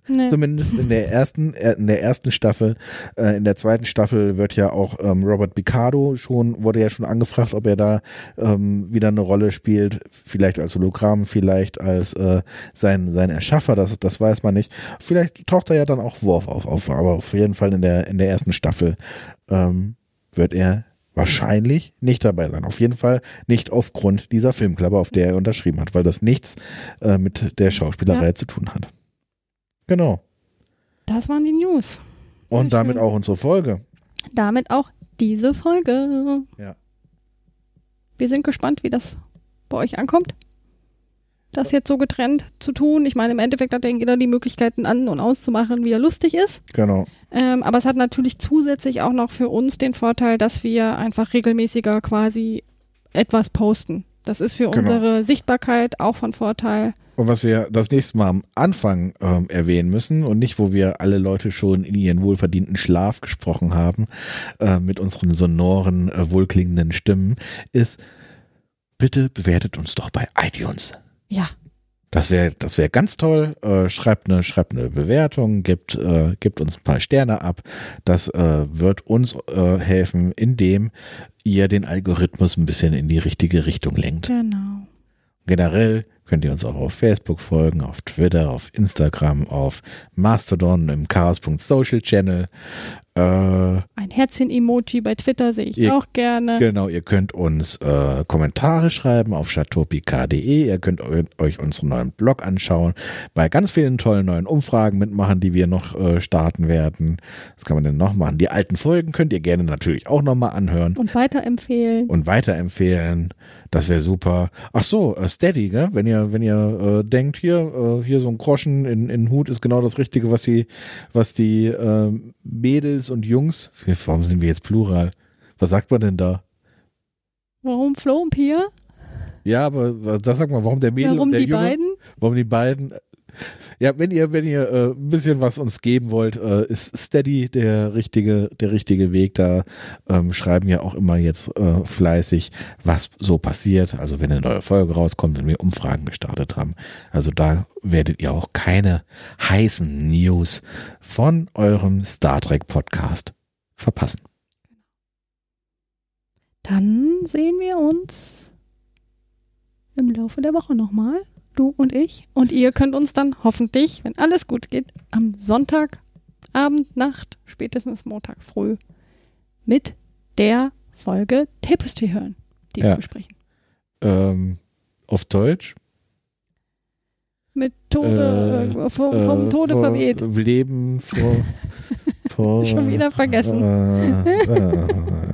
Nee. Zumindest in der ersten, äh, in der ersten Staffel. Äh, in der zweiten Staffel wird ja auch ähm, Robert Picardo schon, wurde ja schon angefragt, ob er da ähm, wieder eine Rolle spielt. Vielleicht als Hologramm, vielleicht als äh, sein, sein Erschaffer, das, das weiß man nicht. Vielleicht taucht er ja dann auch Worf auf, auf aber auf jeden Fall in der, in der ersten Staffel ähm, wird er wahrscheinlich nicht dabei sein. Auf jeden Fall nicht aufgrund dieser Filmklappe, auf der er unterschrieben hat, weil das nichts äh, mit der Schauspielerei Ja. zu tun hat. Genau. Das waren die News. Und Sehr damit schön. auch unsere Folge. Damit auch diese Folge. Ja. Wir sind gespannt, wie das bei euch ankommt. Das jetzt so getrennt zu tun. Ich meine, im Endeffekt hat ja jeder die Möglichkeiten an- und auszumachen, wie er lustig ist. Genau. Ähm, aber es hat natürlich zusätzlich auch noch für uns den Vorteil, dass wir einfach regelmäßiger quasi etwas posten. Das ist für Genau. unsere Sichtbarkeit auch von Vorteil. Und was wir das nächste Mal am Anfang ähm, erwähnen müssen und nicht, wo wir alle Leute schon in ihren wohlverdienten Schlaf gesprochen haben, äh, mit unseren sonoren, äh, wohlklingenden Stimmen, ist, bitte bewertet uns doch bei iTunes. Ja, Das wäre das wäre ganz toll. Äh, schreibt eine schreibt eine Bewertung, gibt äh, gibt uns ein paar Sterne ab. Das äh, wird uns äh, helfen, indem ihr den Algorithmus ein bisschen in die richtige Richtung lenkt. genau. Generell könnt ihr uns auch auf Facebook folgen, auf Twitter, auf Instagram, auf Mastodon im Chaos.social Channel. Äh, Ein Herzchen-Emoji bei Twitter sehe ich Ihr- auch gerne. Genau, ihr könnt uns äh, Kommentare schreiben auf chatopika.de. Ihr könnt eu euch unseren neuen Blog anschauen, bei ganz vielen tollen neuen Umfragen mitmachen, die wir noch äh, starten werden. Was kann man denn noch machen? Die alten Folgen könnt ihr gerne natürlich auch nochmal anhören Und weiterempfehlen. und weiterempfehlen. Das wäre super. Ach so, äh, Steady, gell? Wenn ihr, wenn ihr äh, denkt, hier, äh, hier so ein Groschen in, in Hut ist genau das Richtige, was die, was die äh, Mädels und Jungs. Warum sind wir jetzt plural? Was sagt man denn da? Warum Flo und Pia? Ja, aber das sag mal, warum der Mädel Warum und der die Junge? beiden? Warum die beiden? Ja, wenn ihr, wenn ihr äh, ein bisschen was uns geben wollt, äh, ist Steady der richtige, der richtige Weg. Da ähm, schreiben ja auch immer jetzt äh, fleißig, was so passiert. Also wenn eine neue Folge rauskommt, wenn wir Umfragen gestartet haben. Also da werdet ihr auch keine heißen News von eurem Star Trek Podcast verpassen. Dann sehen wir uns im Laufe der Woche nochmal. Du und ich. Und ihr könnt uns dann hoffentlich, wenn alles gut geht, am Sonntag, Abend, Nacht, spätestens Montag früh mit der Folge Tapestry hören, die Ja. wir besprechen. Ähm, auf Deutsch. Mit Tode, äh, vom, vom äh, Tode vor- verweht. Leben vor, vor Schon wieder vergessen. Äh,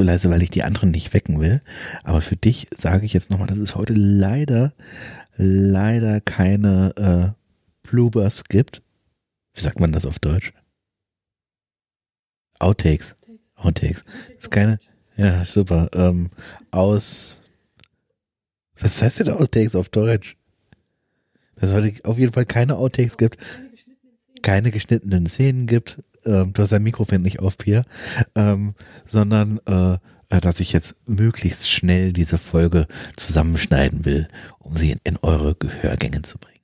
so leise, weil ich die anderen nicht wecken will. Aber für dich sage ich jetzt nochmal, dass es heute leider, leider keine äh, Bloopers gibt. Wie sagt man das auf Deutsch? Outtakes. Outtakes. Das ist keine. Ja, super. Ähm, aus. Was heißt denn Outtakes auf Deutsch? Dass es heute auf jeden Fall keine Outtakes gibt. Keine geschnittenen Szenen gibt. Ähm, du hast dein Mikrofon nicht auf, Pia. Ähm, sondern äh, äh, dass ich jetzt möglichst schnell diese Folge zusammenschneiden will, um sie in, in eure Gehörgänge zu bringen.